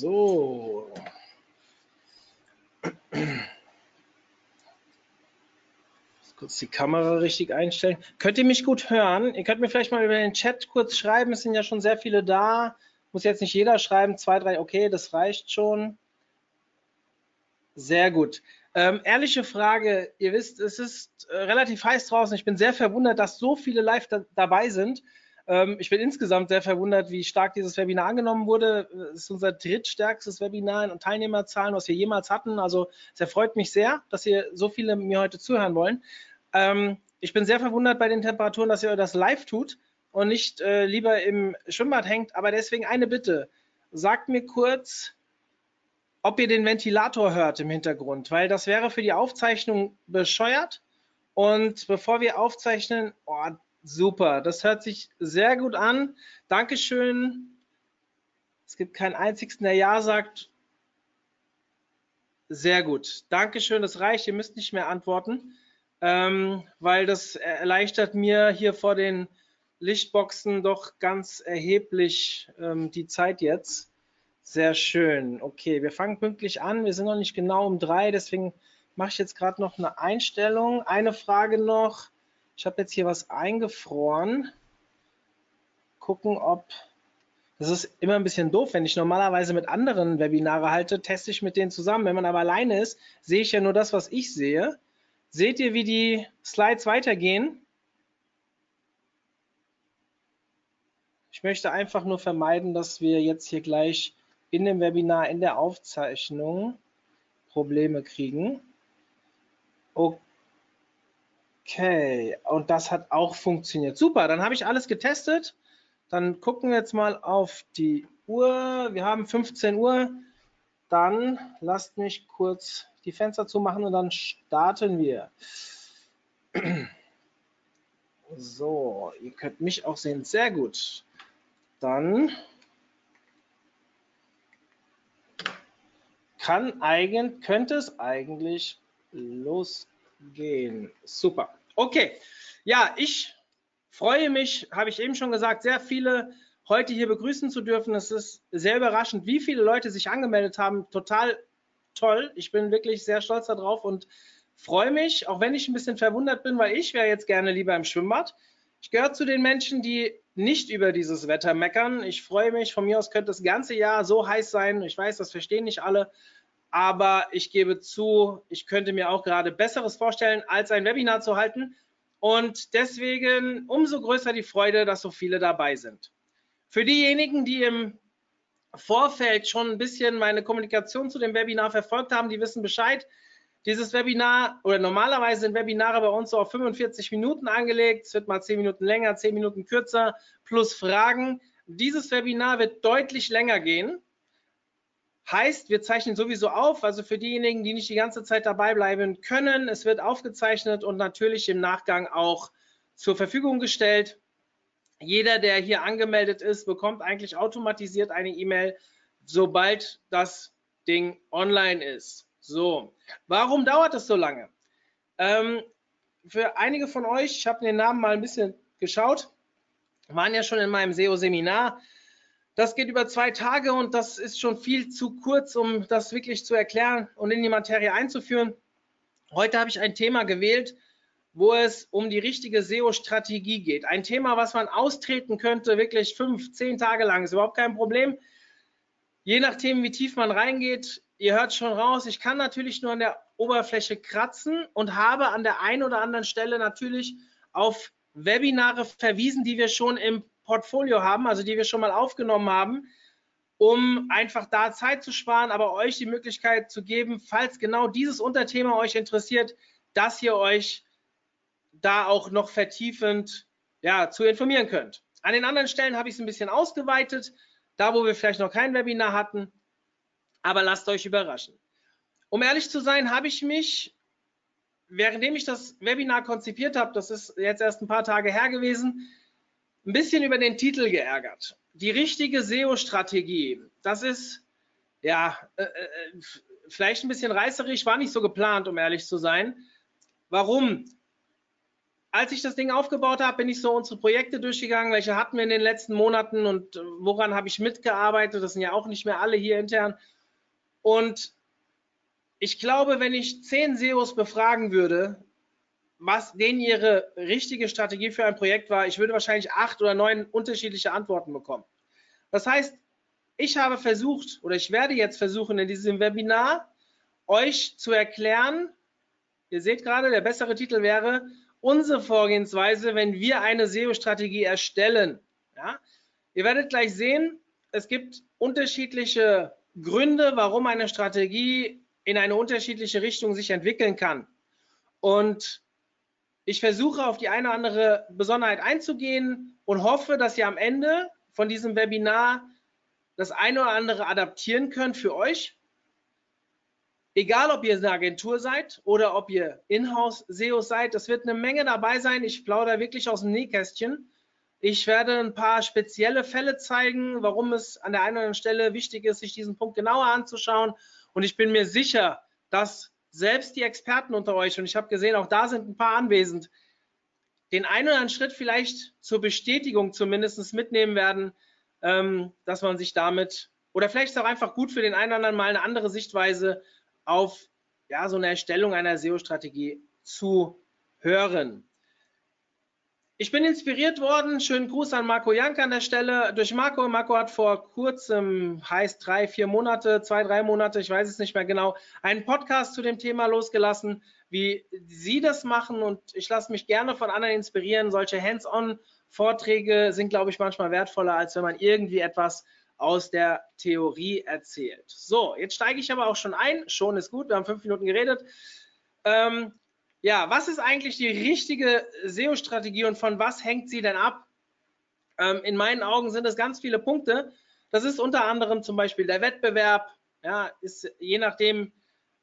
So. Kurz die Kamera richtig einstellen. Könnt ihr mich gut hören? Ihr könnt mir vielleicht mal über den Chat kurz schreiben. Es sind ja schon sehr viele da. Muss jetzt nicht jeder schreiben. Zwei, drei, okay, das reicht schon. Sehr gut. Ähm, ehrliche Frage. Ihr wisst, es ist äh, relativ heiß draußen. Ich bin sehr verwundert, dass so viele live da dabei sind. Ähm, ich bin insgesamt sehr verwundert, wie stark dieses Webinar angenommen wurde. Es ist unser drittstärkstes Webinar in Teilnehmerzahlen, was wir jemals hatten. Also es erfreut mich sehr, dass ihr so viele mir heute zuhören wollen. Ähm, ich bin sehr verwundert bei den Temperaturen, dass ihr das live tut und nicht äh, lieber im Schwimmbad hängt. Aber deswegen eine Bitte. Sagt mir kurz, ob ihr den Ventilator hört im Hintergrund, weil das wäre für die Aufzeichnung bescheuert. Und bevor wir aufzeichnen, oh, Super, das hört sich sehr gut an. Dankeschön. Es gibt keinen einzigen, der Ja sagt. Sehr gut. Dankeschön, das reicht. Ihr müsst nicht mehr antworten, ähm, weil das erleichtert mir hier vor den Lichtboxen doch ganz erheblich ähm, die Zeit jetzt. Sehr schön. Okay, wir fangen pünktlich an. Wir sind noch nicht genau um drei, deswegen mache ich jetzt gerade noch eine Einstellung. Eine Frage noch. Ich habe jetzt hier was eingefroren. Gucken, ob. Das ist immer ein bisschen doof, wenn ich normalerweise mit anderen Webinare halte, teste ich mit denen zusammen. Wenn man aber alleine ist, sehe ich ja nur das, was ich sehe. Seht ihr, wie die Slides weitergehen? Ich möchte einfach nur vermeiden, dass wir jetzt hier gleich in dem Webinar, in der Aufzeichnung Probleme kriegen. Okay. Okay, und das hat auch funktioniert. Super, dann habe ich alles getestet. Dann gucken wir jetzt mal auf die Uhr. Wir haben 15 Uhr. Dann lasst mich kurz die Fenster zumachen und dann starten wir. So, ihr könnt mich auch sehen. Sehr gut. Dann kann eigentlich, könnte es eigentlich losgehen gehen. Super. Okay. Ja, ich freue mich, habe ich eben schon gesagt, sehr viele heute hier begrüßen zu dürfen. Es ist sehr überraschend, wie viele Leute sich angemeldet haben. Total toll. Ich bin wirklich sehr stolz darauf und freue mich, auch wenn ich ein bisschen verwundert bin, weil ich wäre jetzt gerne lieber im Schwimmbad. Ich gehöre zu den Menschen, die nicht über dieses Wetter meckern. Ich freue mich, von mir aus könnte das ganze Jahr so heiß sein. Ich weiß, das verstehen nicht alle aber ich gebe zu, ich könnte mir auch gerade Besseres vorstellen, als ein Webinar zu halten. Und deswegen umso größer die Freude, dass so viele dabei sind. Für diejenigen, die im Vorfeld schon ein bisschen meine Kommunikation zu dem Webinar verfolgt haben, die wissen Bescheid. Dieses Webinar oder normalerweise sind Webinare bei uns so auf 45 Minuten angelegt. Es wird mal 10 Minuten länger, 10 Minuten kürzer plus Fragen. Dieses Webinar wird deutlich länger gehen. Heißt, wir zeichnen sowieso auf, also für diejenigen, die nicht die ganze Zeit dabei bleiben können, es wird aufgezeichnet und natürlich im Nachgang auch zur Verfügung gestellt. Jeder, der hier angemeldet ist, bekommt eigentlich automatisiert eine E-Mail, sobald das Ding online ist. So, warum dauert es so lange? Ähm, für einige von euch, ich habe den Namen mal ein bisschen geschaut, waren ja schon in meinem SEO-Seminar. Das geht über zwei Tage und das ist schon viel zu kurz, um das wirklich zu erklären und in die Materie einzuführen. Heute habe ich ein Thema gewählt, wo es um die richtige SEO-Strategie geht. Ein Thema, was man austreten könnte, wirklich fünf, zehn Tage lang, ist überhaupt kein Problem. Je nachdem, wie tief man reingeht, ihr hört schon raus, ich kann natürlich nur an der Oberfläche kratzen und habe an der einen oder anderen Stelle natürlich auf Webinare verwiesen, die wir schon im Portfolio haben, also die wir schon mal aufgenommen haben, um einfach da Zeit zu sparen, aber euch die Möglichkeit zu geben, falls genau dieses Unterthema euch interessiert, dass ihr euch da auch noch vertiefend ja, zu informieren könnt. An den anderen Stellen habe ich es ein bisschen ausgeweitet, da wo wir vielleicht noch kein Webinar hatten, aber lasst euch überraschen. Um ehrlich zu sein, habe ich mich, währenddem ich das Webinar konzipiert habe, das ist jetzt erst ein paar Tage her gewesen, ein bisschen über den Titel geärgert. Die richtige SEO-Strategie, das ist ja äh, äh, vielleicht ein bisschen reißerisch, war nicht so geplant, um ehrlich zu sein. Warum? Als ich das Ding aufgebaut habe, bin ich so unsere Projekte durchgegangen, welche hatten wir in den letzten Monaten und äh, woran habe ich mitgearbeitet. Das sind ja auch nicht mehr alle hier intern. Und ich glaube, wenn ich zehn SEOs befragen würde, was denen ihre richtige Strategie für ein Projekt war, ich würde wahrscheinlich acht oder neun unterschiedliche Antworten bekommen. Das heißt, ich habe versucht oder ich werde jetzt versuchen, in diesem Webinar euch zu erklären, ihr seht gerade, der bessere Titel wäre, unsere Vorgehensweise, wenn wir eine SEO-Strategie erstellen. Ja? Ihr werdet gleich sehen, es gibt unterschiedliche Gründe, warum eine Strategie in eine unterschiedliche Richtung sich entwickeln kann. Und ich versuche auf die eine oder andere Besonderheit einzugehen und hoffe, dass ihr am Ende von diesem Webinar das eine oder andere adaptieren könnt für euch. Egal, ob ihr eine Agentur seid oder ob ihr Inhouse-SEO seid, das wird eine Menge dabei sein. Ich plaudere wirklich aus dem Nähkästchen. Ich werde ein paar spezielle Fälle zeigen, warum es an der einen oder anderen Stelle wichtig ist, sich diesen Punkt genauer anzuschauen und ich bin mir sicher, dass selbst die Experten unter euch, und ich habe gesehen, auch da sind ein paar anwesend, den einen oder anderen Schritt vielleicht zur Bestätigung zumindest mitnehmen werden, ähm, dass man sich damit, oder vielleicht ist es auch einfach gut für den einen oder anderen mal eine andere Sichtweise auf ja, so eine Erstellung einer SEO-Strategie zu hören. Ich bin inspiriert worden, schönen Gruß an Marco Jank an der Stelle, durch Marco. Marco hat vor kurzem, heißt drei, vier Monate, zwei, drei Monate, ich weiß es nicht mehr genau, einen Podcast zu dem Thema losgelassen, wie Sie das machen und ich lasse mich gerne von anderen inspirieren. Solche Hands-on-Vorträge sind, glaube ich, manchmal wertvoller, als wenn man irgendwie etwas aus der Theorie erzählt. So, jetzt steige ich aber auch schon ein. Schon ist gut, wir haben fünf Minuten geredet. Ähm, ja, was ist eigentlich die richtige SEO-Strategie und von was hängt sie denn ab? Ähm, in meinen Augen sind es ganz viele Punkte. Das ist unter anderem zum Beispiel der Wettbewerb. Ja, ist je nachdem,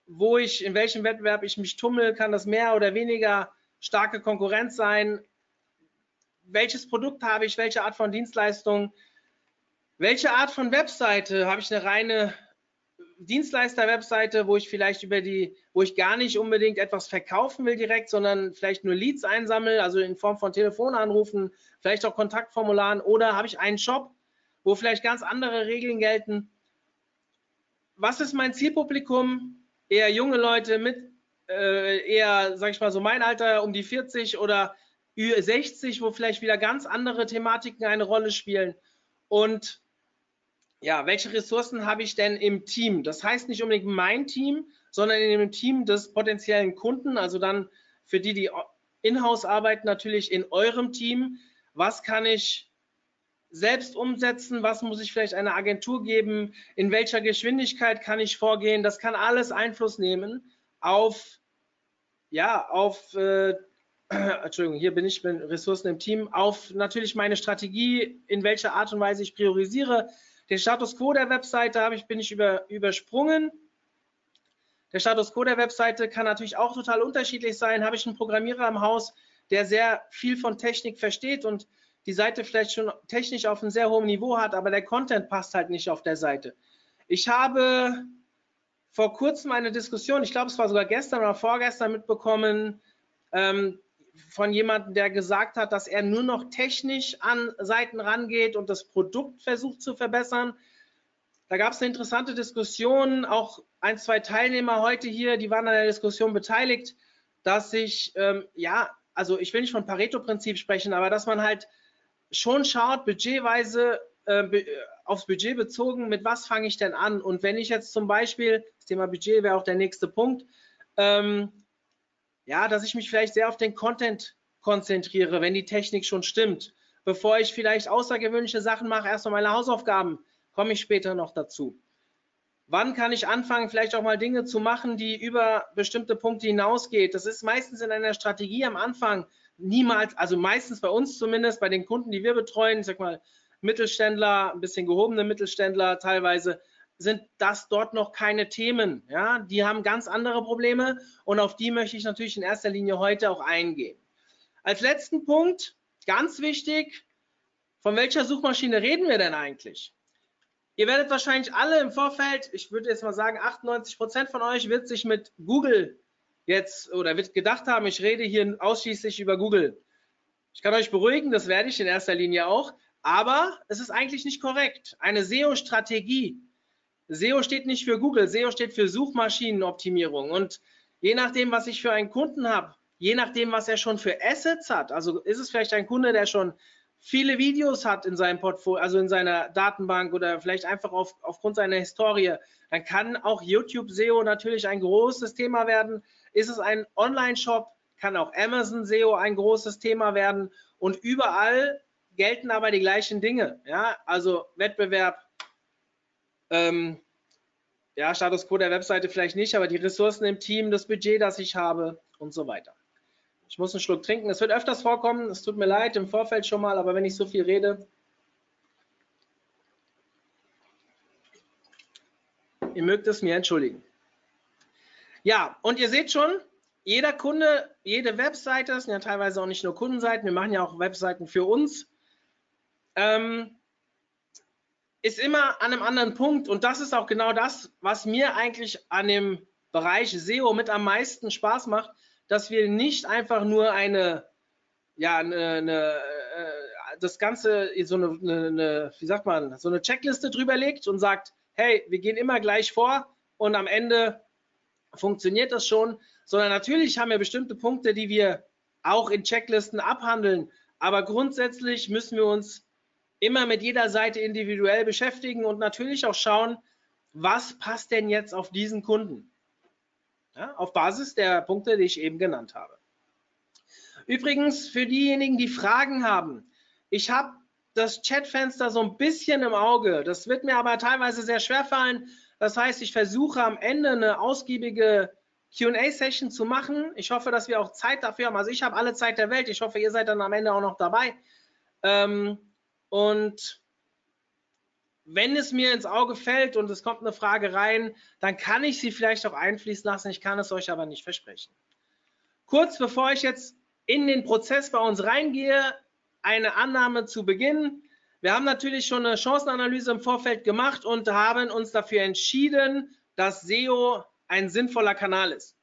wo ich, in welchem Wettbewerb ich mich tummel, kann das mehr oder weniger starke Konkurrenz sein. Welches Produkt habe ich? Welche Art von Dienstleistung? Welche Art von Webseite? Habe ich eine reine Dienstleister-Webseite, wo ich vielleicht über die, wo ich gar nicht unbedingt etwas verkaufen will direkt, sondern vielleicht nur Leads einsammle, also in Form von Telefonanrufen, vielleicht auch Kontaktformularen oder habe ich einen Shop, wo vielleicht ganz andere Regeln gelten. Was ist mein Zielpublikum? Eher junge Leute mit äh, eher, sag ich mal, so mein Alter um die 40 oder 60, wo vielleicht wieder ganz andere Thematiken eine Rolle spielen. Und ja, welche Ressourcen habe ich denn im Team? Das heißt nicht unbedingt mein Team, sondern in dem Team des potenziellen Kunden, also dann für die, die in-house arbeiten, natürlich in eurem Team. Was kann ich selbst umsetzen? Was muss ich vielleicht einer Agentur geben? In welcher Geschwindigkeit kann ich vorgehen? Das kann alles Einfluss nehmen auf, ja, auf, äh, Entschuldigung, hier bin ich, bin Ressourcen im Team, auf natürlich meine Strategie, in welcher Art und Weise ich priorisiere, den Status quo der Webseite habe ich, bin ich über, übersprungen. Der Status quo der Webseite kann natürlich auch total unterschiedlich sein. Habe ich einen Programmierer im Haus, der sehr viel von Technik versteht und die Seite vielleicht schon technisch auf einem sehr hohen Niveau hat, aber der Content passt halt nicht auf der Seite. Ich habe vor kurzem eine Diskussion, ich glaube, es war sogar gestern oder vorgestern mitbekommen, ähm, von jemandem, der gesagt hat, dass er nur noch technisch an Seiten rangeht und das Produkt versucht zu verbessern. Da gab es eine interessante Diskussion, auch ein, zwei Teilnehmer heute hier, die waren an der Diskussion beteiligt, dass sich, ähm, ja, also ich will nicht von Pareto-Prinzip sprechen, aber dass man halt schon schaut, budgetweise äh, be aufs Budget bezogen, mit was fange ich denn an? Und wenn ich jetzt zum Beispiel, das Thema Budget wäre auch der nächste Punkt, ähm, ja, dass ich mich vielleicht sehr auf den Content konzentriere, wenn die Technik schon stimmt. Bevor ich vielleicht außergewöhnliche Sachen mache, erstmal meine Hausaufgaben, komme ich später noch dazu. Wann kann ich anfangen, vielleicht auch mal Dinge zu machen, die über bestimmte Punkte hinausgeht? Das ist meistens in einer Strategie am Anfang niemals, also meistens bei uns zumindest, bei den Kunden, die wir betreuen, ich sag mal Mittelständler, ein bisschen gehobene Mittelständler teilweise, sind das dort noch keine Themen. Ja, die haben ganz andere Probleme und auf die möchte ich natürlich in erster Linie heute auch eingehen. Als letzten Punkt, ganz wichtig, von welcher Suchmaschine reden wir denn eigentlich? Ihr werdet wahrscheinlich alle im Vorfeld, ich würde jetzt mal sagen, 98 Prozent von euch wird sich mit Google jetzt oder wird gedacht haben, ich rede hier ausschließlich über Google. Ich kann euch beruhigen, das werde ich in erster Linie auch, aber es ist eigentlich nicht korrekt. Eine SEO-Strategie. SEO steht nicht für Google, SEO steht für Suchmaschinenoptimierung und je nachdem, was ich für einen Kunden habe, je nachdem, was er schon für Assets hat, also ist es vielleicht ein Kunde, der schon viele Videos hat in seinem Portfolio, also in seiner Datenbank oder vielleicht einfach auf, aufgrund seiner Historie, dann kann auch YouTube SEO natürlich ein großes Thema werden. Ist es ein Online-Shop, kann auch Amazon SEO ein großes Thema werden und überall gelten aber die gleichen Dinge. Ja, also Wettbewerb, ähm, ja, Status Quo der Webseite vielleicht nicht, aber die Ressourcen im Team, das Budget, das ich habe und so weiter. Ich muss einen Schluck trinken. Es wird öfters vorkommen. Es tut mir leid im Vorfeld schon mal, aber wenn ich so viel rede, ihr mögt es mir entschuldigen. Ja, und ihr seht schon, jeder Kunde, jede Webseite, das sind ja teilweise auch nicht nur Kundenseiten, wir machen ja auch Webseiten für uns, ähm, ist immer an einem anderen Punkt. Und das ist auch genau das, was mir eigentlich an dem Bereich SEO mit am meisten Spaß macht, dass wir nicht einfach nur eine, ja, eine, eine äh, das Ganze so eine, eine, wie sagt man, so eine Checkliste drüber legt und sagt, hey, wir gehen immer gleich vor und am Ende funktioniert das schon, sondern natürlich haben wir bestimmte Punkte, die wir auch in Checklisten abhandeln, aber grundsätzlich müssen wir uns immer mit jeder Seite individuell beschäftigen und natürlich auch schauen, was passt denn jetzt auf diesen Kunden? Ja, auf Basis der Punkte, die ich eben genannt habe. Übrigens, für diejenigen, die Fragen haben, ich habe das Chatfenster so ein bisschen im Auge. Das wird mir aber teilweise sehr schwer fallen. Das heißt, ich versuche am Ende eine ausgiebige QA-Session zu machen. Ich hoffe, dass wir auch Zeit dafür haben. Also ich habe alle Zeit der Welt. Ich hoffe, ihr seid dann am Ende auch noch dabei. Ähm, und wenn es mir ins Auge fällt und es kommt eine Frage rein, dann kann ich sie vielleicht auch einfließen lassen. Ich kann es euch aber nicht versprechen. Kurz bevor ich jetzt in den Prozess bei uns reingehe, eine Annahme zu Beginn. Wir haben natürlich schon eine Chancenanalyse im Vorfeld gemacht und haben uns dafür entschieden, dass SEO ein sinnvoller Kanal ist.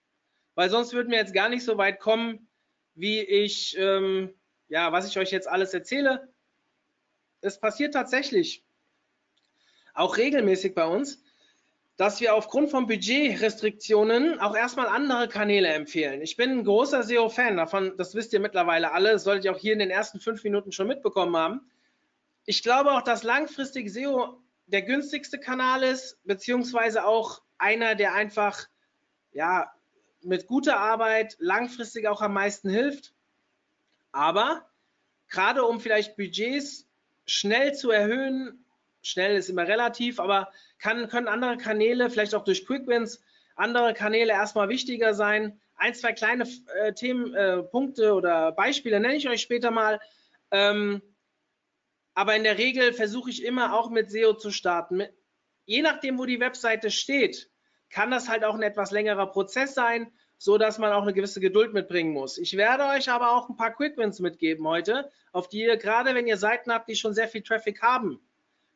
Weil sonst würden wir jetzt gar nicht so weit kommen, wie ich, ähm, ja, was ich euch jetzt alles erzähle. Es passiert tatsächlich auch regelmäßig bei uns, dass wir aufgrund von Budgetrestriktionen auch erstmal andere Kanäle empfehlen. Ich bin ein großer SEO-Fan davon, das wisst ihr mittlerweile alle, das solltet ihr auch hier in den ersten fünf Minuten schon mitbekommen haben. Ich glaube auch, dass langfristig SEO der günstigste Kanal ist, beziehungsweise auch einer, der einfach ja, mit guter Arbeit langfristig auch am meisten hilft. Aber gerade um vielleicht Budgets schnell zu erhöhen, schnell ist immer relativ, aber kann, können andere Kanäle, vielleicht auch durch Quickwins, andere Kanäle erstmal wichtiger sein. Ein, zwei kleine äh, Themen, äh, Punkte oder Beispiele nenne ich euch später mal. Ähm, aber in der Regel versuche ich immer auch mit SEO zu starten. Mit, je nachdem, wo die Webseite steht, kann das halt auch ein etwas längerer Prozess sein, so dass man auch eine gewisse Geduld mitbringen muss. Ich werde euch aber auch ein paar Quickwins mitgeben heute, auf die ihr gerade, wenn ihr Seiten habt, die schon sehr viel Traffic haben,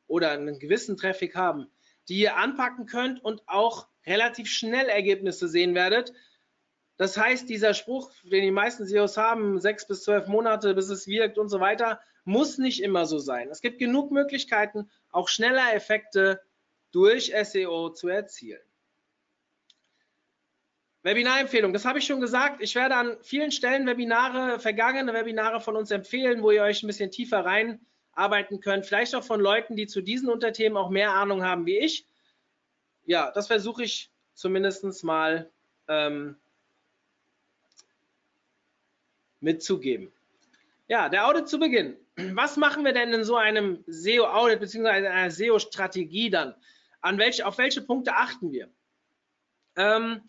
oder einen gewissen Traffic haben, die ihr anpacken könnt und auch relativ schnell Ergebnisse sehen werdet. Das heißt, dieser Spruch, den die meisten SEOs haben, sechs bis zwölf Monate, bis es wirkt und so weiter, muss nicht immer so sein. Es gibt genug Möglichkeiten, auch schneller Effekte durch SEO zu erzielen. Webinarempfehlung, das habe ich schon gesagt. Ich werde an vielen Stellen Webinare, vergangene Webinare von uns empfehlen, wo ihr euch ein bisschen tiefer rein arbeiten könnt. Vielleicht auch von Leuten, die zu diesen Unterthemen auch mehr Ahnung haben wie ich. Ja, das versuche ich zumindest mal ähm, mitzugeben. Ja, der Audit zu Beginn. Was machen wir denn in so einem SEO-Audit beziehungsweise einer SEO-Strategie dann? an welche, auf welche Punkte achten wir? Ähm,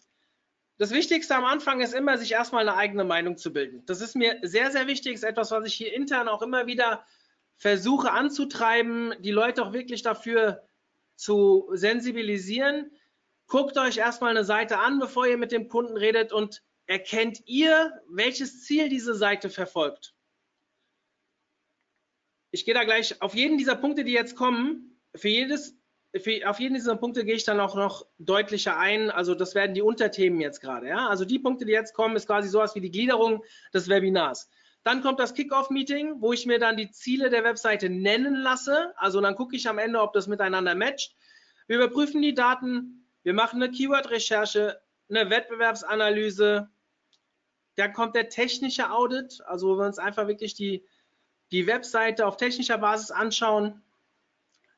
das Wichtigste am Anfang ist immer, sich erstmal eine eigene Meinung zu bilden. Das ist mir sehr, sehr wichtig, ist etwas, was ich hier intern auch immer wieder versuche anzutreiben, die Leute auch wirklich dafür zu sensibilisieren. Guckt euch erstmal eine Seite an, bevor ihr mit dem Kunden redet und erkennt ihr, welches Ziel diese Seite verfolgt. Ich gehe da gleich auf jeden dieser Punkte, die jetzt kommen, für jedes auf jeden dieser Punkte gehe ich dann auch noch deutlicher ein. Also das werden die Unterthemen jetzt gerade. Ja? Also die Punkte, die jetzt kommen, ist quasi sowas wie die Gliederung des Webinars. Dann kommt das Kickoff-Meeting, wo ich mir dann die Ziele der Webseite nennen lasse. Also dann gucke ich am Ende, ob das miteinander matcht. Wir überprüfen die Daten, wir machen eine Keyword-Recherche, eine Wettbewerbsanalyse. Dann kommt der technische Audit, also wo wir uns einfach wirklich die, die Webseite auf technischer Basis anschauen.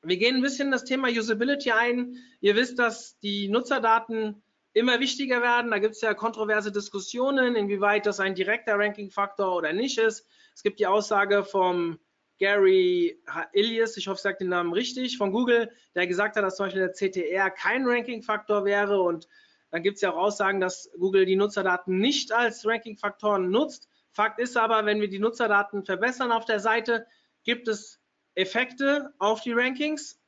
Wir gehen ein bisschen das Thema Usability ein. Ihr wisst, dass die Nutzerdaten immer wichtiger werden. Da gibt es ja kontroverse Diskussionen, inwieweit das ein direkter Ranking-Faktor oder nicht ist. Es gibt die Aussage vom Gary Ilias, ich hoffe, ich sage den Namen richtig, von Google, der gesagt hat, dass zum Beispiel der CTR kein Ranking-Faktor wäre. Und dann gibt es ja auch Aussagen, dass Google die Nutzerdaten nicht als Ranking-Faktoren nutzt. Fakt ist aber, wenn wir die Nutzerdaten verbessern auf der Seite, gibt es Effekte auf die Rankings,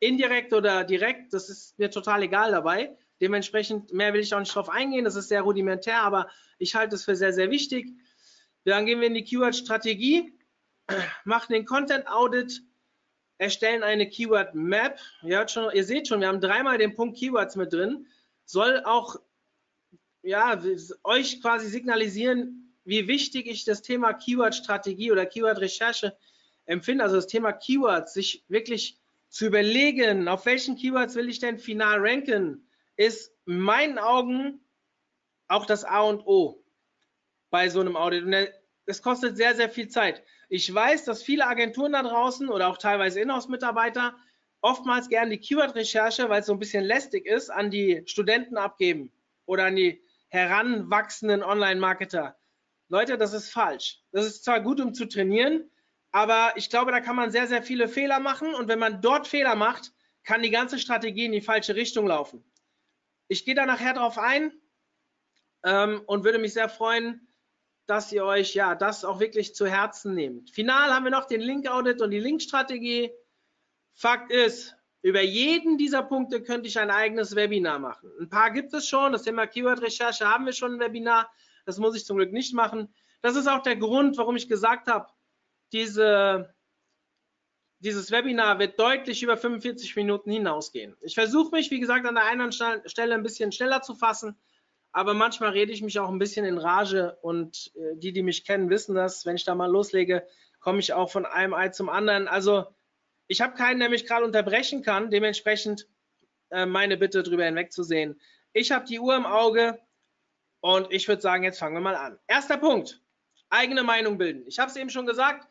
indirekt oder direkt, das ist mir total egal dabei. Dementsprechend, mehr will ich auch nicht drauf eingehen, das ist sehr rudimentär, aber ich halte es für sehr, sehr wichtig. Dann gehen wir in die Keyword-Strategie, machen den Content-Audit, erstellen eine Keyword-Map. Ihr, ihr seht schon, wir haben dreimal den Punkt Keywords mit drin. Soll auch ja, euch quasi signalisieren, wie wichtig ich das Thema Keyword-Strategie oder Keyword-Recherche empfinde, also das Thema Keywords, sich wirklich zu überlegen, auf welchen Keywords will ich denn final ranken, ist in meinen Augen auch das A und O bei so einem Audit. Und es kostet sehr, sehr viel Zeit. Ich weiß, dass viele Agenturen da draußen oder auch teilweise Inhouse-Mitarbeiter oftmals gerne die Keyword-Recherche, weil es so ein bisschen lästig ist, an die Studenten abgeben oder an die heranwachsenden Online-Marketer. Leute, das ist falsch. Das ist zwar gut, um zu trainieren, aber ich glaube, da kann man sehr, sehr viele Fehler machen. Und wenn man dort Fehler macht, kann die ganze Strategie in die falsche Richtung laufen. Ich gehe da nachher drauf ein ähm, und würde mich sehr freuen, dass ihr euch ja das auch wirklich zu Herzen nehmt. Final haben wir noch den Link-Audit und die Link-Strategie. Fakt ist, über jeden dieser Punkte könnte ich ein eigenes Webinar machen. Ein paar gibt es schon. Das Thema Keyword-Recherche haben wir schon ein Webinar. Das muss ich zum Glück nicht machen. Das ist auch der Grund, warum ich gesagt habe, diese, dieses Webinar wird deutlich über 45 Minuten hinausgehen. Ich versuche mich, wie gesagt, an der einen Stelle ein bisschen schneller zu fassen, aber manchmal rede ich mich auch ein bisschen in Rage und äh, die, die mich kennen, wissen das. Wenn ich da mal loslege, komme ich auch von einem Ei zum anderen. Also ich habe keinen, der mich gerade unterbrechen kann. Dementsprechend äh, meine Bitte darüber hinwegzusehen. Ich habe die Uhr im Auge und ich würde sagen, jetzt fangen wir mal an. Erster Punkt, eigene Meinung bilden. Ich habe es eben schon gesagt,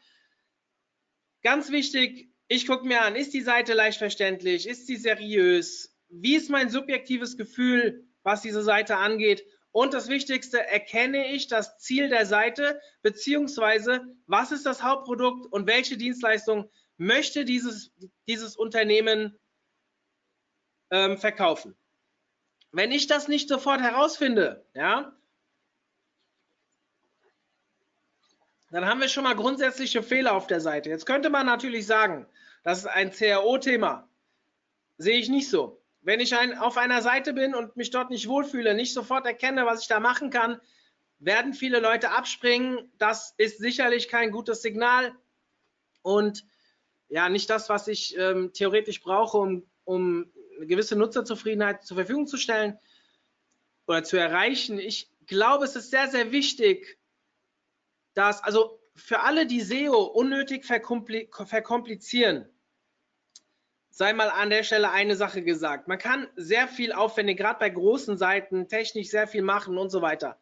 Ganz wichtig, ich gucke mir an, ist die Seite leicht verständlich, ist sie seriös, wie ist mein subjektives Gefühl, was diese Seite angeht? Und das Wichtigste, erkenne ich das Ziel der Seite, beziehungsweise was ist das Hauptprodukt und welche Dienstleistung möchte dieses, dieses Unternehmen ähm, verkaufen. Wenn ich das nicht sofort herausfinde, ja, dann haben wir schon mal grundsätzliche Fehler auf der Seite. Jetzt könnte man natürlich sagen, das ist ein CRO-Thema. Sehe ich nicht so. Wenn ich ein, auf einer Seite bin und mich dort nicht wohlfühle, nicht sofort erkenne, was ich da machen kann, werden viele Leute abspringen. Das ist sicherlich kein gutes Signal und ja, nicht das, was ich ähm, theoretisch brauche, um, um eine gewisse Nutzerzufriedenheit zur Verfügung zu stellen oder zu erreichen. Ich glaube, es ist sehr, sehr wichtig, dass, also für alle, die SEO unnötig verkomplizieren, sei mal an der Stelle eine Sache gesagt. Man kann sehr viel aufwendig, gerade bei großen Seiten, technisch sehr viel machen und so weiter.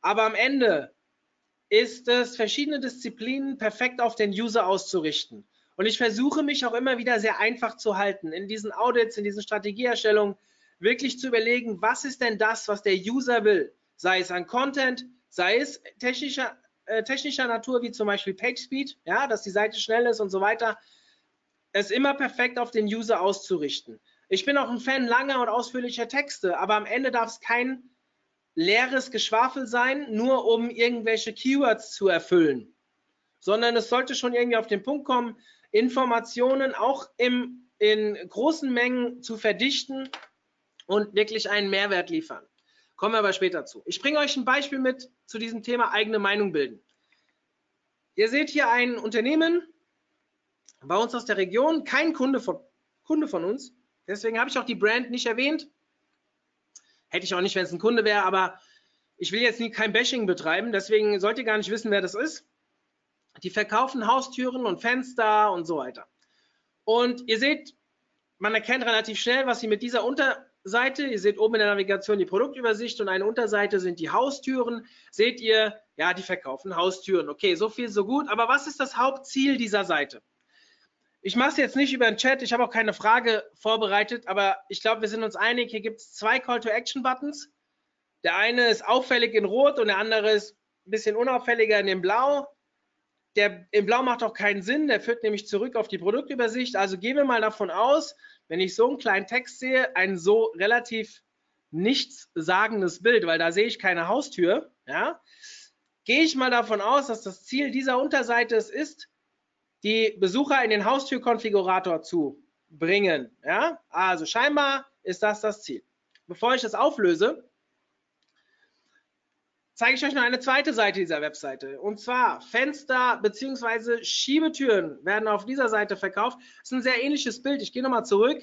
Aber am Ende ist es, verschiedene Disziplinen perfekt auf den User auszurichten. Und ich versuche mich auch immer wieder sehr einfach zu halten, in diesen Audits, in diesen Strategieerstellungen, wirklich zu überlegen, was ist denn das, was der User will? Sei es an Content, sei es technischer äh, technischer Natur, wie zum Beispiel PageSpeed, ja, dass die Seite schnell ist und so weiter, es immer perfekt auf den User auszurichten. Ich bin auch ein Fan langer und ausführlicher Texte, aber am Ende darf es kein leeres Geschwafel sein, nur um irgendwelche Keywords zu erfüllen, sondern es sollte schon irgendwie auf den Punkt kommen, Informationen auch im, in großen Mengen zu verdichten und wirklich einen Mehrwert liefern. Kommen wir aber später zu. Ich bringe euch ein Beispiel mit zu diesem Thema eigene Meinung bilden. Ihr seht hier ein Unternehmen bei uns aus der Region, kein Kunde von, Kunde von uns. Deswegen habe ich auch die Brand nicht erwähnt. Hätte ich auch nicht, wenn es ein Kunde wäre, aber ich will jetzt nie kein Bashing betreiben, deswegen sollt ihr gar nicht wissen, wer das ist. Die verkaufen Haustüren und Fenster und so weiter. Und ihr seht, man erkennt relativ schnell, was sie mit dieser Unterseite, ihr seht oben in der Navigation die Produktübersicht und eine Unterseite sind die Haustüren. Seht ihr, ja, die verkaufen Haustüren. Okay, so viel, so gut. Aber was ist das Hauptziel dieser Seite? Ich mache es jetzt nicht über den Chat, ich habe auch keine Frage vorbereitet, aber ich glaube, wir sind uns einig, hier gibt es zwei Call-to-Action-Buttons. Der eine ist auffällig in Rot und der andere ist ein bisschen unauffälliger in dem Blau. Der in Blau macht auch keinen Sinn, der führt nämlich zurück auf die Produktübersicht. Also gehen wir mal davon aus, wenn ich so einen kleinen Text sehe, ein so relativ nichtssagendes Bild, weil da sehe ich keine Haustür, ja, gehe ich mal davon aus, dass das Ziel dieser Unterseite es ist, die Besucher in den Haustürkonfigurator zu bringen. Ja? Also scheinbar ist das das Ziel. Bevor ich das auflöse, zeige ich euch noch eine zweite Seite dieser Webseite. Und zwar Fenster bzw. Schiebetüren werden auf dieser Seite verkauft. Das ist ein sehr ähnliches Bild. Ich gehe nochmal zurück.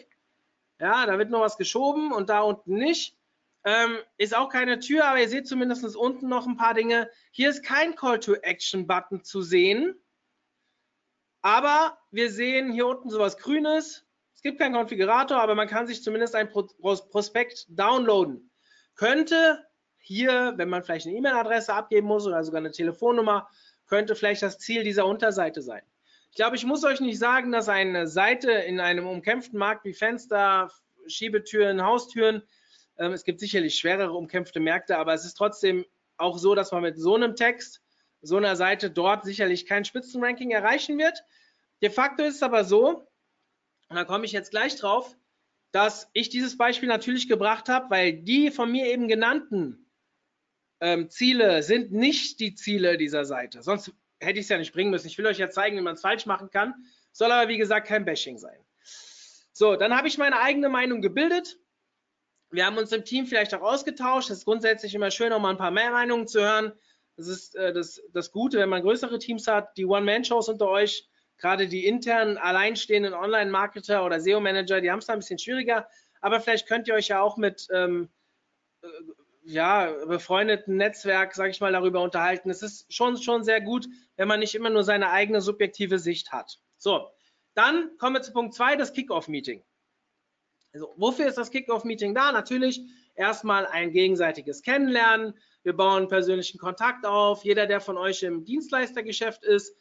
Ja, da wird noch was geschoben und da unten nicht. Ähm, ist auch keine Tür, aber ihr seht zumindest unten noch ein paar Dinge. Hier ist kein Call-to-Action-Button zu sehen. Aber wir sehen hier unten sowas Grünes. Es gibt keinen Konfigurator, aber man kann sich zumindest ein Prospekt downloaden. Könnte hier, wenn man vielleicht eine E-Mail-Adresse abgeben muss oder sogar eine Telefonnummer, könnte vielleicht das Ziel dieser Unterseite sein. Ich glaube, ich muss euch nicht sagen, dass eine Seite in einem umkämpften Markt wie Fenster, Schiebetüren, Haustüren, ähm, es gibt sicherlich schwerere umkämpfte Märkte, aber es ist trotzdem auch so, dass man mit so einem Text so einer Seite dort sicherlich kein Spitzenranking erreichen wird. De facto ist es aber so, und da komme ich jetzt gleich drauf, dass ich dieses Beispiel natürlich gebracht habe, weil die von mir eben genannten ähm, Ziele sind nicht die Ziele dieser Seite. Sonst hätte ich es ja nicht bringen müssen. Ich will euch ja zeigen, wie man es falsch machen kann. Soll aber, wie gesagt, kein Bashing sein. So, dann habe ich meine eigene Meinung gebildet. Wir haben uns im Team vielleicht auch ausgetauscht. Es ist grundsätzlich immer schön, auch mal ein paar mehr Meinungen zu hören. Das ist äh, das, das Gute, wenn man größere Teams hat, die One-Man-Shows unter euch, gerade die internen, alleinstehenden Online-Marketer oder SEO-Manager, die haben es da ein bisschen schwieriger. Aber vielleicht könnt ihr euch ja auch mit ähm, äh, ja, befreundeten Netzwerk, sage ich mal, darüber unterhalten. Es ist schon, schon sehr gut, wenn man nicht immer nur seine eigene subjektive Sicht hat. So, dann kommen wir zu Punkt 2, das Kickoff-Meeting. Also, wofür ist das Kickoff-Meeting da? Natürlich erstmal ein gegenseitiges Kennenlernen, wir bauen persönlichen Kontakt auf. Jeder, der von euch im Dienstleistergeschäft ist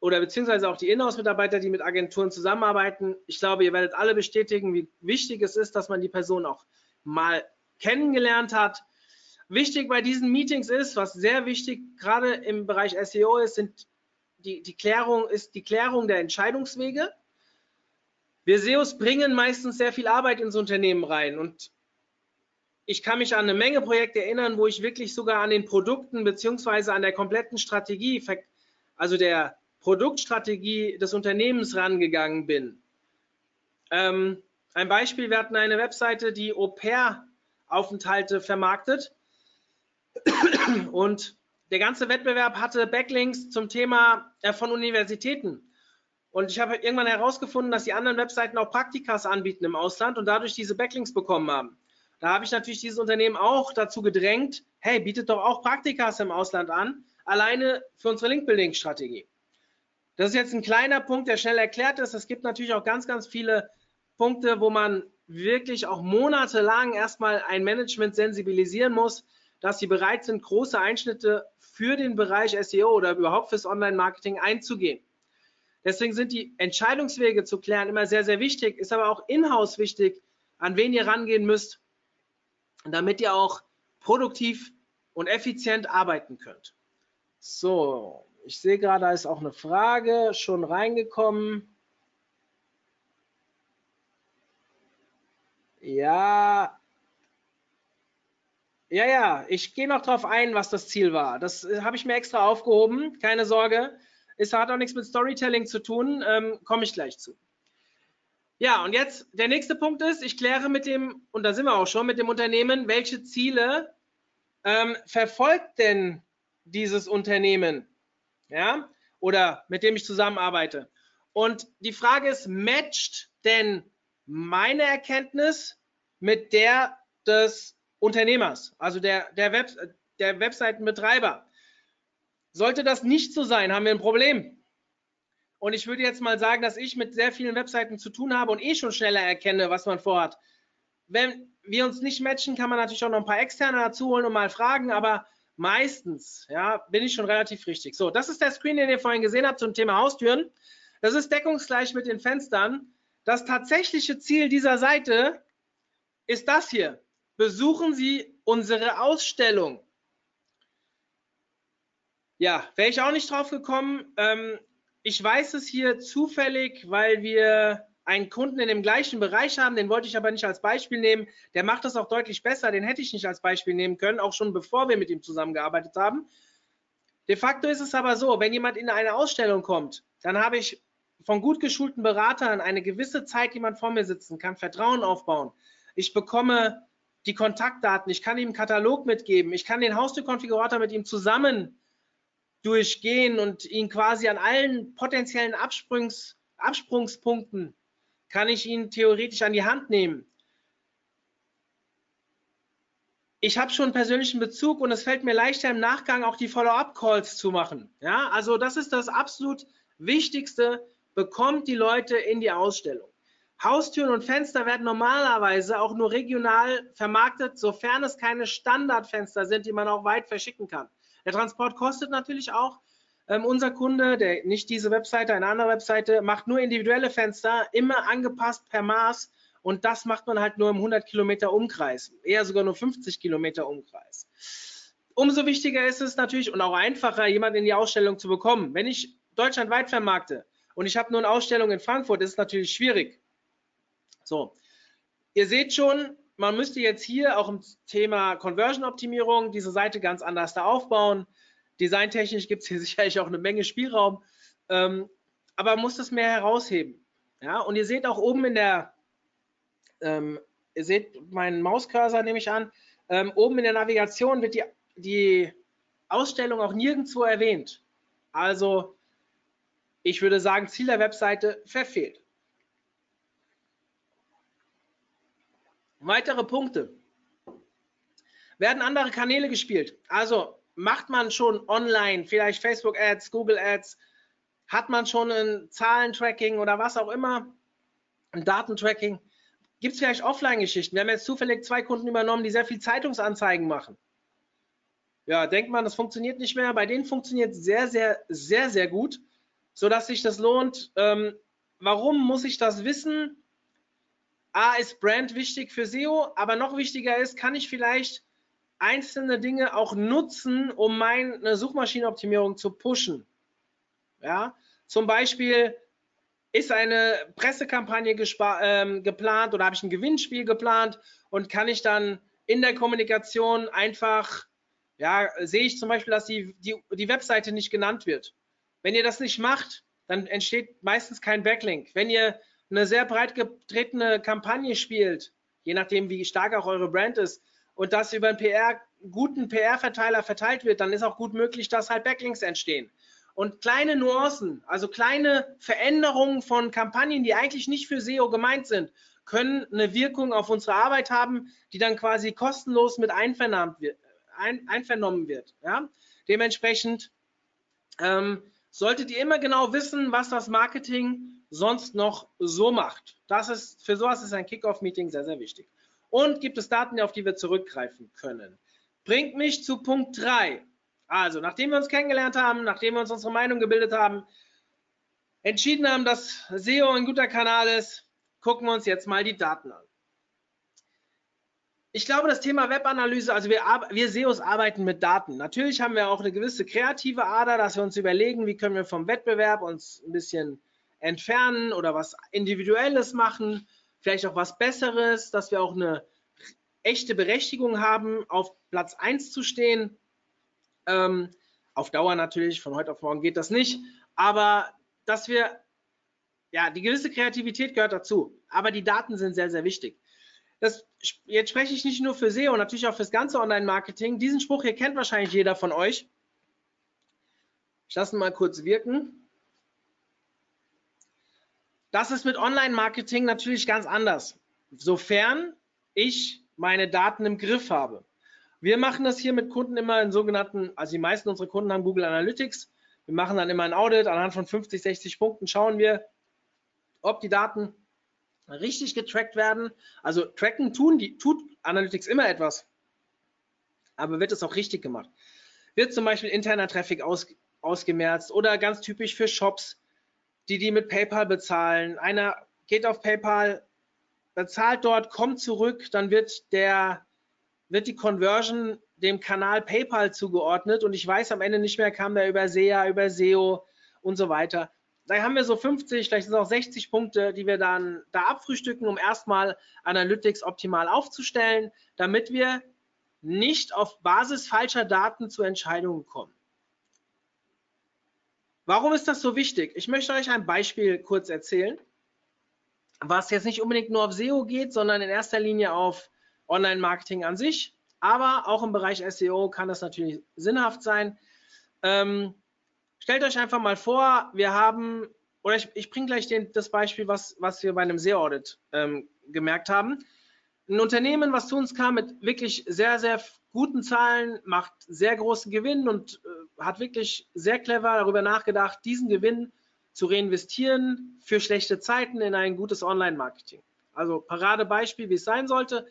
oder beziehungsweise auch die Inhouse-Mitarbeiter, die mit Agenturen zusammenarbeiten, ich glaube, ihr werdet alle bestätigen, wie wichtig es ist, dass man die Person auch mal kennengelernt hat. Wichtig bei diesen Meetings ist, was sehr wichtig gerade im Bereich SEO ist, sind die, die Klärung, ist die Klärung der Entscheidungswege. Wir SEOs bringen meistens sehr viel Arbeit ins Unternehmen rein und ich kann mich an eine Menge Projekte erinnern, wo ich wirklich sogar an den Produkten beziehungsweise an der kompletten Strategie, also der Produktstrategie des Unternehmens rangegangen bin. Ähm, ein Beispiel, wir hatten eine Webseite, die Au-pair-Aufenthalte vermarktet und der ganze Wettbewerb hatte Backlinks zum Thema äh, von Universitäten. Und ich habe irgendwann herausgefunden, dass die anderen Webseiten auch Praktikas anbieten im Ausland und dadurch diese Backlinks bekommen haben. Da habe ich natürlich dieses Unternehmen auch dazu gedrängt, hey, bietet doch auch Praktikas im Ausland an, alleine für unsere Link-Building-Strategie. Das ist jetzt ein kleiner Punkt, der schnell erklärt ist. Es gibt natürlich auch ganz, ganz viele Punkte, wo man wirklich auch monatelang erstmal ein Management sensibilisieren muss, dass sie bereit sind, große Einschnitte für den Bereich SEO oder überhaupt fürs Online-Marketing einzugehen. Deswegen sind die Entscheidungswege zu klären immer sehr, sehr wichtig, ist aber auch in-house wichtig, an wen ihr rangehen müsst, damit ihr auch produktiv und effizient arbeiten könnt. So, ich sehe gerade, da ist auch eine Frage schon reingekommen. Ja. Ja, ja, ich gehe noch drauf ein, was das Ziel war. Das äh, habe ich mir extra aufgehoben, keine Sorge. Es hat auch nichts mit Storytelling zu tun, ähm, komme ich gleich zu. Ja, und jetzt der nächste Punkt ist, ich kläre mit dem, und da sind wir auch schon, mit dem Unternehmen, welche Ziele ähm, verfolgt denn dieses Unternehmen? Ja, oder mit dem ich zusammenarbeite. Und die Frage ist, matcht denn meine Erkenntnis mit der des Unternehmers, also der, der, Web, der Webseitenbetreiber? Sollte das nicht so sein, haben wir ein Problem. Und ich würde jetzt mal sagen, dass ich mit sehr vielen Webseiten zu tun habe und eh schon schneller erkenne, was man vorhat. Wenn wir uns nicht matchen, kann man natürlich auch noch ein paar externe dazu holen und mal fragen, aber meistens, ja, bin ich schon relativ richtig. So, das ist der Screen, den ihr vorhin gesehen habt zum Thema Haustüren. Das ist deckungsgleich mit den Fenstern. Das tatsächliche Ziel dieser Seite ist das hier. Besuchen Sie unsere Ausstellung. Ja, wäre ich auch nicht drauf gekommen. Ähm, ich weiß es hier zufällig, weil wir einen Kunden in dem gleichen Bereich haben, den wollte ich aber nicht als Beispiel nehmen. Der macht das auch deutlich besser, den hätte ich nicht als Beispiel nehmen können, auch schon bevor wir mit ihm zusammengearbeitet haben. De facto ist es aber so, wenn jemand in eine Ausstellung kommt, dann habe ich von gut geschulten Beratern eine gewisse Zeit jemand vor mir sitzen, kann Vertrauen aufbauen. Ich bekomme die Kontaktdaten, ich kann ihm einen Katalog mitgeben, ich kann den Haustürkonfigurator mit ihm zusammen durchgehen und ihn quasi an allen potenziellen Absprungs, Absprungspunkten kann ich ihn theoretisch an die Hand nehmen. Ich habe schon einen persönlichen Bezug und es fällt mir leichter im Nachgang auch die Follow-up-Calls zu machen. Ja, also das ist das absolut Wichtigste. Bekommt die Leute in die Ausstellung. Haustüren und Fenster werden normalerweise auch nur regional vermarktet, sofern es keine Standardfenster sind, die man auch weit verschicken kann. Der Transport kostet natürlich auch. Ähm, unser Kunde, der nicht diese Webseite, eine andere Webseite, macht nur individuelle Fenster, immer angepasst per Maß. Und das macht man halt nur im 100 Kilometer Umkreis, eher sogar nur 50 Kilometer Umkreis. Umso wichtiger ist es natürlich und auch einfacher, jemanden in die Ausstellung zu bekommen. Wenn ich deutschlandweit vermarkte und ich habe nur eine Ausstellung in Frankfurt, ist es natürlich schwierig. So, ihr seht schon, man müsste jetzt hier auch im Thema Conversion-Optimierung diese Seite ganz anders da aufbauen. Designtechnisch gibt es hier sicherlich auch eine Menge Spielraum, ähm, aber man muss das mehr herausheben. Ja, und ihr seht auch oben in der, ähm, ihr seht meinen Mauscursor, nehme ich an, ähm, oben in der Navigation wird die, die Ausstellung auch nirgendwo erwähnt. Also, ich würde sagen, Ziel der Webseite verfehlt. Weitere Punkte. Werden andere Kanäle gespielt? Also, macht man schon online, vielleicht Facebook Ads, Google Ads, hat man schon ein Zahlentracking oder was auch immer, ein Datentracking? Gibt es vielleicht Offline-Geschichten? Wir haben jetzt zufällig zwei Kunden übernommen, die sehr viel Zeitungsanzeigen machen. Ja, denkt man, das funktioniert nicht mehr. Bei denen funktioniert es sehr, sehr, sehr, sehr gut, sodass sich das lohnt. Ähm, warum muss ich das wissen? A, ist Brand wichtig für SEO, aber noch wichtiger ist, kann ich vielleicht einzelne Dinge auch nutzen, um meine Suchmaschinenoptimierung zu pushen. Ja, zum Beispiel ist eine Pressekampagne ähm, geplant oder habe ich ein Gewinnspiel geplant und kann ich dann in der Kommunikation einfach, ja, sehe ich zum Beispiel, dass die, die, die Webseite nicht genannt wird. Wenn ihr das nicht macht, dann entsteht meistens kein Backlink. Wenn ihr eine sehr breit getretene Kampagne spielt, je nachdem, wie stark auch eure Brand ist, und das über einen PR, guten PR-Verteiler verteilt wird, dann ist auch gut möglich, dass halt Backlinks entstehen. Und kleine Nuancen, also kleine Veränderungen von Kampagnen, die eigentlich nicht für SEO gemeint sind, können eine Wirkung auf unsere Arbeit haben, die dann quasi kostenlos mit einvernommen wird. Ein, einvernommen wird ja? Dementsprechend ähm, solltet ihr immer genau wissen, was das Marketing sonst noch so macht. Das ist, für sowas ist ein Kickoff-Meeting sehr, sehr wichtig und gibt es Daten, auf die wir zurückgreifen können. Bringt mich zu Punkt 3. Also, nachdem wir uns kennengelernt haben, nachdem wir uns unsere Meinung gebildet haben, entschieden haben, dass SEO ein guter Kanal ist, gucken wir uns jetzt mal die Daten an. Ich glaube, das Thema Webanalyse, also wir, wir SEOs arbeiten mit Daten. Natürlich haben wir auch eine gewisse kreative Ader, dass wir uns überlegen, wie können wir vom Wettbewerb uns ein bisschen entfernen oder was Individuelles machen vielleicht auch was Besseres, dass wir auch eine echte Berechtigung haben, auf Platz 1 zu stehen. Ähm, auf Dauer natürlich, von heute auf morgen geht das nicht, aber dass wir, ja, die gewisse Kreativität gehört dazu, aber die Daten sind sehr, sehr wichtig. Das, jetzt spreche ich nicht nur für SEO, natürlich auch fürs ganze Online-Marketing. Diesen Spruch hier kennt wahrscheinlich jeder von euch. Ich lasse ihn mal kurz wirken. Das ist mit Online-Marketing natürlich ganz anders, sofern ich meine Daten im Griff habe. Wir machen das hier mit Kunden immer in sogenannten, also die meisten unserer Kunden haben Google Analytics. Wir machen dann immer ein Audit. Anhand von 50, 60 Punkten schauen wir, ob die Daten richtig getrackt werden. Also tracken tun die, tut Analytics immer etwas. Aber wird es auch richtig gemacht? Wird zum Beispiel interner Traffic aus, ausgemerzt oder ganz typisch für Shops, die die mit PayPal bezahlen. Einer geht auf PayPal, bezahlt dort, kommt zurück, dann wird der wird die Conversion dem Kanal PayPal zugeordnet und ich weiß am Ende nicht mehr, kam der über SEA, über SEO und so weiter. Da haben wir so 50, vielleicht sind es auch 60 Punkte, die wir dann da abfrühstücken, um erstmal Analytics optimal aufzustellen, damit wir nicht auf Basis falscher Daten zu Entscheidungen kommen. Warum ist das so wichtig? Ich möchte euch ein Beispiel kurz erzählen was jetzt nicht unbedingt nur auf SEO geht, sondern in erster Linie auf Online-Marketing an sich. Aber auch im Bereich SEO kann das natürlich sinnhaft sein. Ähm, stellt euch einfach mal vor, wir haben, oder ich, ich bringe gleich den, das Beispiel, was, was wir bei einem SEO-Audit ähm, gemerkt haben. Ein Unternehmen, was zu uns kam mit wirklich sehr, sehr guten Zahlen, macht sehr großen Gewinn und äh, hat wirklich sehr clever darüber nachgedacht, diesen Gewinn zu reinvestieren für schlechte Zeiten in ein gutes Online-Marketing. Also Paradebeispiel, wie es sein sollte,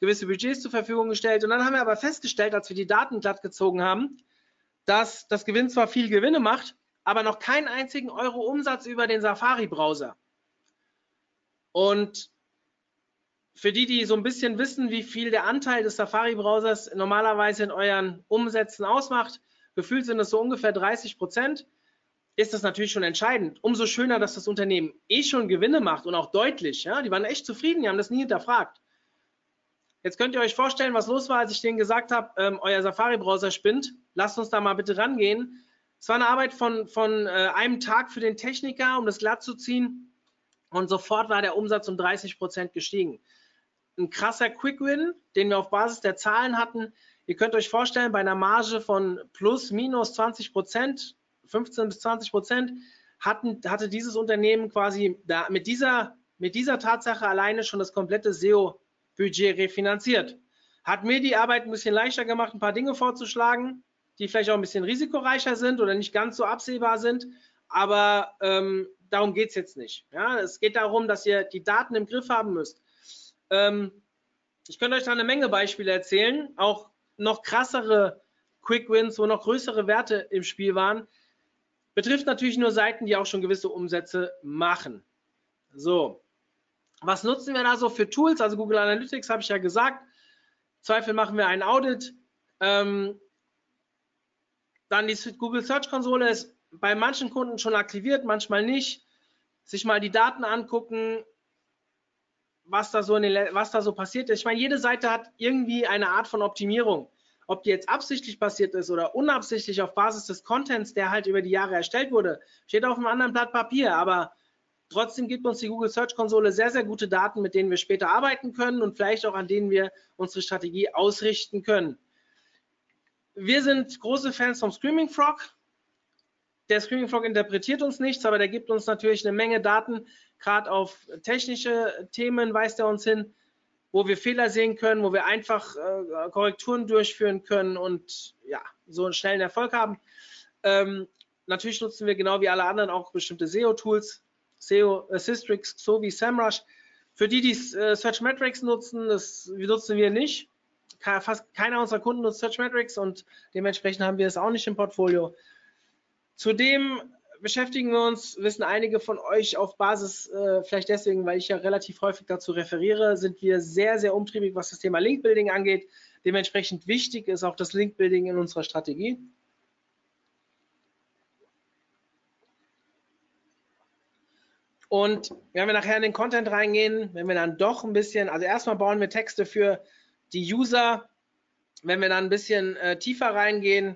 gewisse Budgets zur Verfügung gestellt. Und dann haben wir aber festgestellt, als wir die Daten glatt gezogen haben, dass das Gewinn zwar viel Gewinne macht, aber noch keinen einzigen Euro Umsatz über den Safari-Browser. Und für die, die so ein bisschen wissen, wie viel der Anteil des Safari-Browsers normalerweise in euren Umsätzen ausmacht, gefühlt sind es so ungefähr 30 Prozent ist das natürlich schon entscheidend. Umso schöner, dass das Unternehmen eh schon Gewinne macht und auch deutlich. Ja? Die waren echt zufrieden, die haben das nie hinterfragt. Jetzt könnt ihr euch vorstellen, was los war, als ich denen gesagt habe, ähm, euer Safari-Browser spinnt. Lasst uns da mal bitte rangehen. Es war eine Arbeit von, von äh, einem Tag für den Techniker, um das glatt zu ziehen. Und sofort war der Umsatz um 30 Prozent gestiegen. Ein krasser Quick-Win, den wir auf Basis der Zahlen hatten. Ihr könnt euch vorstellen, bei einer Marge von plus minus 20 Prozent 15 bis 20 Prozent hatten, hatte dieses Unternehmen quasi da, mit, dieser, mit dieser Tatsache alleine schon das komplette SEO-Budget refinanziert. Hat mir die Arbeit ein bisschen leichter gemacht, ein paar Dinge vorzuschlagen, die vielleicht auch ein bisschen risikoreicher sind oder nicht ganz so absehbar sind. Aber ähm, darum geht es jetzt nicht. Ja, es geht darum, dass ihr die Daten im Griff haben müsst. Ähm, ich könnte euch da eine Menge Beispiele erzählen, auch noch krassere Quick Wins, wo noch größere Werte im Spiel waren. Betrifft natürlich nur Seiten, die auch schon gewisse Umsätze machen. So, was nutzen wir da so für Tools? Also Google Analytics habe ich ja gesagt. Zweifel machen wir ein Audit. Ähm, dann die Google Search Konsole ist bei manchen Kunden schon aktiviert, manchmal nicht. Sich mal die Daten angucken, was da so, den, was da so passiert ist. Ich meine, jede Seite hat irgendwie eine Art von Optimierung. Ob die jetzt absichtlich passiert ist oder unabsichtlich auf Basis des Contents, der halt über die Jahre erstellt wurde, steht auf einem anderen Blatt Papier. Aber trotzdem gibt uns die Google Search Konsole sehr, sehr gute Daten, mit denen wir später arbeiten können und vielleicht auch an denen wir unsere Strategie ausrichten können. Wir sind große Fans vom Screaming Frog. Der Screaming Frog interpretiert uns nichts, aber der gibt uns natürlich eine Menge Daten. Gerade auf technische Themen weist er uns hin wo wir Fehler sehen können, wo wir einfach äh, Korrekturen durchführen können und ja, so einen schnellen Erfolg haben. Ähm, natürlich nutzen wir genau wie alle anderen auch bestimmte SEO-Tools, SEO Assistrix sowie SEMrush. Für die, die äh, Searchmetrics nutzen, das nutzen wir nicht. Fast keiner unserer Kunden nutzt Searchmetrics und dementsprechend haben wir es auch nicht im Portfolio. Zudem beschäftigen wir uns, wissen einige von euch auf Basis, äh, vielleicht deswegen, weil ich ja relativ häufig dazu referiere, sind wir sehr, sehr umtriebig, was das Thema Linkbuilding angeht. Dementsprechend wichtig ist auch das Linkbuilding in unserer Strategie. Und wenn wir nachher in den Content reingehen, wenn wir dann doch ein bisschen, also erstmal bauen wir Texte für die User, wenn wir dann ein bisschen äh, tiefer reingehen,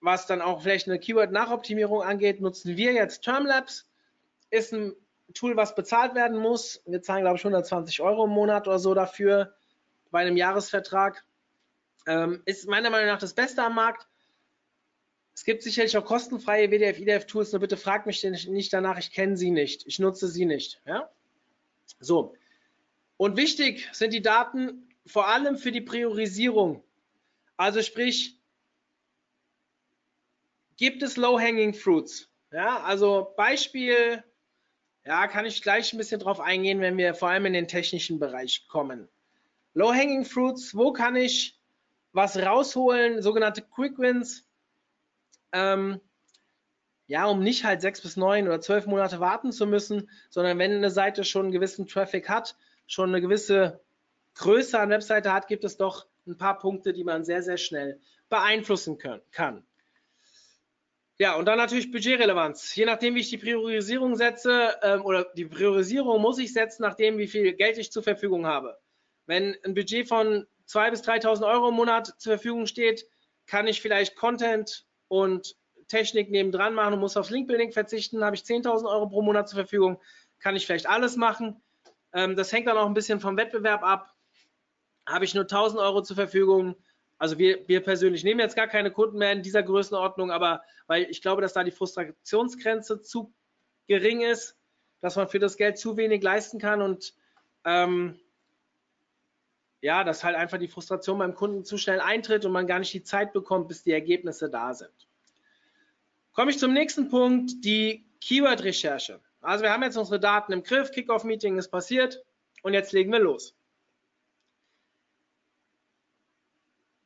was dann auch vielleicht eine Keyword-Nachoptimierung angeht, nutzen wir jetzt Termlabs. Ist ein Tool, was bezahlt werden muss. Wir zahlen, glaube ich, 120 Euro im Monat oder so dafür bei einem Jahresvertrag. Ähm, ist meiner Meinung nach das Beste am Markt. Es gibt sicherlich auch kostenfreie WDF, IDF-Tools, nur bitte fragt mich nicht danach, ich kenne sie nicht, ich nutze sie nicht. Ja? So. Und wichtig sind die Daten vor allem für die Priorisierung. Also sprich, gibt es Low-Hanging Fruits? Ja, also Beispiel, ja, kann ich gleich ein bisschen drauf eingehen, wenn wir vor allem in den technischen Bereich kommen. Low-Hanging Fruits, wo kann ich was rausholen? Sogenannte Quick Wins. Ähm, ja, um nicht halt sechs bis neun oder zwölf Monate warten zu müssen, sondern wenn eine Seite schon einen gewissen Traffic hat, schon eine gewisse Größe an Webseite hat, gibt es doch ein paar Punkte, die man sehr, sehr schnell beeinflussen können, kann. Ja, und dann natürlich Budgetrelevanz. Je nachdem, wie ich die Priorisierung setze, ähm, oder die Priorisierung muss ich setzen, nachdem, wie viel Geld ich zur Verfügung habe. Wenn ein Budget von 2.000 bis 3.000 Euro im Monat zur Verfügung steht, kann ich vielleicht Content und Technik nebendran machen und muss aufs Linkbuilding verzichten. Habe ich 10.000 Euro pro Monat zur Verfügung, kann ich vielleicht alles machen. Ähm, das hängt dann auch ein bisschen vom Wettbewerb ab. Habe ich nur 1.000 Euro zur Verfügung, also wir, wir persönlich nehmen jetzt gar keine Kunden mehr in dieser Größenordnung, aber weil ich glaube, dass da die Frustrationsgrenze zu gering ist, dass man für das Geld zu wenig leisten kann und ähm, ja, dass halt einfach die Frustration beim Kunden zu schnell eintritt und man gar nicht die Zeit bekommt, bis die Ergebnisse da sind. Komme ich zum nächsten Punkt, die Keyword-Recherche. Also wir haben jetzt unsere Daten im Griff, Kickoff-Meeting ist passiert und jetzt legen wir los.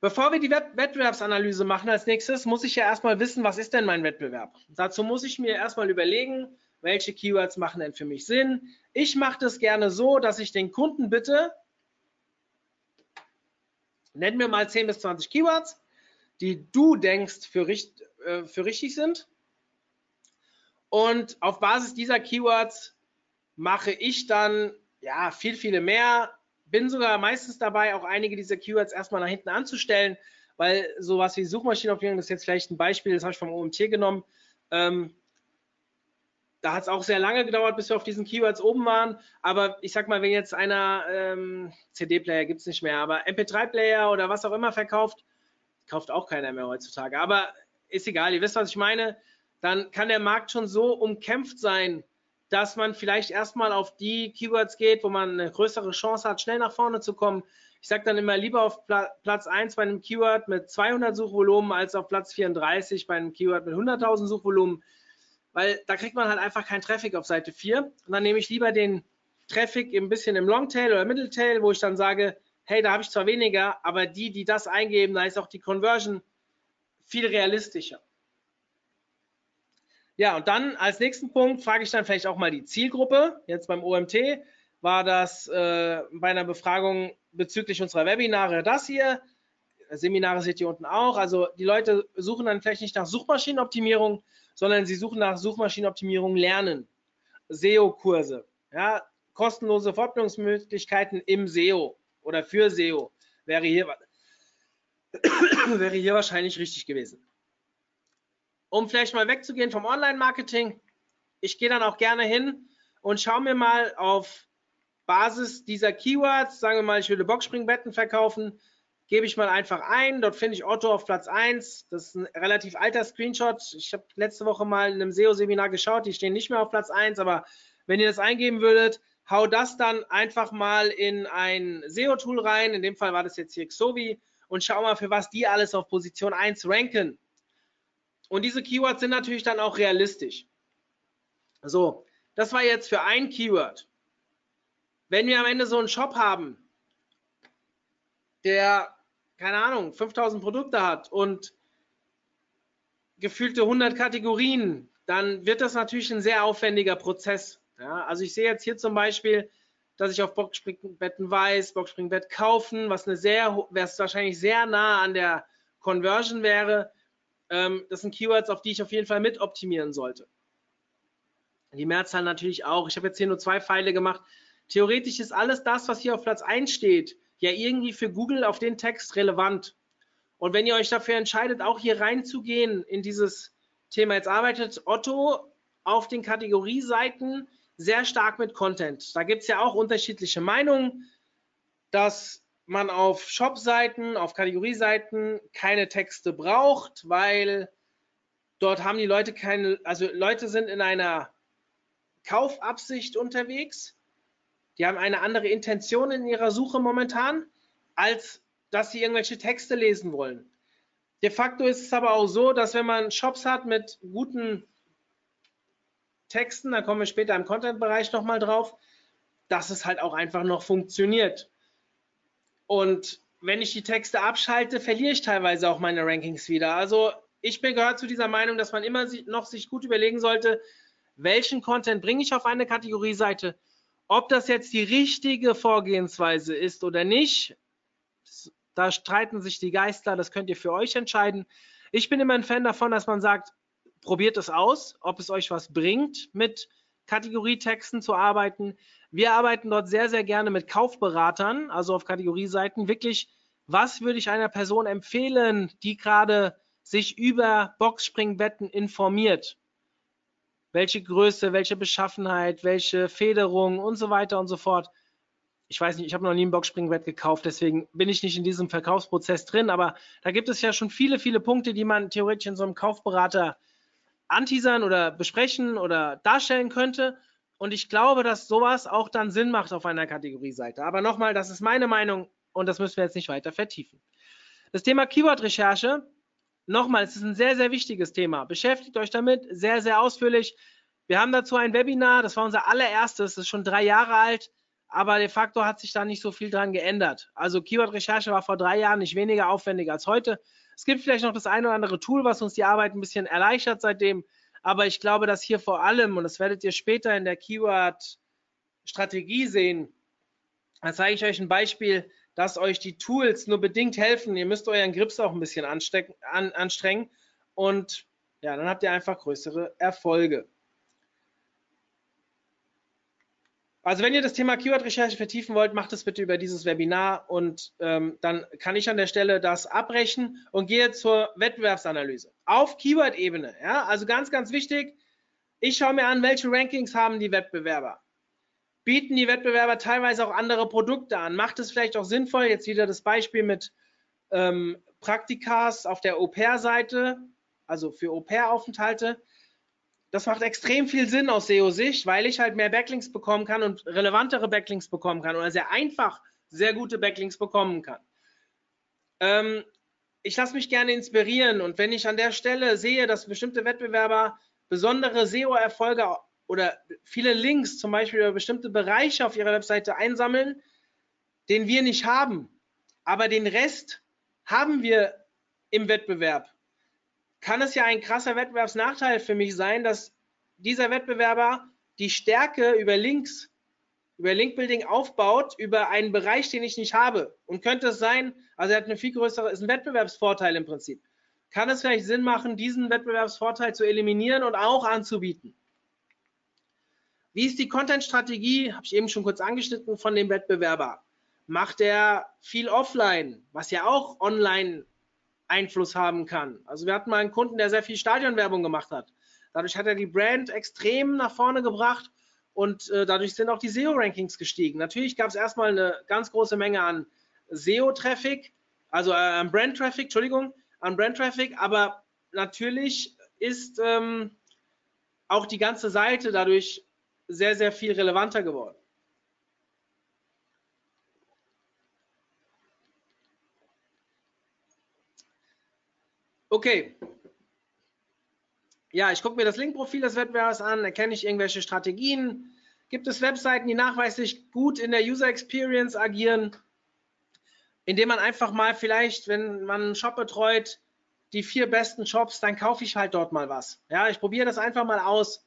Bevor wir die Wettbewerbsanalyse machen als nächstes, muss ich ja erstmal wissen, was ist denn mein Wettbewerb? Dazu muss ich mir erstmal überlegen, welche Keywords machen denn für mich Sinn. Ich mache das gerne so, dass ich den Kunden bitte, nenn mir mal 10 bis 20 Keywords, die du denkst für, äh, für richtig sind. Und auf Basis dieser Keywords mache ich dann ja viel, viele mehr bin sogar meistens dabei, auch einige dieser Keywords erstmal nach hinten anzustellen, weil sowas wie Suchmaschinenoptimierung, das ist jetzt vielleicht ein Beispiel, das habe ich vom OMT genommen. Ähm, da hat es auch sehr lange gedauert, bis wir auf diesen Keywords oben waren. Aber ich sag mal, wenn jetzt einer ähm, CD-Player gibt es nicht mehr, aber MP3-Player oder was auch immer verkauft, kauft auch keiner mehr heutzutage. Aber ist egal, ihr wisst, was ich meine. Dann kann der Markt schon so umkämpft sein, dass man vielleicht erstmal auf die Keywords geht, wo man eine größere Chance hat, schnell nach vorne zu kommen. Ich sage dann immer lieber auf Platz 1 bei einem Keyword mit 200 Suchvolumen als auf Platz 34 bei einem Keyword mit 100.000 Suchvolumen, weil da kriegt man halt einfach keinen Traffic auf Seite 4. Und dann nehme ich lieber den Traffic ein bisschen im Longtail oder Middletail, wo ich dann sage, hey, da habe ich zwar weniger, aber die, die das eingeben, da ist auch die Conversion viel realistischer. Ja, und dann als nächsten Punkt frage ich dann vielleicht auch mal die Zielgruppe. Jetzt beim OMT war das äh, bei einer Befragung bezüglich unserer Webinare das hier. Seminare seht ihr unten auch. Also die Leute suchen dann vielleicht nicht nach Suchmaschinenoptimierung, sondern sie suchen nach Suchmaschinenoptimierung lernen. SEO-Kurse, ja, kostenlose Fortbildungsmöglichkeiten im SEO oder für SEO wäre hier, wäre hier wahrscheinlich richtig gewesen um vielleicht mal wegzugehen vom Online-Marketing, ich gehe dann auch gerne hin und schaue mir mal auf Basis dieser Keywords, sagen wir mal, ich würde Boxspringbetten verkaufen, gebe ich mal einfach ein. Dort finde ich Otto auf Platz 1. Das ist ein relativ alter Screenshot. Ich habe letzte Woche mal in einem SEO-Seminar geschaut, die stehen nicht mehr auf Platz 1, aber wenn ihr das eingeben würdet, hau das dann einfach mal in ein SEO-Tool rein. In dem Fall war das jetzt hier Xovi und schau mal, für was die alles auf Position 1 ranken. Und diese Keywords sind natürlich dann auch realistisch. So, das war jetzt für ein Keyword. Wenn wir am Ende so einen Shop haben, der, keine Ahnung, 5000 Produkte hat und gefühlte 100 Kategorien, dann wird das natürlich ein sehr aufwendiger Prozess. Ja, also ich sehe jetzt hier zum Beispiel, dass ich auf Boxspringbetten weiß, Boxspringbett kaufen, was eine sehr, was wahrscheinlich sehr nah an der Conversion wäre. Ähm, das sind Keywords, auf die ich auf jeden Fall mit optimieren sollte. Die Mehrzahl natürlich auch. Ich habe jetzt hier nur zwei Pfeile gemacht. Theoretisch ist alles das, was hier auf Platz 1 steht, ja irgendwie für Google auf den Text relevant. Und wenn ihr euch dafür entscheidet, auch hier reinzugehen in dieses Thema, jetzt arbeitet Otto auf den Kategorieseiten sehr stark mit Content. Da gibt es ja auch unterschiedliche Meinungen, dass man auf Shop-Seiten, auf Kategorieseiten keine Texte braucht, weil dort haben die Leute keine, also Leute sind in einer Kaufabsicht unterwegs. Die haben eine andere Intention in ihrer Suche momentan, als dass sie irgendwelche Texte lesen wollen. De facto ist es aber auch so, dass wenn man Shops hat mit guten Texten, da kommen wir später im Content-Bereich nochmal drauf, dass es halt auch einfach noch funktioniert. Und wenn ich die Texte abschalte, verliere ich teilweise auch meine Rankings wieder. Also ich bin gehört zu dieser Meinung, dass man immer noch sich gut überlegen sollte, welchen Content bringe ich auf eine Kategorieseite. Ob das jetzt die richtige Vorgehensweise ist oder nicht, da streiten sich die Geister, das könnt ihr für euch entscheiden. Ich bin immer ein Fan davon, dass man sagt, probiert es aus, ob es euch was bringt, mit Kategorietexten zu arbeiten. Wir arbeiten dort sehr, sehr gerne mit Kaufberatern, also auf Kategorieseiten. Wirklich, was würde ich einer Person empfehlen, die gerade sich über Boxspringbetten informiert? Welche Größe, welche Beschaffenheit, welche Federung und so weiter und so fort. Ich weiß nicht, ich habe noch nie ein Boxspringbett gekauft, deswegen bin ich nicht in diesem Verkaufsprozess drin, aber da gibt es ja schon viele, viele Punkte, die man theoretisch in so einem Kaufberater anteasern oder besprechen oder darstellen könnte. Und ich glaube, dass sowas auch dann Sinn macht auf einer Kategorieseite. Aber nochmal, das ist meine Meinung und das müssen wir jetzt nicht weiter vertiefen. Das Thema Keyword-Recherche, nochmal, es ist ein sehr, sehr wichtiges Thema. Beschäftigt euch damit sehr, sehr ausführlich. Wir haben dazu ein Webinar, das war unser allererstes, das ist schon drei Jahre alt, aber de facto hat sich da nicht so viel dran geändert. Also Keyword-Recherche war vor drei Jahren nicht weniger aufwendig als heute. Es gibt vielleicht noch das eine oder andere Tool, was uns die Arbeit ein bisschen erleichtert seitdem. Aber ich glaube, dass hier vor allem, und das werdet ihr später in der Keyword-Strategie sehen, da zeige ich euch ein Beispiel, dass euch die Tools nur bedingt helfen. Ihr müsst euren Grips auch ein bisschen an, anstrengen und ja, dann habt ihr einfach größere Erfolge. Also wenn ihr das Thema Keyword-Recherche vertiefen wollt, macht es bitte über dieses Webinar und ähm, dann kann ich an der Stelle das abbrechen und gehe zur Wettbewerbsanalyse. Auf Keyword-Ebene, ja, also ganz, ganz wichtig, ich schaue mir an, welche Rankings haben die Wettbewerber. Bieten die Wettbewerber teilweise auch andere Produkte an? Macht es vielleicht auch sinnvoll, jetzt wieder das Beispiel mit ähm, Praktikas auf der Au-pair-Seite, also für Au-pair-Aufenthalte, das macht extrem viel Sinn aus SEO-Sicht, weil ich halt mehr Backlinks bekommen kann und relevantere Backlinks bekommen kann oder sehr einfach sehr gute Backlinks bekommen kann. Ähm, ich lasse mich gerne inspirieren und wenn ich an der Stelle sehe, dass bestimmte Wettbewerber besondere SEO-Erfolge oder viele Links zum Beispiel über bestimmte Bereiche auf ihrer Webseite einsammeln, den wir nicht haben, aber den Rest haben wir im Wettbewerb kann es ja ein krasser Wettbewerbsnachteil für mich sein, dass dieser Wettbewerber die Stärke über Links, über Linkbuilding aufbaut, über einen Bereich, den ich nicht habe. Und könnte es sein, also er hat eine viel größere, ist ein Wettbewerbsvorteil im Prinzip. Kann es vielleicht Sinn machen, diesen Wettbewerbsvorteil zu eliminieren und auch anzubieten? Wie ist die Content-Strategie? Habe ich eben schon kurz angeschnitten von dem Wettbewerber. Macht er viel offline, was ja auch online Einfluss haben kann. Also wir hatten mal einen Kunden, der sehr viel Stadionwerbung gemacht hat. Dadurch hat er die Brand extrem nach vorne gebracht und äh, dadurch sind auch die SEO-Rankings gestiegen. Natürlich gab es erstmal eine ganz große Menge an SEO-Traffic, also äh, an Brand-Traffic, Entschuldigung, an Brand-Traffic, aber natürlich ist ähm, auch die ganze Seite dadurch sehr, sehr viel relevanter geworden. Okay. Ja, ich gucke mir das Linkprofil des Wettbewerbers an, erkenne ich irgendwelche Strategien. Gibt es Webseiten, die nachweislich gut in der User Experience agieren, indem man einfach mal vielleicht, wenn man einen Shop betreut, die vier besten Shops, dann kaufe ich halt dort mal was. Ja, ich probiere das einfach mal aus,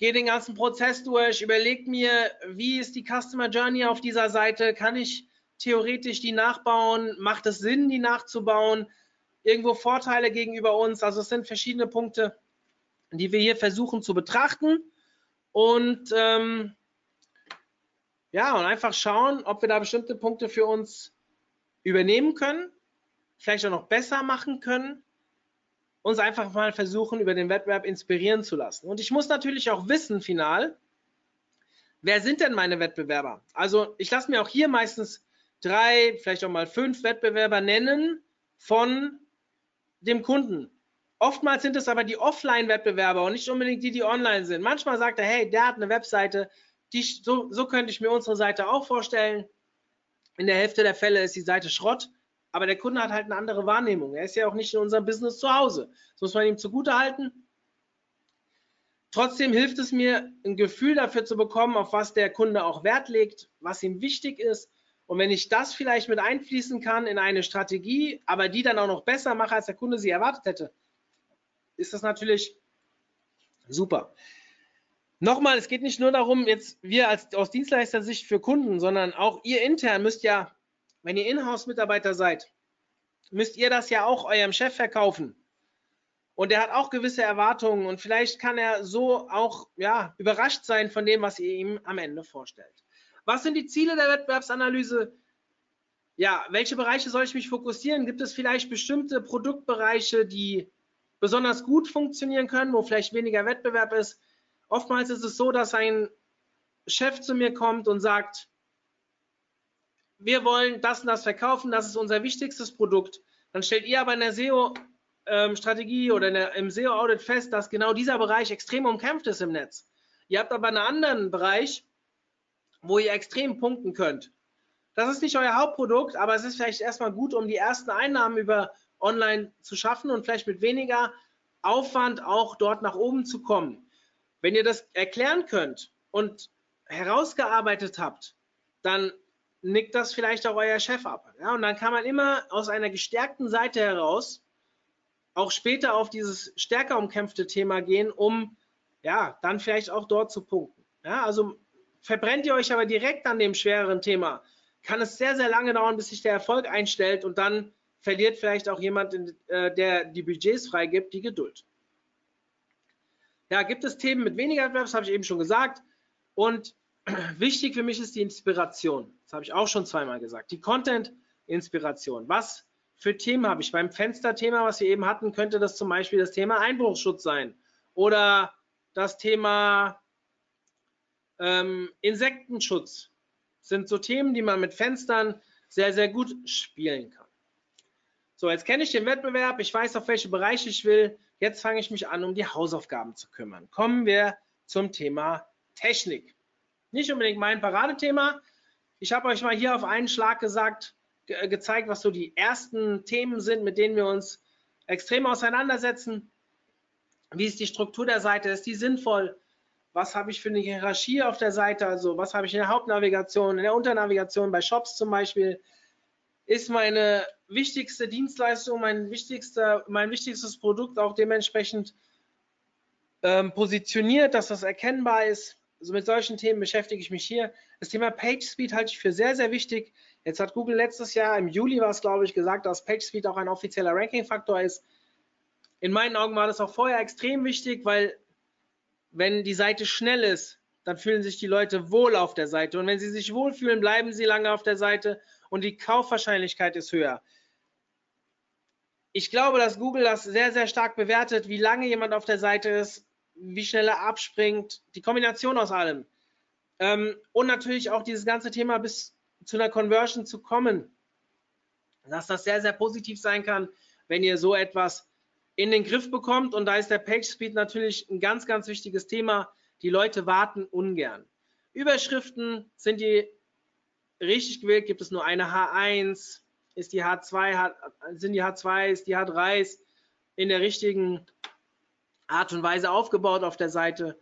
gehe den ganzen Prozess durch, überlege mir, wie ist die Customer Journey auf dieser Seite, kann ich theoretisch die nachbauen, macht es Sinn, die nachzubauen, irgendwo Vorteile gegenüber uns. Also es sind verschiedene Punkte, die wir hier versuchen zu betrachten. und ähm, ja, und einfach schauen, ob wir da bestimmte Punkte für uns übernehmen können, vielleicht auch noch besser machen können, uns einfach mal versuchen, über den Wettbewerb inspirieren zu lassen. Und ich muss natürlich auch wissen, final, wer sind denn meine Wettbewerber? Also ich lasse mir auch hier meistens drei, vielleicht auch mal fünf Wettbewerber nennen von dem Kunden. Oftmals sind es aber die Offline-Wettbewerber und nicht unbedingt die, die online sind. Manchmal sagt er, hey, der hat eine Webseite, die, so, so könnte ich mir unsere Seite auch vorstellen. In der Hälfte der Fälle ist die Seite Schrott, aber der Kunde hat halt eine andere Wahrnehmung. Er ist ja auch nicht in unserem Business zu Hause. Das muss man ihm zugute halten. Trotzdem hilft es mir, ein Gefühl dafür zu bekommen, auf was der Kunde auch Wert legt, was ihm wichtig ist. Und wenn ich das vielleicht mit einfließen kann in eine Strategie, aber die dann auch noch besser mache, als der Kunde sie erwartet hätte, ist das natürlich super. Nochmal, es geht nicht nur darum, jetzt wir als aus Dienstleister-Sicht für Kunden, sondern auch ihr intern müsst ja, wenn ihr Inhouse-Mitarbeiter seid, müsst ihr das ja auch eurem Chef verkaufen. Und er hat auch gewisse Erwartungen und vielleicht kann er so auch ja, überrascht sein von dem, was ihr ihm am Ende vorstellt. Was sind die Ziele der Wettbewerbsanalyse? Ja, welche Bereiche soll ich mich fokussieren? Gibt es vielleicht bestimmte Produktbereiche, die besonders gut funktionieren können, wo vielleicht weniger Wettbewerb ist? Oftmals ist es so, dass ein Chef zu mir kommt und sagt, wir wollen das und das verkaufen, das ist unser wichtigstes Produkt. Dann stellt ihr aber in der SEO-Strategie oder der, im SEO-Audit fest, dass genau dieser Bereich extrem umkämpft ist im Netz. Ihr habt aber einen anderen Bereich, wo ihr extrem punkten könnt. Das ist nicht euer Hauptprodukt, aber es ist vielleicht erstmal gut, um die ersten Einnahmen über online zu schaffen und vielleicht mit weniger Aufwand auch dort nach oben zu kommen. Wenn ihr das erklären könnt und herausgearbeitet habt, dann nickt das vielleicht auch euer Chef ab. Ja, und dann kann man immer aus einer gestärkten Seite heraus auch später auf dieses stärker umkämpfte Thema gehen, um ja dann vielleicht auch dort zu punkten. Ja, also verbrennt ihr euch aber direkt an dem schwereren Thema, kann es sehr, sehr lange dauern, bis sich der Erfolg einstellt und dann verliert vielleicht auch jemand, äh, der die Budgets freigibt, die Geduld. Ja, gibt es Themen mit weniger Wettbewerb, das habe ich eben schon gesagt. Und wichtig für mich ist die Inspiration. Das habe ich auch schon zweimal gesagt. Die Content-Inspiration. Was für Themen habe ich? Beim Fenster-Thema, was wir eben hatten, könnte das zum Beispiel das Thema Einbruchsschutz sein. Oder das Thema ähm, Insektenschutz. Das sind so Themen, die man mit Fenstern sehr, sehr gut spielen kann. So, jetzt kenne ich den Wettbewerb, ich weiß, auf welche Bereiche ich will. Jetzt fange ich mich an, um die Hausaufgaben zu kümmern. Kommen wir zum Thema Technik. Nicht unbedingt mein Paradethema. Ich habe euch mal hier auf einen Schlag gesagt, ge gezeigt, was so die ersten Themen sind, mit denen wir uns extrem auseinandersetzen. Wie ist die Struktur der Seite? Ist die sinnvoll? Was habe ich für eine Hierarchie auf der Seite? Also was habe ich in der Hauptnavigation, in der Unternavigation, bei Shops zum Beispiel? ist meine wichtigste Dienstleistung, mein, wichtigster, mein wichtigstes Produkt auch dementsprechend ähm, positioniert, dass das erkennbar ist. Also mit solchen Themen beschäftige ich mich hier. Das Thema PageSpeed halte ich für sehr, sehr wichtig. Jetzt hat Google letztes Jahr, im Juli war es, glaube ich, gesagt, dass PageSpeed auch ein offizieller Ranking-Faktor ist. In meinen Augen war das auch vorher extrem wichtig, weil wenn die Seite schnell ist, dann fühlen sich die Leute wohl auf der Seite. Und wenn sie sich wohlfühlen, bleiben sie lange auf der Seite und die Kaufwahrscheinlichkeit ist höher. Ich glaube, dass Google das sehr, sehr stark bewertet, wie lange jemand auf der Seite ist, wie schnell er abspringt, die Kombination aus allem. Ähm, und natürlich auch dieses ganze Thema bis zu einer Conversion zu kommen, dass das sehr, sehr positiv sein kann, wenn ihr so etwas in den Griff bekommt. Und da ist der Page Speed natürlich ein ganz, ganz wichtiges Thema. Die Leute warten ungern. Überschriften sind die richtig gewählt, gibt es nur eine H1, ist die H2, sind die H2, ist die H3 in der richtigen Art und Weise aufgebaut auf der Seite.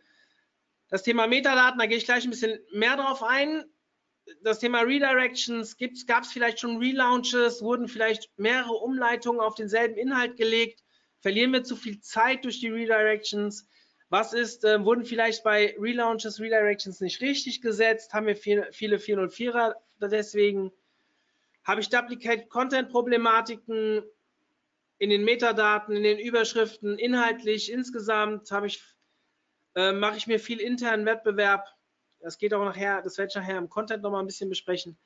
Das Thema Metadaten, da gehe ich gleich ein bisschen mehr drauf ein. Das Thema Redirections, gab es vielleicht schon Relaunches, wurden vielleicht mehrere Umleitungen auf denselben Inhalt gelegt, verlieren wir zu viel Zeit durch die Redirections. Was ist, äh, wurden vielleicht bei Relaunches, Redirections nicht richtig gesetzt? Haben wir viel, viele 404er deswegen? Habe ich Duplicate Content Problematiken in den Metadaten, in den Überschriften, inhaltlich, insgesamt habe ich äh, mache ich mir viel internen Wettbewerb. Das geht auch nachher, das werde ich nachher im Content nochmal ein bisschen besprechen.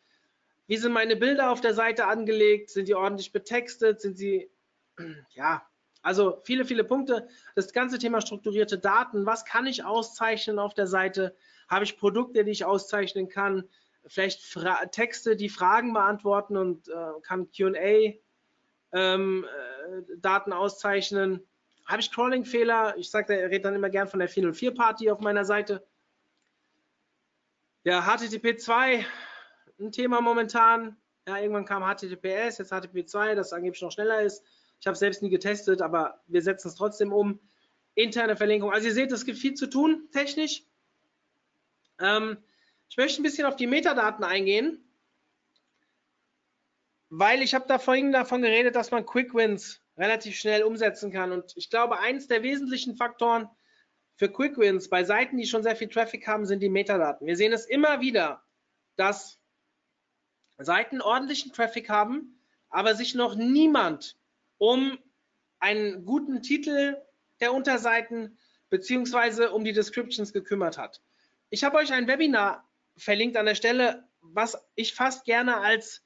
Wie sind meine Bilder auf der Seite angelegt? Sind die ordentlich betextet? Sind sie, ja, also viele, viele Punkte. Das ganze Thema strukturierte Daten. Was kann ich auszeichnen auf der Seite? Habe ich Produkte, die ich auszeichnen kann? Vielleicht Fra Texte, die Fragen beantworten und äh, kann QA ähm, äh, Daten auszeichnen. Habe ich Crawling-Fehler? Ich sage, er redet dann immer gern von der 404-Party auf meiner Seite. Ja, HTTP 2, ein Thema momentan. Ja, irgendwann kam HTTPS, jetzt HTTP 2, das angeblich noch schneller ist. Ich habe es selbst nie getestet, aber wir setzen es trotzdem um. Interne Verlinkung. Also ihr seht, es gibt viel zu tun, technisch. Ähm, ich möchte ein bisschen auf die Metadaten eingehen, weil ich habe da vorhin davon geredet, dass man Quick Wins relativ schnell umsetzen kann. Und ich glaube, eins der wesentlichen Faktoren für Quick Wins bei Seiten, die schon sehr viel Traffic haben, sind die Metadaten. Wir sehen es immer wieder, dass Seiten ordentlichen Traffic haben, aber sich noch niemand um einen guten Titel der Unterseiten beziehungsweise um die Descriptions gekümmert hat. Ich habe euch ein Webinar verlinkt an der Stelle, was ich fast gerne als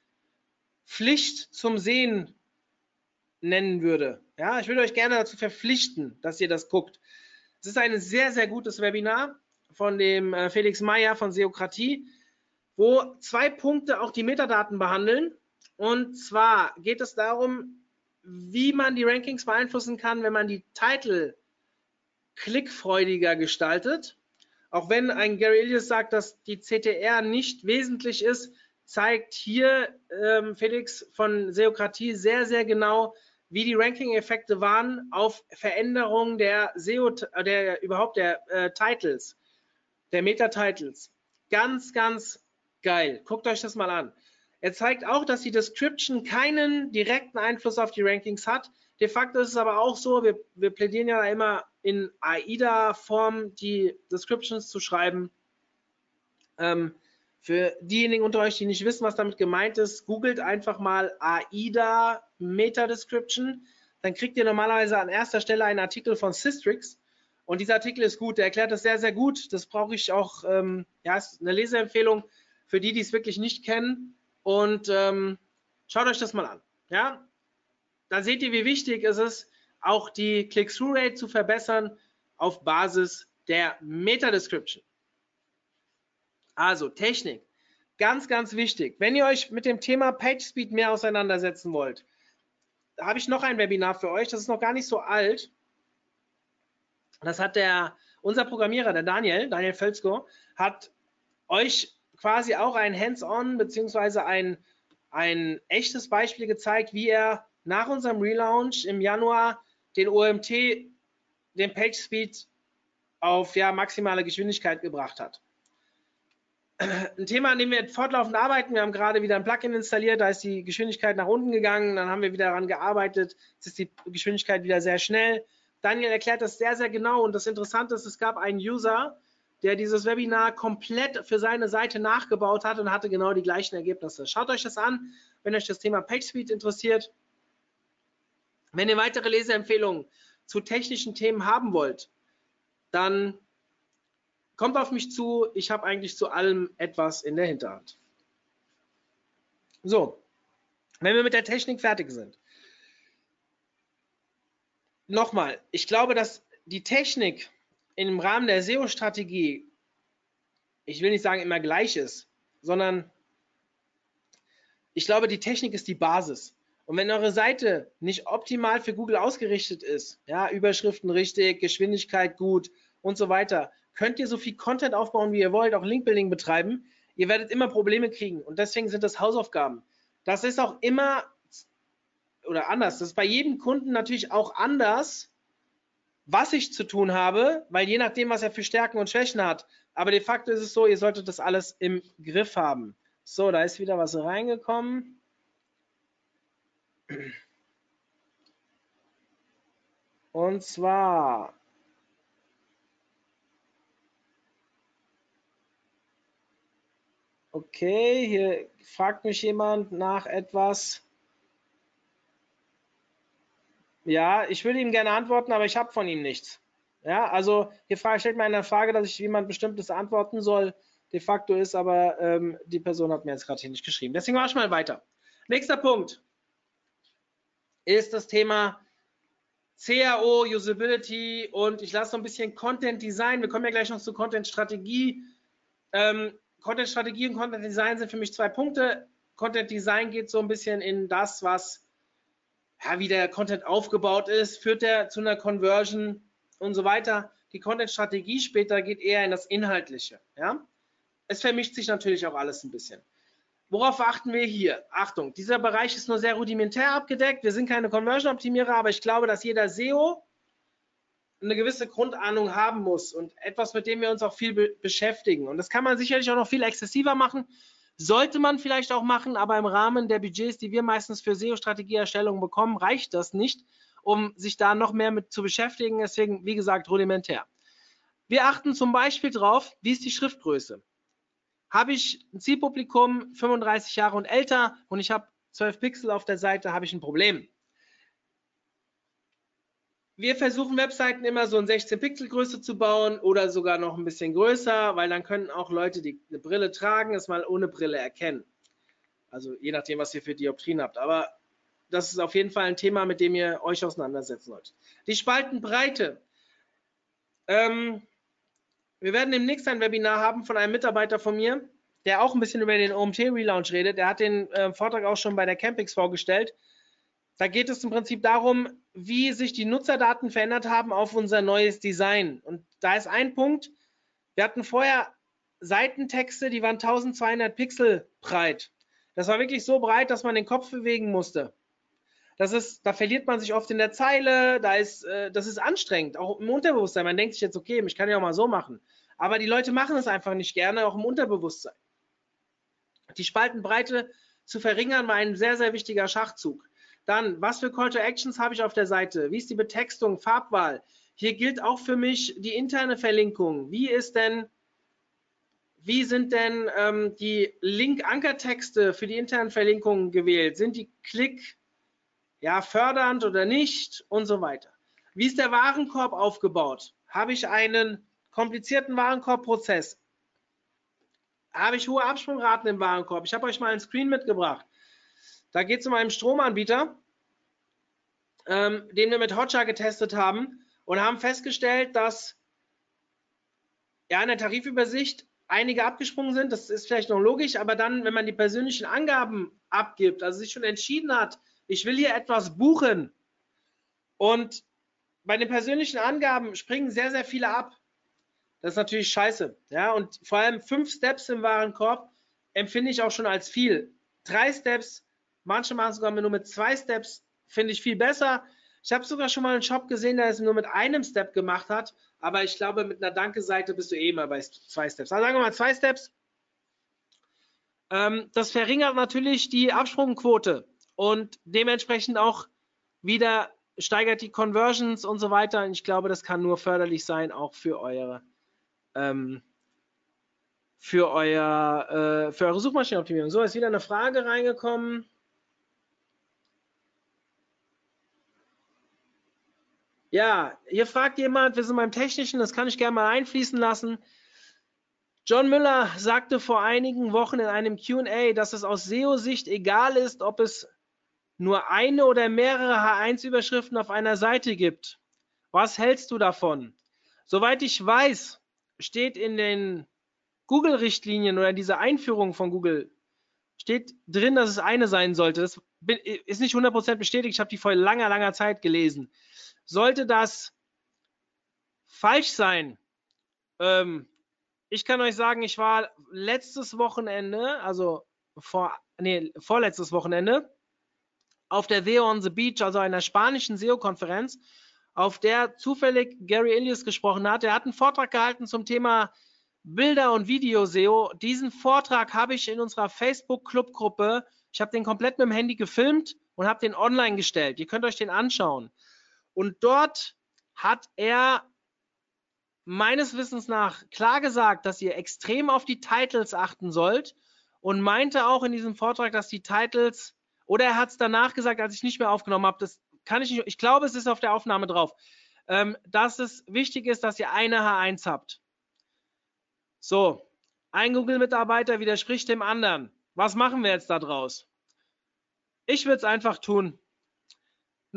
Pflicht zum Sehen nennen würde. Ja, ich würde euch gerne dazu verpflichten, dass ihr das guckt. Es ist ein sehr, sehr gutes Webinar von dem äh, Felix Meyer von Seokratie, wo zwei Punkte auch die Metadaten behandeln. Und zwar geht es darum, wie man die Rankings beeinflussen kann, wenn man die Titel klickfreudiger gestaltet. Auch wenn ein Gary Illius sagt, dass die CTR nicht wesentlich ist, zeigt hier ähm, Felix von Seokratie sehr, sehr genau, wie die Ranking-Effekte waren auf Veränderungen der SEO, der überhaupt der äh, Titles, der Meta-Titles. Ganz, ganz geil. Guckt euch das mal an. Er zeigt auch, dass die Description keinen direkten Einfluss auf die Rankings hat. De facto ist es aber auch so, wir, wir plädieren ja immer in AIDA-Form die Descriptions zu schreiben. Ähm, für diejenigen unter euch, die nicht wissen, was damit gemeint ist, googelt einfach mal AIDA Meta Description. Dann kriegt ihr normalerweise an erster Stelle einen Artikel von Systrix. Und dieser Artikel ist gut, der erklärt das sehr, sehr gut. Das brauche ich auch, ähm, ja, ist eine Leseempfehlung für die, die es wirklich nicht kennen. Und ähm, schaut euch das mal an. Ja, da seht ihr, wie wichtig es ist, auch die Click-Through-Rate zu verbessern auf Basis der Meta-Description. Also Technik, ganz, ganz wichtig. Wenn ihr euch mit dem Thema PageSpeed mehr auseinandersetzen wollt, habe ich noch ein Webinar für euch. Das ist noch gar nicht so alt. Das hat der unser Programmierer, der Daniel, Daniel Völzko, hat euch quasi auch ein Hands-on beziehungsweise ein, ein echtes Beispiel gezeigt, wie er nach unserem Relaunch im Januar den OMT, den Page Speed auf ja, maximale Geschwindigkeit gebracht hat. Ein Thema, an dem wir fortlaufend arbeiten. Wir haben gerade wieder ein Plugin installiert, da ist die Geschwindigkeit nach unten gegangen, dann haben wir wieder daran gearbeitet, jetzt ist die Geschwindigkeit wieder sehr schnell. Daniel erklärt das sehr, sehr genau und das Interessante ist, es gab einen User, der dieses Webinar komplett für seine Seite nachgebaut hat und hatte genau die gleichen Ergebnisse. Schaut euch das an, wenn euch das Thema PageSpeed interessiert. Wenn ihr weitere Leseempfehlungen zu technischen Themen haben wollt, dann kommt auf mich zu. Ich habe eigentlich zu allem etwas in der Hinterhand. So, wenn wir mit der Technik fertig sind. Nochmal, ich glaube, dass die Technik im Rahmen der SEO-Strategie, ich will nicht sagen immer gleich ist, sondern ich glaube, die Technik ist die Basis. Und wenn eure Seite nicht optimal für Google ausgerichtet ist, ja, Überschriften richtig, Geschwindigkeit gut und so weiter, könnt ihr so viel Content aufbauen, wie ihr wollt, auch Linkbuilding betreiben. Ihr werdet immer Probleme kriegen und deswegen sind das Hausaufgaben. Das ist auch immer oder anders. Das ist bei jedem Kunden natürlich auch anders, was ich zu tun habe, weil je nachdem, was er für Stärken und Schwächen hat. Aber de facto ist es so, ihr solltet das alles im Griff haben. So, da ist wieder was reingekommen. Und zwar Okay, hier fragt mich jemand nach etwas. Ja, ich würde ihm gerne antworten, aber ich habe von ihm nichts. Ja, also hier frage, stellt mir eine Frage, dass ich jemand Bestimmtes antworten soll. De facto ist aber, ähm, die Person hat mir jetzt gerade hier nicht geschrieben. Deswegen mache ich mal weiter. Nächster Punkt ist das Thema CAO, Usability und ich lasse so ein bisschen Content Design. Wir kommen ja gleich noch zu Content Strategie. Ähm, Content Strategie und Content Design sind für mich zwei Punkte. Content Design geht so ein bisschen in das, was, ja, wie der Content aufgebaut ist, führt er zu einer Conversion und so weiter. Die Content Strategie später geht eher in das Inhaltliche. Ja? Es vermischt sich natürlich auch alles ein bisschen. Worauf achten wir hier? Achtung, dieser Bereich ist nur sehr rudimentär abgedeckt. Wir sind keine Conversion-Optimierer, aber ich glaube, dass jeder SEO eine gewisse Grundahnung haben muss und etwas, mit dem wir uns auch viel be beschäftigen. Und das kann man sicherlich auch noch viel exzessiver machen. Sollte man vielleicht auch machen, aber im Rahmen der Budgets, die wir meistens für SEO-Strategieerstellung bekommen, reicht das nicht, um sich da noch mehr mit zu beschäftigen. Deswegen, wie gesagt, rudimentär. Wir achten zum Beispiel drauf, wie ist die Schriftgröße. Habe ich ein Zielpublikum 35 Jahre und älter und ich habe 12 Pixel auf der Seite, habe ich ein Problem. Wir versuchen Webseiten immer so in 16 Pixel Größe zu bauen oder sogar noch ein bisschen größer, weil dann können auch Leute, die eine Brille tragen, es mal ohne Brille erkennen. Also je nachdem, was ihr für Dioptrien habt. Aber das ist auf jeden Fall ein Thema, mit dem ihr euch auseinandersetzen sollt. Die Spaltenbreite. Ähm, wir werden demnächst ein Webinar haben von einem Mitarbeiter von mir, der auch ein bisschen über den OMT Relaunch redet. Der hat den äh, Vortrag auch schon bei der Campix vorgestellt. Da geht es im Prinzip darum, wie sich die Nutzerdaten verändert haben auf unser neues Design. Und da ist ein Punkt, wir hatten vorher Seitentexte, die waren 1200 Pixel breit. Das war wirklich so breit, dass man den Kopf bewegen musste. Das ist, da verliert man sich oft in der Zeile, da ist, äh, das ist anstrengend, auch im Unterbewusstsein. Man denkt sich jetzt, okay, ich kann ja auch mal so machen. Aber die Leute machen es einfach nicht gerne, auch im Unterbewusstsein. Die Spaltenbreite zu verringern war ein sehr, sehr wichtiger Schachzug. Dann, was für Call to Actions habe ich auf der Seite? Wie ist die Betextung, Farbwahl? Hier gilt auch für mich die interne Verlinkung. Wie ist denn, wie sind denn ähm, die Link-Ankertexte für die internen Verlinkungen gewählt? Sind die Klick, ja, fördernd oder nicht und so weiter. Wie ist der Warenkorb aufgebaut? Habe ich einen komplizierten Warenkorbprozess? Habe ich hohe Absprungraten im Warenkorb? Ich habe euch mal einen Screen mitgebracht. Da geht es um einen Stromanbieter, ähm, den wir mit Hotjar getestet haben und haben festgestellt, dass ja, in der Tarifübersicht einige abgesprungen sind. Das ist vielleicht noch logisch, aber dann, wenn man die persönlichen Angaben abgibt, also sich schon entschieden hat, ich will hier etwas buchen und bei den persönlichen Angaben springen sehr, sehr viele ab. Das ist natürlich scheiße. Ja, und vor allem fünf Steps im Warenkorb empfinde ich auch schon als viel. Drei Steps, manche machen sogar nur mit zwei Steps, finde ich viel besser. Ich habe sogar schon mal einen Shop gesehen, der es nur mit einem Step gemacht hat, aber ich glaube, mit einer Danke-Seite bist du eh mal bei zwei Steps. Also sagen wir mal zwei Steps. Ähm, das verringert natürlich die Absprungquote und dementsprechend auch wieder steigert die Conversions und so weiter. Und ich glaube, das kann nur förderlich sein, auch für eure, ähm, für euer, äh, für eure Suchmaschinenoptimierung. So, ist wieder eine Frage reingekommen. Ja, hier fragt jemand, wir sind beim Technischen, das kann ich gerne mal einfließen lassen. John Müller sagte vor einigen Wochen in einem QA, dass es aus SEO-Sicht egal ist, ob es nur eine oder mehrere H1-Überschriften auf einer Seite gibt. Was hältst du davon? Soweit ich weiß, steht in den Google-Richtlinien oder in dieser Einführung von Google steht drin, dass es eine sein sollte. Das ist nicht 100% bestätigt. Ich habe die vor langer, langer Zeit gelesen. Sollte das falsch sein, ähm, ich kann euch sagen, ich war letztes Wochenende, also vor, nee, vorletztes Wochenende, auf der SEO on the Beach, also einer spanischen SEO-Konferenz, auf der zufällig Gary Ilias gesprochen hat. Er hat einen Vortrag gehalten zum Thema Bilder- und Video-SEO. Diesen Vortrag habe ich in unserer Facebook-Club-Gruppe, ich habe den komplett mit dem Handy gefilmt und habe den online gestellt. Ihr könnt euch den anschauen. Und dort hat er meines Wissens nach klar gesagt, dass ihr extrem auf die Titles achten sollt und meinte auch in diesem Vortrag, dass die Titles oder er hat es danach gesagt, als ich nicht mehr aufgenommen habe. Das kann ich nicht. Ich glaube, es ist auf der Aufnahme drauf. ähm, dass es wichtig ist, dass ihr eine H1 habt. So, ein Google-Mitarbeiter widerspricht dem anderen. Was machen wir jetzt da draus? Ich würde es einfach tun.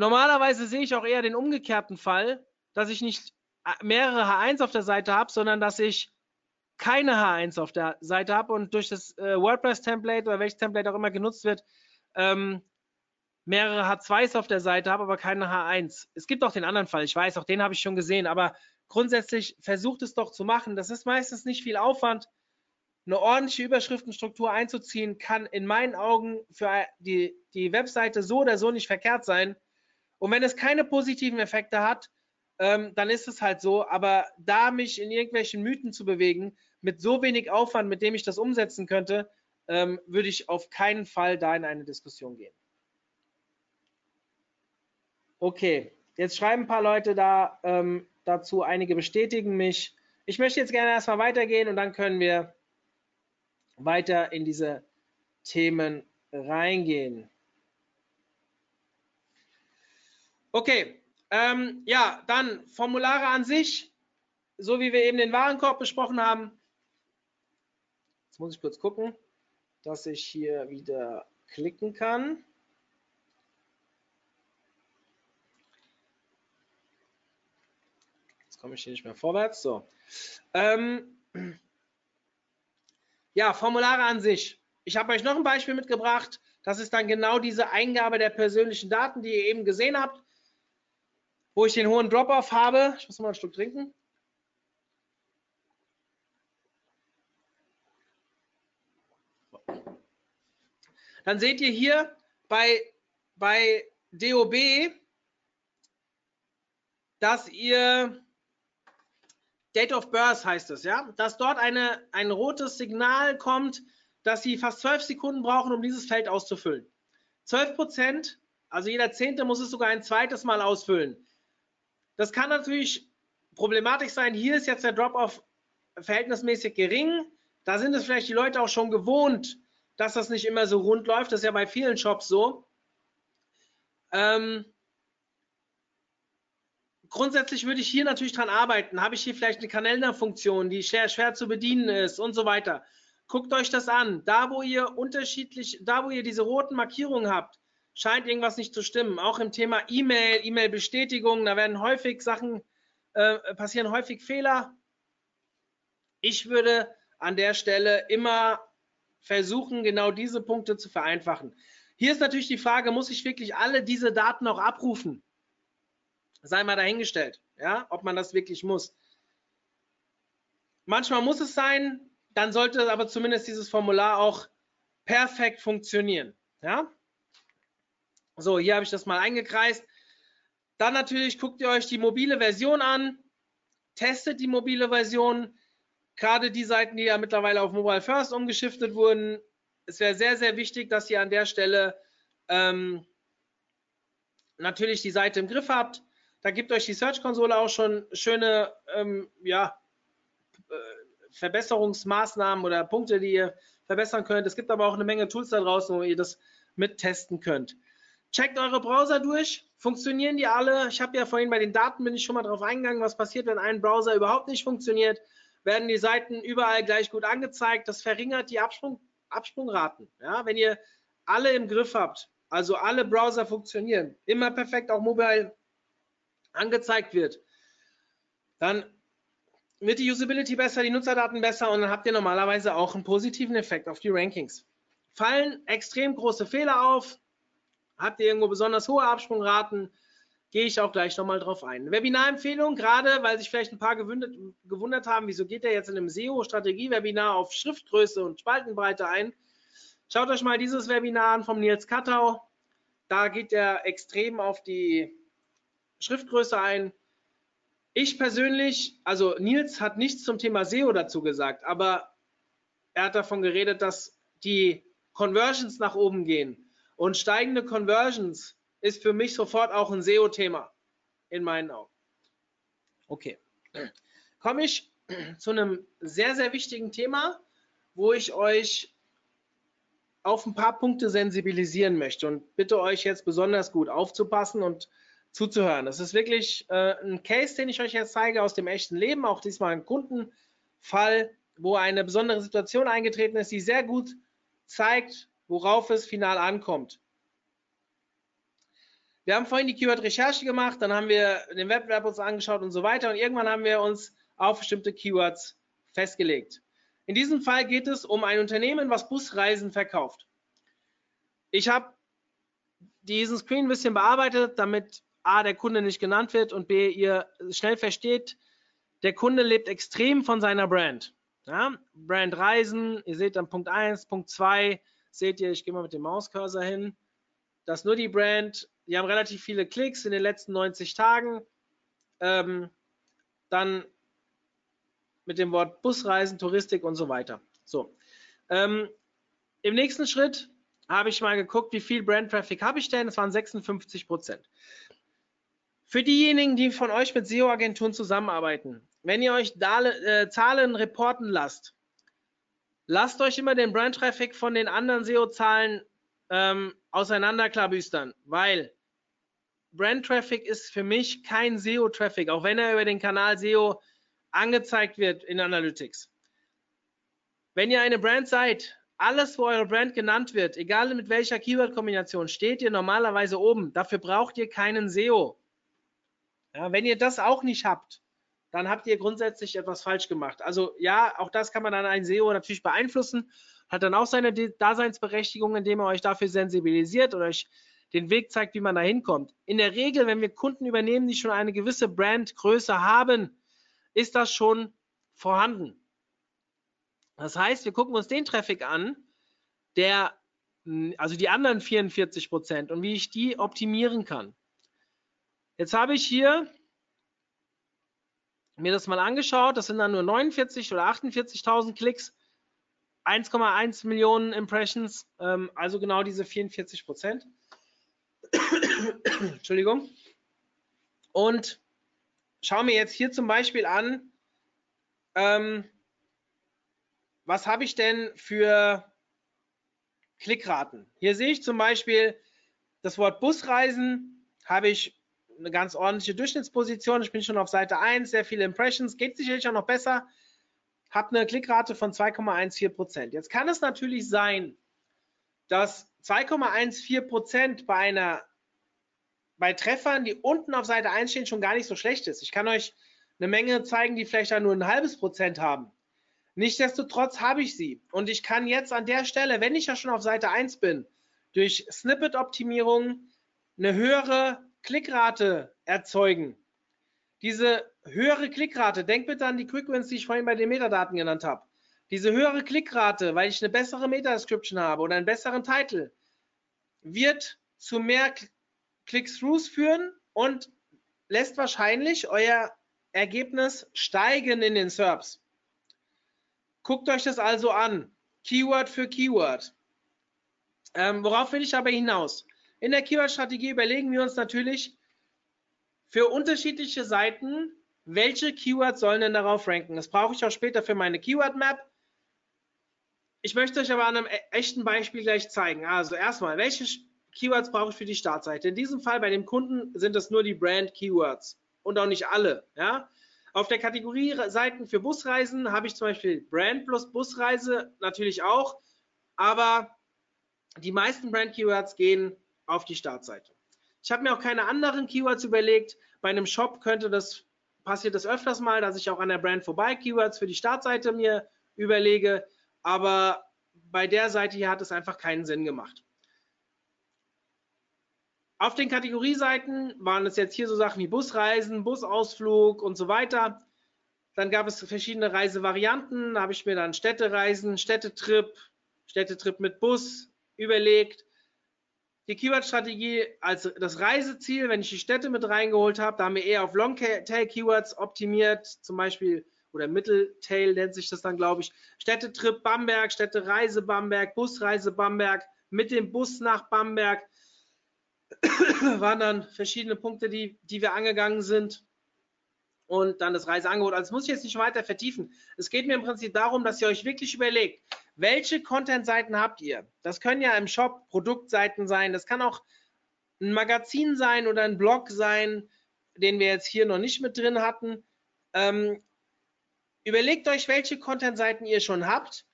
Normalerweise sehe ich auch eher den umgekehrten Fall, dass ich nicht äh, mehrere H1 auf der Seite habe, sondern dass ich keine H1 auf der Seite habe und durch das äh, WordPress-Template oder welches Template auch immer genutzt wird, ähm, mehrere H2s auf der Seite habe, aber keine H1. Es gibt auch den anderen Fall, ich weiß, auch den habe ich schon gesehen, aber grundsätzlich versucht es doch zu machen. Das ist meistens nicht viel Aufwand. Eine ordentliche Überschriftenstruktur einzuziehen, kann in meinen Augen für die, die Webseite so oder so nicht verkehrt sein. Und wenn es keine positiven Effekte hat, ähm, dann ist es halt so. Aber da mich in irgendwelchen Mythen zu bewegen, mit so wenig Aufwand, mit dem ich das umsetzen könnte, ähm, würde ich auf keinen Fall da in eine Diskussion gehen. Okay, jetzt schreiben ein paar Leute da ähm, dazu, einige bestätigen mich. Ich möchte jetzt gerne erstmal weitergehen und dann können wir weiter in diese Themen reingehen. Okay, ähm, ja, dann Formulare an sich, so wie wir eben den Warenkorb besprochen haben. Jetzt muss ich kurz gucken, dass ich hier wieder klicken kann. komme ich hier nicht mehr vorwärts. So. Ähm, ja, Formulare an sich. Ich habe euch noch ein Beispiel mitgebracht. Das ist dann genau diese Eingabe der persönlichen Daten, die ihr eben gesehen habt, wo ich den hohen Drop-off habe. Ich muss mal ein Stück trinken. Dann seht ihr hier bei, bei DOB, dass ihr Date of Birth heißt es, ja, dass dort eine, ein rotes Signal kommt, dass Sie fast zwölf Sekunden brauchen, um dieses Feld auszufüllen. Zwölf Prozent, also jeder Zehnte muss es sogar ein zweites Mal ausfüllen. Das kann natürlich problematisch sein. Hier ist jetzt der Drop-off verhältnismäßig gering. Da sind es vielleicht die Leute auch schon gewohnt, dass das nicht immer so rund läuft. Das ist ja bei vielen Shops so. Ähm, grundsätzlich würde ich hier natürlich dran arbeiten. Habe ich hier vielleicht eine Kalenderfunktion, die schwer, schwer zu bedienen ist und so weiter. Guckt euch das an. Da, wo ihr unterschiedlich, da, wo ihr diese roten Markierungen habt, scheint irgendwas nicht zu stimmen. Auch im Thema E-Mail, E-Mail-Bestätigung, da werden häufig Sachen, äh, passieren häufig Fehler. Ich würde an der Stelle immer versuchen, genau diese Punkte zu vereinfachen. Hier ist natürlich die Frage, muss ich wirklich alle diese Daten auch abrufen? sei mal dahingestellt, ja, ob man das wirklich muss. Manchmal muss es sein, dann sollte aber zumindest dieses Formular auch perfekt funktionieren, ja. So, hier habe ich das mal eingekreist. Dann natürlich guckt ihr euch die mobile Version an, testet die mobile Version, gerade die Seiten, die ja mittlerweile auf Mobile First umgeschiftet wurden. Es wäre sehr, sehr wichtig, dass ihr an der Stelle ähm, natürlich die Seite im Griff habt. Da gibt euch die Search-Konsole auch schon schöne ähm, ja, äh, Verbesserungsmaßnahmen oder Punkte, die ihr verbessern könnt. Es gibt aber auch eine Menge Tools da draußen, wo ihr das mittesten könnt. Checkt eure Browser durch. Funktionieren die alle? Ich habe ja vorhin bei den Daten bin ich schon mal drauf eingegangen, was passiert, wenn ein Browser überhaupt nicht funktioniert. Werden die Seiten überall gleich gut angezeigt. Das verringert die Absprung, Absprungraten. Ja, wenn ihr alle im Griff habt, also alle Browser funktionieren, immer perfekt, auch mobile angezeigt wird, dann wird die Usability besser, die Nutzerdaten besser und dann habt ihr normalerweise auch einen positiven Effekt auf die Rankings. Fallen extrem große Fehler auf, habt ihr irgendwo besonders hohe Absprungraten, gehe ich auch gleich nochmal drauf ein. Webinarempfehlung, gerade weil sich vielleicht ein paar gewundert, gewundert haben, wieso geht der jetzt in einem SEO-Strategie-Webinar auf Schriftgröße und Spaltenbreite ein. Schaut euch mal dieses Webinar an vom Nils Kattau. Da geht er extrem auf die Schriftgröße ein. Ich persönlich, also Nils hat nichts zum Thema SEO dazu gesagt, aber er hat davon geredet, dass die Conversions nach oben gehen. Und steigende Conversions ist für mich sofort auch ein SEO-Thema in meinen Augen. Okay. Komme ich zu einem sehr, sehr wichtigen Thema, wo ich euch auf ein paar Punkte sensibilisieren möchte und bitte euch jetzt besonders gut aufzupassen und zuzuhören. Das ist wirklich äh, ein Case, den ich euch jetzt zeige aus dem echten Leben, auch diesmal ein Kundenfall, wo eine besondere Situation eingetreten ist, die sehr gut zeigt, worauf es final ankommt. Wir haben vorhin die Keyword-Recherche gemacht, dann haben wir den Wettbewerb uns angeschaut und so weiter und irgendwann haben wir uns auf bestimmte Keywords festgelegt. In diesem Fall geht es um ein Unternehmen, was Busreisen verkauft. Ich habe diesen Screen ein bisschen bearbeitet, damit A, der Kunde nicht genannt wird und B, ihr schnell versteht, der Kunde lebt extrem von seiner Brand. Ja, Brand Reisen, ihr seht dann Punkt 1, Punkt 2, seht ihr, ich gehe mal mit dem Mauscursor hin, das die Brand, die haben relativ viele Klicks in den letzten 90 Tagen. Ähm, dann mit dem Wort Busreisen, Touristik und so weiter. So. Ähm, Im nächsten Schritt habe ich mal geguckt, wie viel Brand Traffic habe ich denn? Es waren 56 Prozent. Für diejenigen, die von euch mit SEO-Agenturen zusammenarbeiten, wenn ihr euch äh, Zahlen reporten lasst, lasst euch immer den Brand Traffic von den anderen SEO-Zahlen ähm, auseinanderklabüstern, weil Brand Traffic ist für mich kein SEO Traffic, auch wenn er über den Kanal SEO angezeigt wird in Analytics. Wenn ihr eine Brand seid, alles, wo eure Brand genannt wird, egal mit welcher Keyword-Kombination, steht ihr normalerweise oben. Dafür braucht ihr keinen SEO. Ja, wenn ihr das auch nicht habt, dann habt ihr grundsätzlich etwas falsch gemacht. Also ja, auch das kann man dann ein SEO natürlich beeinflussen, hat dann auch seine Daseinsberechtigung, indem er euch dafür sensibilisiert oder euch den Weg zeigt, wie man da hinkommt. In der Regel, wenn wir Kunden übernehmen, die schon eine gewisse Brandgröße haben, ist das schon vorhanden. Das heißt, wir gucken uns den Traffic an, der, also die anderen 44 Prozent und wie ich die optimieren kann. Jetzt habe ich hier mir das mal angeschaut. Das sind dann nur 49 oder 48.000 Klicks, 1,1 Millionen Impressions, ähm, also genau diese 44 Prozent. Entschuldigung. Und schau mir jetzt hier zum Beispiel an, ähm, was habe ich denn für Klickraten? Hier sehe ich zum Beispiel das Wort Busreisen, habe ich eine ganz ordentliche Durchschnittsposition. Ich bin schon auf Seite 1, sehr viele Impressions, geht sicherlich auch noch besser. Habe eine Klickrate von 2,14% Jetzt kann es natürlich sein, dass 2,14 bei einer bei Treffern, die unten auf Seite 1 stehen, schon gar nicht so schlecht ist. Ich kann euch eine Menge zeigen, die vielleicht nur ein halbes Prozent haben. Nichtsdestotrotz habe ich sie. Und ich kann jetzt an der Stelle, wenn ich ja schon auf Seite 1 bin, durch Snippet-Optimierung eine höhere Klickrate erzeugen. Diese höhere Klickrate, denkt bitte an die Quickwins, die ich vorhin bei den Metadaten genannt habe. Diese höhere Klickrate, weil ich eine bessere Meta-Description habe oder einen besseren Titel, wird zu mehr Click-Throughs führen und lässt wahrscheinlich euer Ergebnis steigen in den SERPs. Guckt euch das also an. Keyword für Keyword. Ähm, worauf will ich aber hinaus? In der Keyword-Strategie überlegen wir uns natürlich für unterschiedliche Seiten, welche Keywords sollen denn darauf ranken. Das brauche ich auch später für meine Keyword-Map. Ich möchte euch aber an einem e-, echten Beispiel gleich zeigen. Also erstmal, welche Keywords brauche ich für die Startseite? In diesem Fall bei dem Kunden sind es nur die Brand-Keywords und auch nicht alle. Ja? Auf der Kategorie Seiten für Busreisen habe ich zum Beispiel Brand plus Busreise natürlich auch, aber die meisten Brand-Keywords gehen auf die Startseite. Ich habe mir auch keine anderen Keywords überlegt. Bei einem Shop könnte das passiert das öfters mal, dass ich auch an der Brand vorbei Keywords für die Startseite mir überlege, aber bei der Seite hier hat es einfach keinen Sinn gemacht. Auf den Kategorieseiten waren es jetzt hier so Sachen wie Busreisen, Busausflug und so weiter. Dann gab es verschiedene Reisevarianten. Da habe ich mir dann Städtereisen, Städtetrip, Städtetrip mit Bus überlegt. Die Keyword-Strategie als das Reiseziel, wenn ich die Städte mit reingeholt habe, da haben wir eher auf Longtail-Keywords optimiert, zum Beispiel, oder Mitteltail nennt sich das dann, glaube ich. Städtetrip Bamberg, Städtereise Bamberg, Busreise Bamberg, mit dem Bus nach Bamberg waren dann verschiedene Punkte, die, die wir angegangen sind. Und dann das Reiseangebot. Also das muss ich jetzt nicht weiter vertiefen. Es geht mir im Prinzip darum, dass ihr euch wirklich überlegt, welche Content-Seiten habt ihr? Das können ja im Shop Produktseiten sein. Das kann auch ein Magazin sein oder ein Blog sein, den wir jetzt hier noch nicht mit drin hatten. Ähm, überlegt euch, welche Content-Seiten ihr schon habt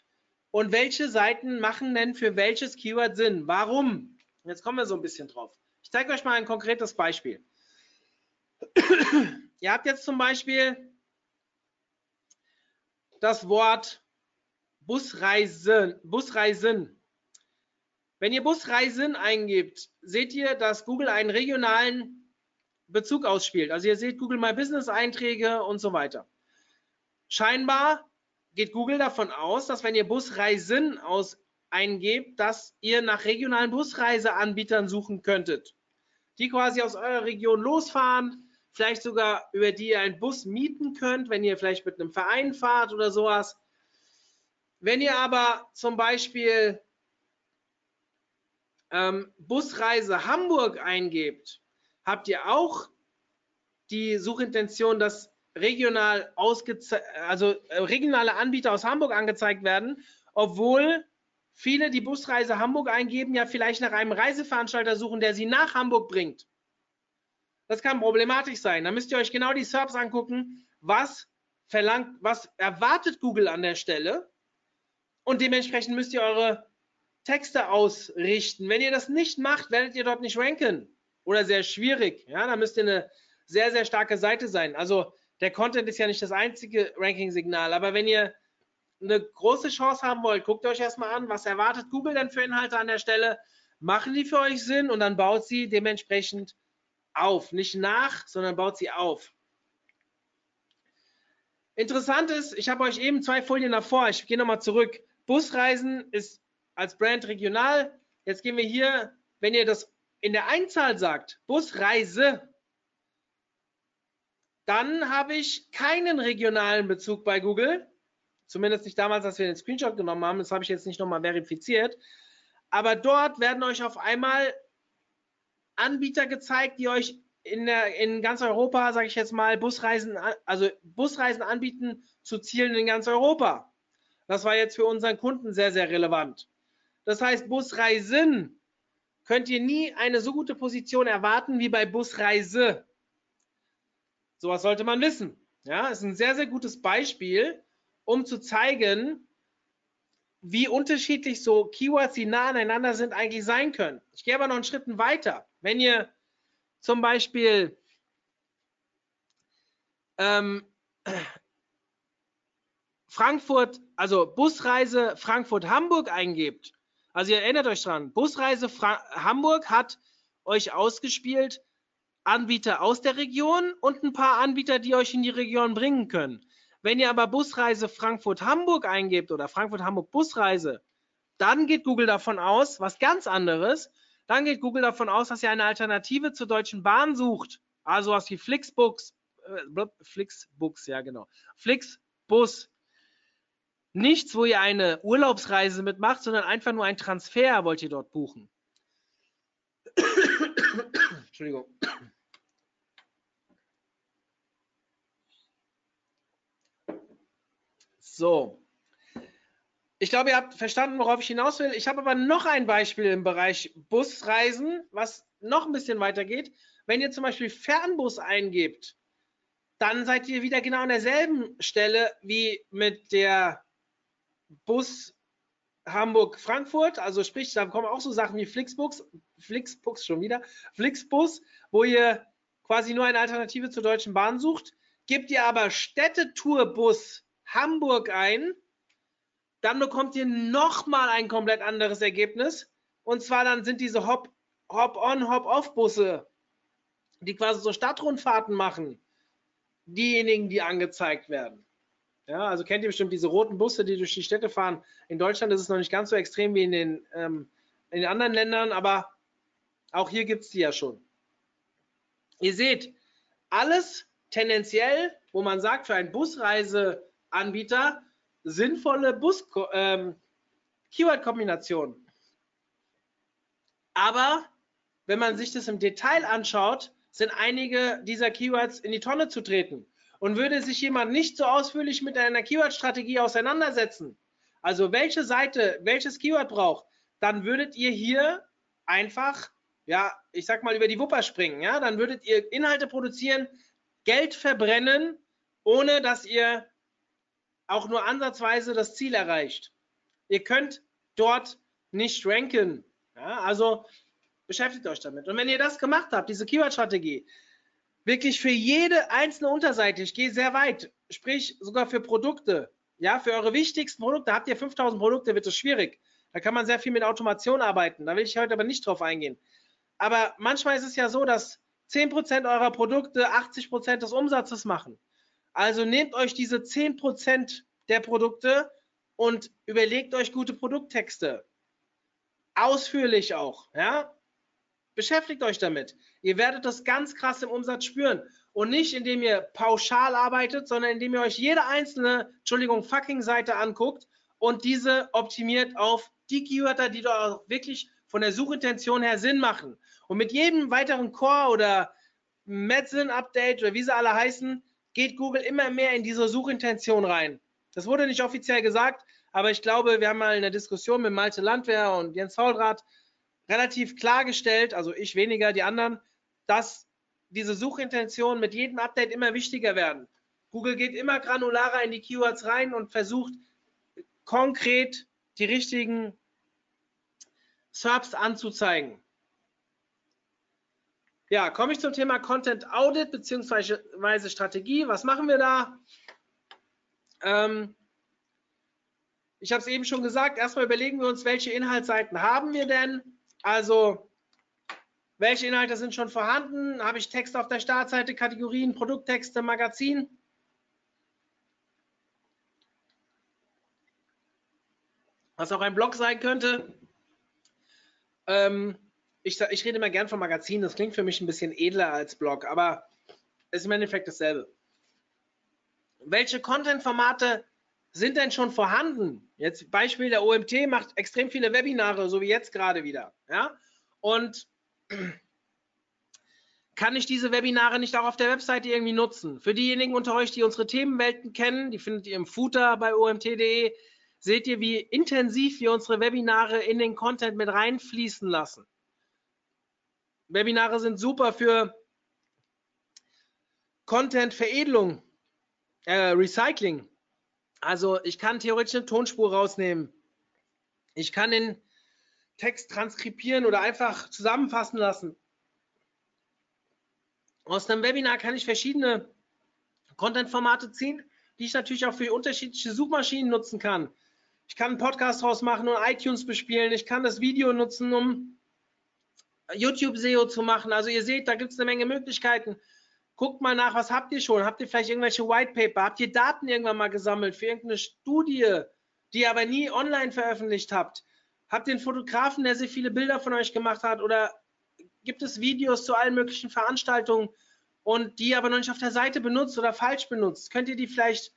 und welche Seiten machen denn für welches Keyword Sinn. Warum? Jetzt kommen wir so ein bisschen drauf. Ich zeige euch mal ein konkretes Beispiel. ihr habt jetzt zum Beispiel das Wort Busreisen, Busreisen. Wenn ihr Busreisen eingebt, seht ihr, dass Google einen regionalen Bezug ausspielt. Also ihr seht Google My Business Einträge und so weiter. Scheinbar geht Google davon aus, dass wenn ihr Busreisen aus eingebt, dass ihr nach regionalen Busreiseanbietern suchen könntet, die quasi aus eurer Region losfahren, vielleicht sogar über die ihr einen Bus mieten könnt, wenn ihr vielleicht mit einem Verein fahrt oder sowas. Wenn ihr aber zum Beispiel ähm, Busreise Hamburg eingebt, habt ihr auch die Suchintention, dass regional also äh, regionale Anbieter aus Hamburg angezeigt werden, obwohl viele, die Busreise Hamburg eingeben, ja vielleicht nach einem Reiseveranstalter suchen, der sie nach Hamburg bringt. Das kann problematisch sein. Da müsst ihr euch genau die SERPs angucken, was verlangt, was erwartet Google an der Stelle und dementsprechend müsst ihr eure Texte ausrichten. Wenn ihr das nicht macht, werdet ihr dort nicht ranken oder sehr schwierig. Ja, da müsst ihr eine sehr, sehr starke Seite sein. Also der Content ist ja nicht das einzige Ranking-Signal, aber wenn ihr eine große Chance haben wollt, guckt euch erstmal an, was erwartet Google denn für Inhalte an der Stelle, machen die für euch Sinn und dann baut sie dementsprechend auf. Nicht nach, sondern baut sie auf. Interessant ist, ich habe euch eben zwei Folien davor, ich gehe nochmal zurück. Busreisen ist als Brand regional. Jetzt gehen wir hier, wenn ihr das in der Einzahl sagt, Busreise, dann habe ich keinen regionalen Bezug bei Google. Zumindest nicht damals, als wir den Screenshot genommen haben. Das habe ich jetzt nicht nochmal verifiziert. Aber dort werden euch auf einmal Anbieter gezeigt, die euch in, der, in ganz Europa, sage ich jetzt mal, Busreisen, also Busreisen anbieten zu Zielen in ganz Europa. Das war jetzt für unseren Kunden sehr, sehr relevant. Das heißt, Busreisen könnt ihr nie eine so gute Position erwarten wie bei Busreise. Sowas sollte man wissen. Ja, ist ein sehr, sehr gutes Beispiel, um zu zeigen, wie unterschiedlich so Keywords, die nah aneinander sind, eigentlich sein können. Ich gehe aber noch einen Schritt weiter. Wenn ihr zum Beispiel ähm, Frankfurt, also Busreise Frankfurt-Hamburg eingebt, also ihr erinnert euch dran, Busreise Fra Hamburg hat euch ausgespielt Anbieter aus der Region und ein paar Anbieter, die euch in die Region bringen können. Wenn ihr aber Busreise Frankfurt-Hamburg eingebt oder Frankfurt-Hamburg-Busreise, dann geht Google davon aus, was ganz anderes, dann geht Google davon aus, dass ihr eine Alternative zur Deutschen Bahn sucht. Also was wie Flixbus, äh, Flixbus, ja genau, Flixbus, nichts, wo ihr eine Urlaubsreise mitmacht, sondern einfach nur ein Transfer wollt ihr dort buchen. Entschuldigung. So. Ich glaube, ihr habt verstanden, worauf ich hinaus will. Ich habe aber noch ein Beispiel im Bereich Busreisen, was noch ein bisschen weiter geht. Wenn ihr zum Beispiel Fernbus eingebt, dann seid ihr wieder genau an derselben Stelle wie mit der Bus Hamburg-Frankfurt, also sprich, da kommen auch so Sachen wie Flixbus, Flixbus schon wieder, Flixbus, wo ihr quasi nur eine Alternative zur Deutschen Bahn sucht. Gebt ihr aber Städtetourbus Hamburg ein, dann bekommt ihr nochmal ein komplett anderes Ergebnis. Und zwar dann sind diese Hop-on, Hop-off-Busse, die quasi so Stadtrundfahrten machen, diejenigen, die angezeigt werden. Ja, also kennt ihr bestimmt diese roten Busse, die durch die Städte fahren. In Deutschland ist es noch nicht ganz so extrem wie in den, ähm, in den anderen Ländern, aber auch hier gibt es die ja schon. Ihr seht, alles tendenziell, wo man sagt, für einen Busreiseanbieter sinnvolle Bus ähm. Aber wenn man sich das im Detail anschaut, sind einige dieser Keywords in die Tonne zu treten. Und würde sich jemand nicht so ausführlich mit einer Keyword-Strategie auseinandersetzen, also welche Seite welches Keyword braucht, dann würdet ihr hier einfach ja, ich sag mal, über die Wupper springen, ja, dann würdet ihr Inhalte produzieren, Geld verbrennen, ohne dass ihr auch nur ansatzweise das Ziel erreicht. Ihr könnt dort nicht ranken. Ja, also beschäftigt euch damit. Und wenn ihr das gemacht habt, diese Keyword-Strategie, wirklich für jede einzelne Unterseite, ich gehe sehr weit, sprich sogar für Produkte, ja, für eure wichtigsten Produkte, habt ihr 5000 Produkte, wird es schwierig. Da kann man sehr viel mit Automation arbeiten. Da will ich heute aber nicht drauf eingehen. Aber manchmal ist es ja so, dass 10% eurer Produkte 80% des Umsatzes machen. Also nehmt euch diese 10% der Produkte und überlegt euch gute Produkttexte. Ausführlich auch, ja? Beschäftigt euch damit. Ihr werdet das ganz krass im Umsatz spüren. Und nicht, indem ihr pauschal arbeitet, sondern indem ihr euch jede einzelne, Entschuldigung, fucking Seite anguckt und diese optimiert auf die Keywörter, die doch auch wirklich von der Suchintention her Sinn machen. Und mit jedem weiteren Core oder Medicine Update oder wie sie alle heißen, geht Google immer mehr in diese Suchintention rein. Das wurde nicht offiziell gesagt, aber ich glaube, wir haben mal in der Diskussion mit Malte Landwehr und Jens Faulrath relativ klargestellt, also ich weniger, die anderen, dass diese Suchintentionen mit jedem Update immer wichtiger werden. Google geht immer granularer in die Keywords rein und versucht konkret die richtigen SERPs anzuzeigen. Ja, komme ich zum Thema Content Audit bzw. Strategie. Was machen wir da? Ähm, ich habe es eben schon gesagt, erstmal überlegen wir uns, welche Inhaltsseiten haben wir denn? Also, welche Inhalte sind schon vorhanden? Habe ich Text auf der Startseite, Kategorien, Produkttexte, Magazin? Was auch ein Blog sein könnte. Ähm, ich, ich, rede immer gern von Magazin, das klingt für mich ein bisschen edler als Blog, aber es ist im Endeffekt dasselbe. Welche Content-Formate sind denn schon vorhanden? Jetzt Beispiel der OMT macht extrem viele Webinare, so wie jetzt gerade wieder. Ja? Und kann ich diese Webinare nicht auch auf der Webseite irgendwie nutzen? Für diejenigen unter euch, die unsere Themenwelten kennen, die findet ihr im Footer bei omt.de, seht ihr, wie intensiv wir unsere Webinare in den Content mit reinfließen lassen. Webinare sind super für Content-Veredelung, äh, Recycling. Also ich kann theoretisch eine Tonspur rausnehmen. Ich kann den Text transkribieren oder einfach zusammenfassen lassen. Aus einem Webinar kann ich verschiedene Content-Formate ziehen, die ich natürlich auch für unterschiedliche Suchmaschinen nutzen kann. Ich kann einen Podcast draus machen und iTunes bespielen. Ich kann das Video nutzen, um YouTube SEO zu machen. Also ihr seht, da gibt es eine Menge Möglichkeiten. Guckt mal nach, was habt ihr schon? Habt ihr vielleicht irgendwelche White Paper? Habt ihr Daten irgendwann mal gesammelt für irgendeine Studie, die ihr aber nie online veröffentlicht habt? Habt ihr einen Fotografen, der sehr viele Bilder von euch gemacht hat? Oder gibt es Videos zu allen möglichen Veranstaltungen und die aber noch nicht auf der Seite benutzt oder falsch benutzt? Könnt ihr die vielleicht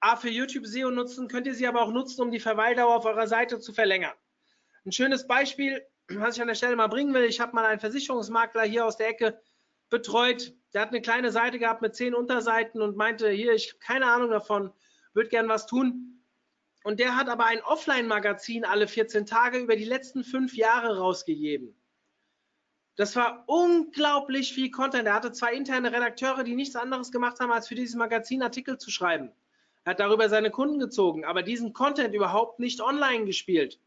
A für YouTube SEO nutzen, könnt ihr sie aber auch nutzen, um die Verweildauer auf eurer Seite zu verlängern. Ein schönes Beispiel, was ich an der Stelle mal bringen will, ich habe mal einen Versicherungsmakler hier aus der Ecke betreut, der hat eine kleine Seite gehabt mit zehn Unterseiten und meinte, hier, ich habe keine Ahnung davon, würde gern was tun. Und der hat aber ein Offline-Magazin alle 14 Tage über die letzten fünf Jahre rausgegeben. Das war unglaublich viel Content. Er hatte zwei interne Redakteure, die nichts anderes gemacht haben, als für dieses Magazin Artikel zu schreiben. Er hat darüber seine Kunden gezogen, aber diesen Content überhaupt nicht online gespielt.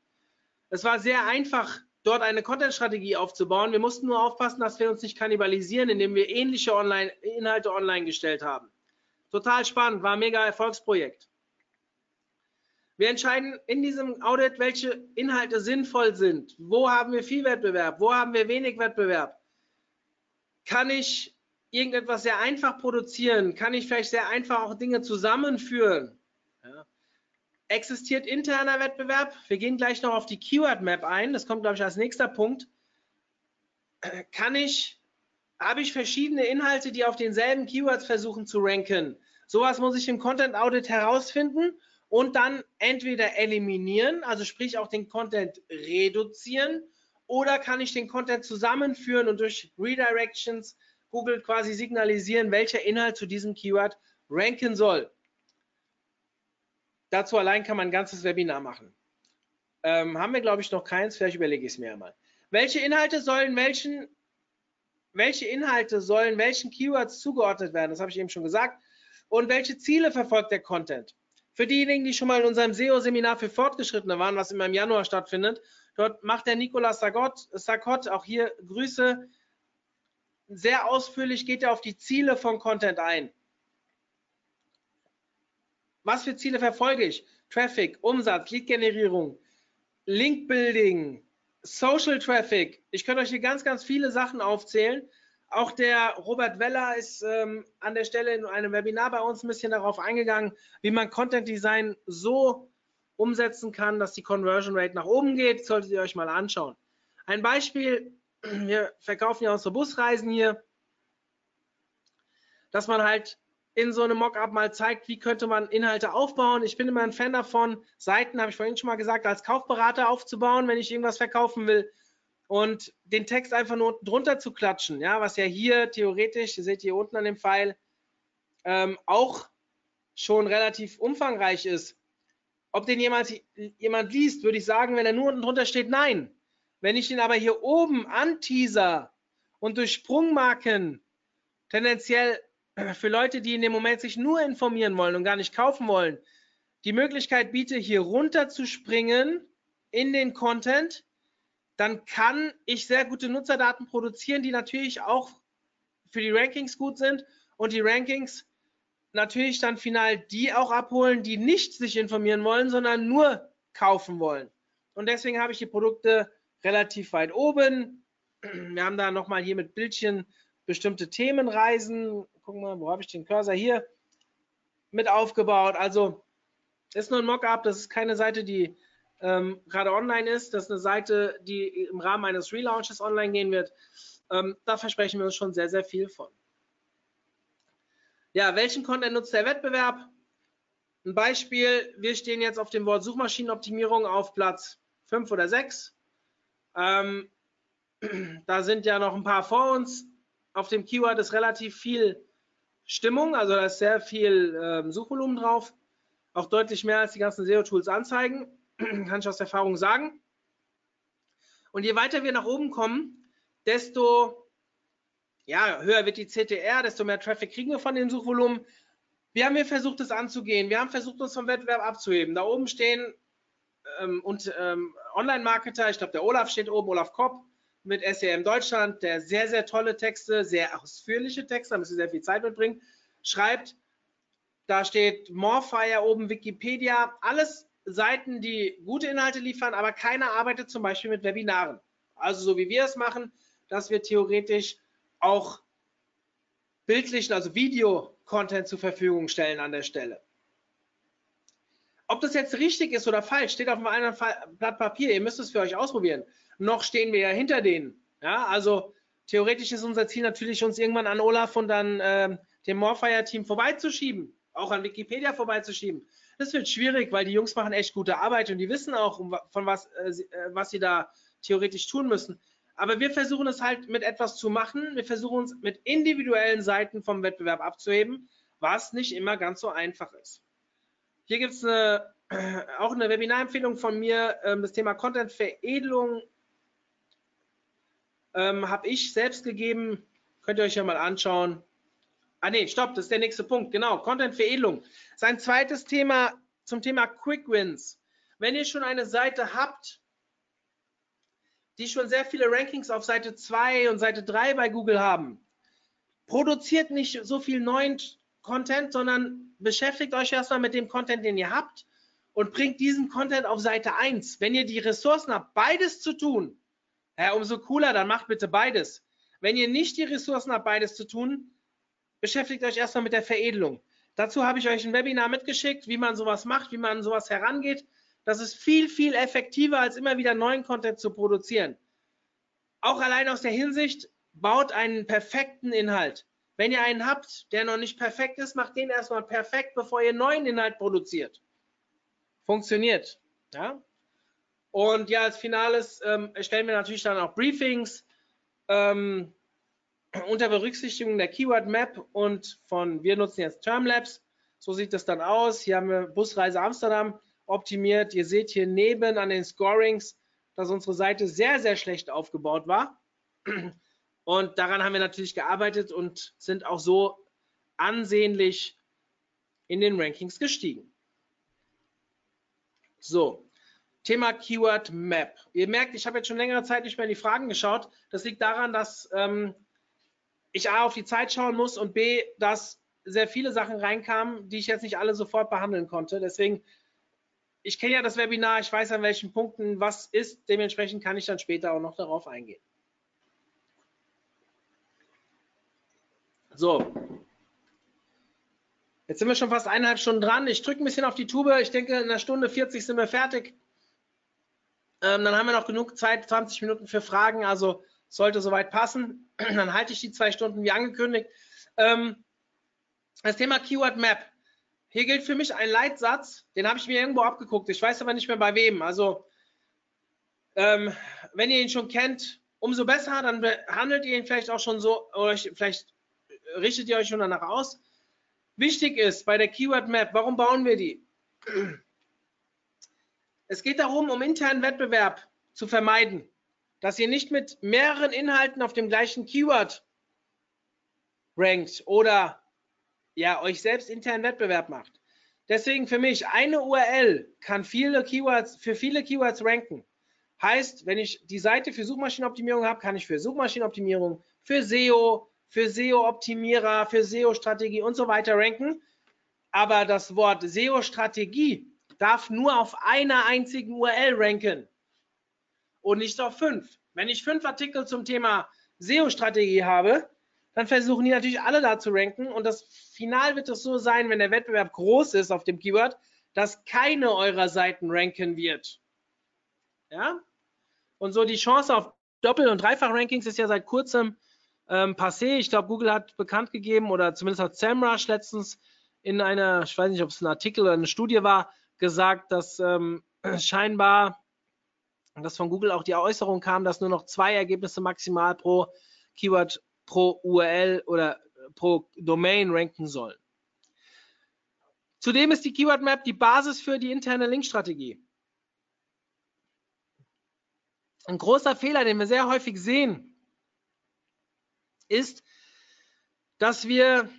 Es war sehr einfach, dort eine Content-Strategie aufzubauen. Wir mussten nur aufpassen, dass wir uns nicht kannibalisieren, indem wir ähnliche online Inhalte online gestellt haben. Total spannend, war ein mega Erfolgsprojekt. Wir entscheiden in diesem Audit, welche Inhalte sinnvoll sind. Wo haben wir viel Wettbewerb? Wo haben wir wenig Wettbewerb? Kann ich irgendetwas sehr einfach produzieren? Kann ich vielleicht sehr einfach auch Dinge zusammenführen? Existiert interner Wettbewerb. Wir gehen gleich noch auf die Keyword Map ein. Das kommt, glaube ich, als nächster Punkt. Kann ich, habe ich verschiedene Inhalte, die auf denselben Keywords versuchen zu ranken? Sowas muss ich im Content Audit herausfinden und dann entweder eliminieren, also sprich auch den Content reduzieren, oder kann ich den Content zusammenführen und durch Redirections Google quasi signalisieren, welcher Inhalt zu diesem Keyword ranken soll. Dazu allein kann man ein ganzes Webinar machen. Ähm, haben wir, glaube ich, noch keins, vielleicht überlege ich es mir einmal. Welche Inhalte sollen welchen, welche Inhalte sollen welchen Keywords zugeordnet werden? Das habe ich eben schon gesagt. Und welche Ziele verfolgt der Content? Für diejenigen, die schon mal in unserem SEO-Seminar für Fortgeschrittene waren, was immer im Januar stattfindet, dort macht der Nicolas Sakot, auch hier Grüße, sehr ausführlich geht er auf die Ziele von Content ein. Was für Ziele verfolge ich? Traffic, Umsatz, Lead-Generierung, Link-Building, Social Traffic. Ich könnte euch hier ganz, ganz viele Sachen aufzählen. Auch der Robert Weller ist ähm, an der Stelle in einem Webinar bei uns ein bisschen darauf eingegangen, wie man Content Design so umsetzen kann, dass die Conversion Rate nach oben geht. Solltet ihr euch mal anschauen. Ein Beispiel, wir verkaufen ja unsere Busreisen hier, dass man halt in so einem Mockup mal zeigt, wie könnte man Inhalte aufbauen. Ich bin immer ein Fan davon, Seiten, habe ich vorhin schon mal gesagt, als Kaufberater aufzubauen, wenn ich irgendwas verkaufen will und den Text einfach nur drunter zu klatschen, ja, was ja hier theoretisch, ihr seht hier unten an dem Pfeil, ähm, auch schon relativ umfangreich ist. Ob den jemand, jemand liest, würde ich sagen, wenn er nur unten drunter steht, nein. Wenn ich den aber hier oben anteaser und durch Sprungmarken tendenziell für Leute, die in dem Moment sich nur informieren wollen und gar nicht kaufen wollen, die Möglichkeit biete, hier runter zu springen in den Content, dann kann ich sehr gute Nutzerdaten produzieren, die natürlich auch für die Rankings gut sind und die Rankings natürlich dann final die auch abholen, die nicht sich informieren wollen, sondern nur kaufen wollen. Und deswegen habe ich die Produkte relativ weit oben. Wir haben da nochmal hier mit Bildchen bestimmte Themenreisen. Gucken wir mal, wo habe ich den Cursor hier mit aufgebaut. Also ist nur ein Mockup, das ist keine Seite, die ähm, gerade online ist. Das ist eine Seite, die im Rahmen eines Relaunches online gehen wird. Ähm, da versprechen wir uns schon sehr, sehr viel von. Ja, welchen Content nutzt der Wettbewerb? Ein Beispiel, wir stehen jetzt auf dem Wort Suchmaschinenoptimierung auf Platz 5 oder 6. Ähm, da sind ja noch ein paar vor uns. Auf dem Keyword ist relativ viel Stimmung, also da ist sehr viel ähm, Suchvolumen drauf. Auch deutlich mehr als die ganzen SEO-Tools anzeigen. kann ich aus Erfahrung sagen. Und je weiter wir nach oben kommen, desto ja, höher wird die CTR, desto mehr Traffic kriegen wir von dem Suchvolumen. Wie haben wir versucht, das anzugehen? Wir haben versucht, uns vom Wettbewerb abzuheben. Da oben stehen ähm, und ähm, Online-Marketer, ich glaube, der Olaf steht oben, Olaf Kopp mit SEM Deutschland, der sehr, sehr tolle Texte, sehr ausführliche Texte, da müssen Sie sehr viel Zeit mitbringen, schreibt. Da steht Morfire oben, Wikipedia, alles Seiten, die gute Inhalte liefern, aber keiner arbeitet zum Beispiel mit Webinaren. Also so wie wir es machen, dass wir theoretisch auch bildlichen, also Video-Content zur Verfügung stellen an der Stelle. Ob das jetzt richtig ist oder falsch, steht auf einem Blatt Papier. Ihr müsst es für euch ausprobieren. Noch stehen wir ja hinter denen. Ja, also theoretisch ist unser Ziel natürlich, uns irgendwann an Olaf und an äh, dem Morfire-Team vorbeizuschieben, auch an Wikipedia vorbeizuschieben. Das wird schwierig, weil die Jungs machen echt gute Arbeit und die wissen auch, von was, äh, äh, was sie da theoretisch tun müssen. Aber wir versuchen es halt mit etwas zu machen. Wir versuchen uns mit individuellen Seiten vom Wettbewerb abzuheben, was nicht immer ganz so einfach ist. Hier gibt es eine, auch eine Webinarempfehlung von mir. Ähm, das Thema Content-Veredelung ähm, habe ich selbst gegeben. Könnt ihr euch ja mal anschauen. Ah nee, stopp, das ist der nächste Punkt. Genau, Content-Veredelung. Sein zweites Thema zum Thema Quick Wins. Wenn ihr schon eine Seite habt, die schon sehr viele Rankings auf Seite 2 und Seite 3 bei Google haben, produziert nicht so viel neuen Content, sondern beschäftigt euch erstmal mit dem Content, den ihr habt und bringt diesen Content auf Seite 1. Wenn ihr die Ressourcen habt, beides zu tun, ja, umso cooler, dann macht bitte beides. Wenn ihr nicht die Ressourcen habt, beides zu tun, beschäftigt euch erstmal mit der Veredelung. Dazu habe ich euch ein Webinar mitgeschickt, wie man sowas macht, wie man sowas herangeht. Das ist viel, viel effektiver, als immer wieder neuen Content zu produzieren. Auch allein aus der Hinsicht, baut einen perfekten Inhalt. Wenn ihr einen habt, der noch nicht perfekt ist, macht den erstmal perfekt, bevor ihr neuen Inhalt produziert. Funktioniert. Ja? Und ja, als Finales ähm, erstellen wir natürlich dann auch Briefings. Ähm, unter Berücksichtigung der Keyword Map und von, wir nutzen jetzt Termlabs. So sieht das dann aus. Hier haben wir Busreise Amsterdam optimiert. Ihr seht hier neben an den Scorings dass unsere Seite sehr, sehr schlecht aufgebaut war. Und daran haben wir natürlich gearbeitet und sind auch so ansehnlich in den Rankings gestiegen. So, Thema Keyword Map. Ihr merkt, ich habe jetzt schon längere Zeit nicht mehr in die Fragen geschaut. Das liegt daran, dass ähm, ich A auf die Zeit schauen muss und B, dass sehr viele Sachen reinkamen, die ich jetzt nicht alle sofort behandeln konnte. Deswegen, ich kenne ja das Webinar, ich weiß an welchen Punkten was ist. Dementsprechend kann ich dann später auch noch darauf eingehen. So. Jetzt sind wir schon fast eineinhalb Stunden dran. Ich drücke ein bisschen auf die Tube. Ich denke, in einer Stunde 40 sind wir fertig. Ähm, dann haben wir noch genug Zeit, 20 Minuten für Fragen. Also sollte soweit passen. Dann halte ich die zwei Stunden wie angekündigt. Ähm, das Thema Keyword Map. Hier gilt für mich ein Leitsatz, den habe ich mir irgendwo abgeguckt. Ich weiß aber nicht mehr bei wem. Also, ähm, wenn ihr ihn schon kennt, umso besser, dann behandelt ihr ihn vielleicht auch schon so, oder vielleicht richtet ihr euch schon danach aus. Wichtig ist bei der Keyword Map, warum bauen wir die? Es geht darum, um internen Wettbewerb zu vermeiden, dass ihr nicht mit mehreren Inhalten auf dem gleichen Keyword rankt oder ja, euch selbst internen Wettbewerb macht. Deswegen für mich, eine URL kann viele Keywords, für viele Keywords ranken. Heißt, wenn ich die Seite für Suchmaschinenoptimierung habe, kann ich für Suchmaschinenoptimierung, für SEO, für SEO-Optimierer, für SEO-Strategie und so weiter ranken. Aber das Wort SEO-Strategie darf nur auf einer einzigen URL ranken und nicht auf fünf. Wenn ich fünf Artikel zum Thema SEO-Strategie habe, dann versuchen die natürlich alle da zu ranken und das Final wird es so sein, wenn der Wettbewerb groß ist auf dem Keyword, dass keine eurer Seiten ranken wird. Ja? Und so die Chance auf Doppel- und Dreifach-Rankings ist ja seit kurzem ähm, passé. Ich glaube, Google hat bekannt gegeben oder zumindest hat SEMrush letztens in einer, ich weiß nicht, ob es ein Artikel oder eine Studie war, gesagt, dass ähm, scheinbar, dass von Google auch die Äußerung kam, dass nur noch zwei Ergebnisse maximal pro Keyword pro URL oder pro Domain ranken sollen. Zudem ist die Keyword Map die Basis für die interne Linkstrategie. Ein großer Fehler, den wir sehr häufig sehen, ist, dass wir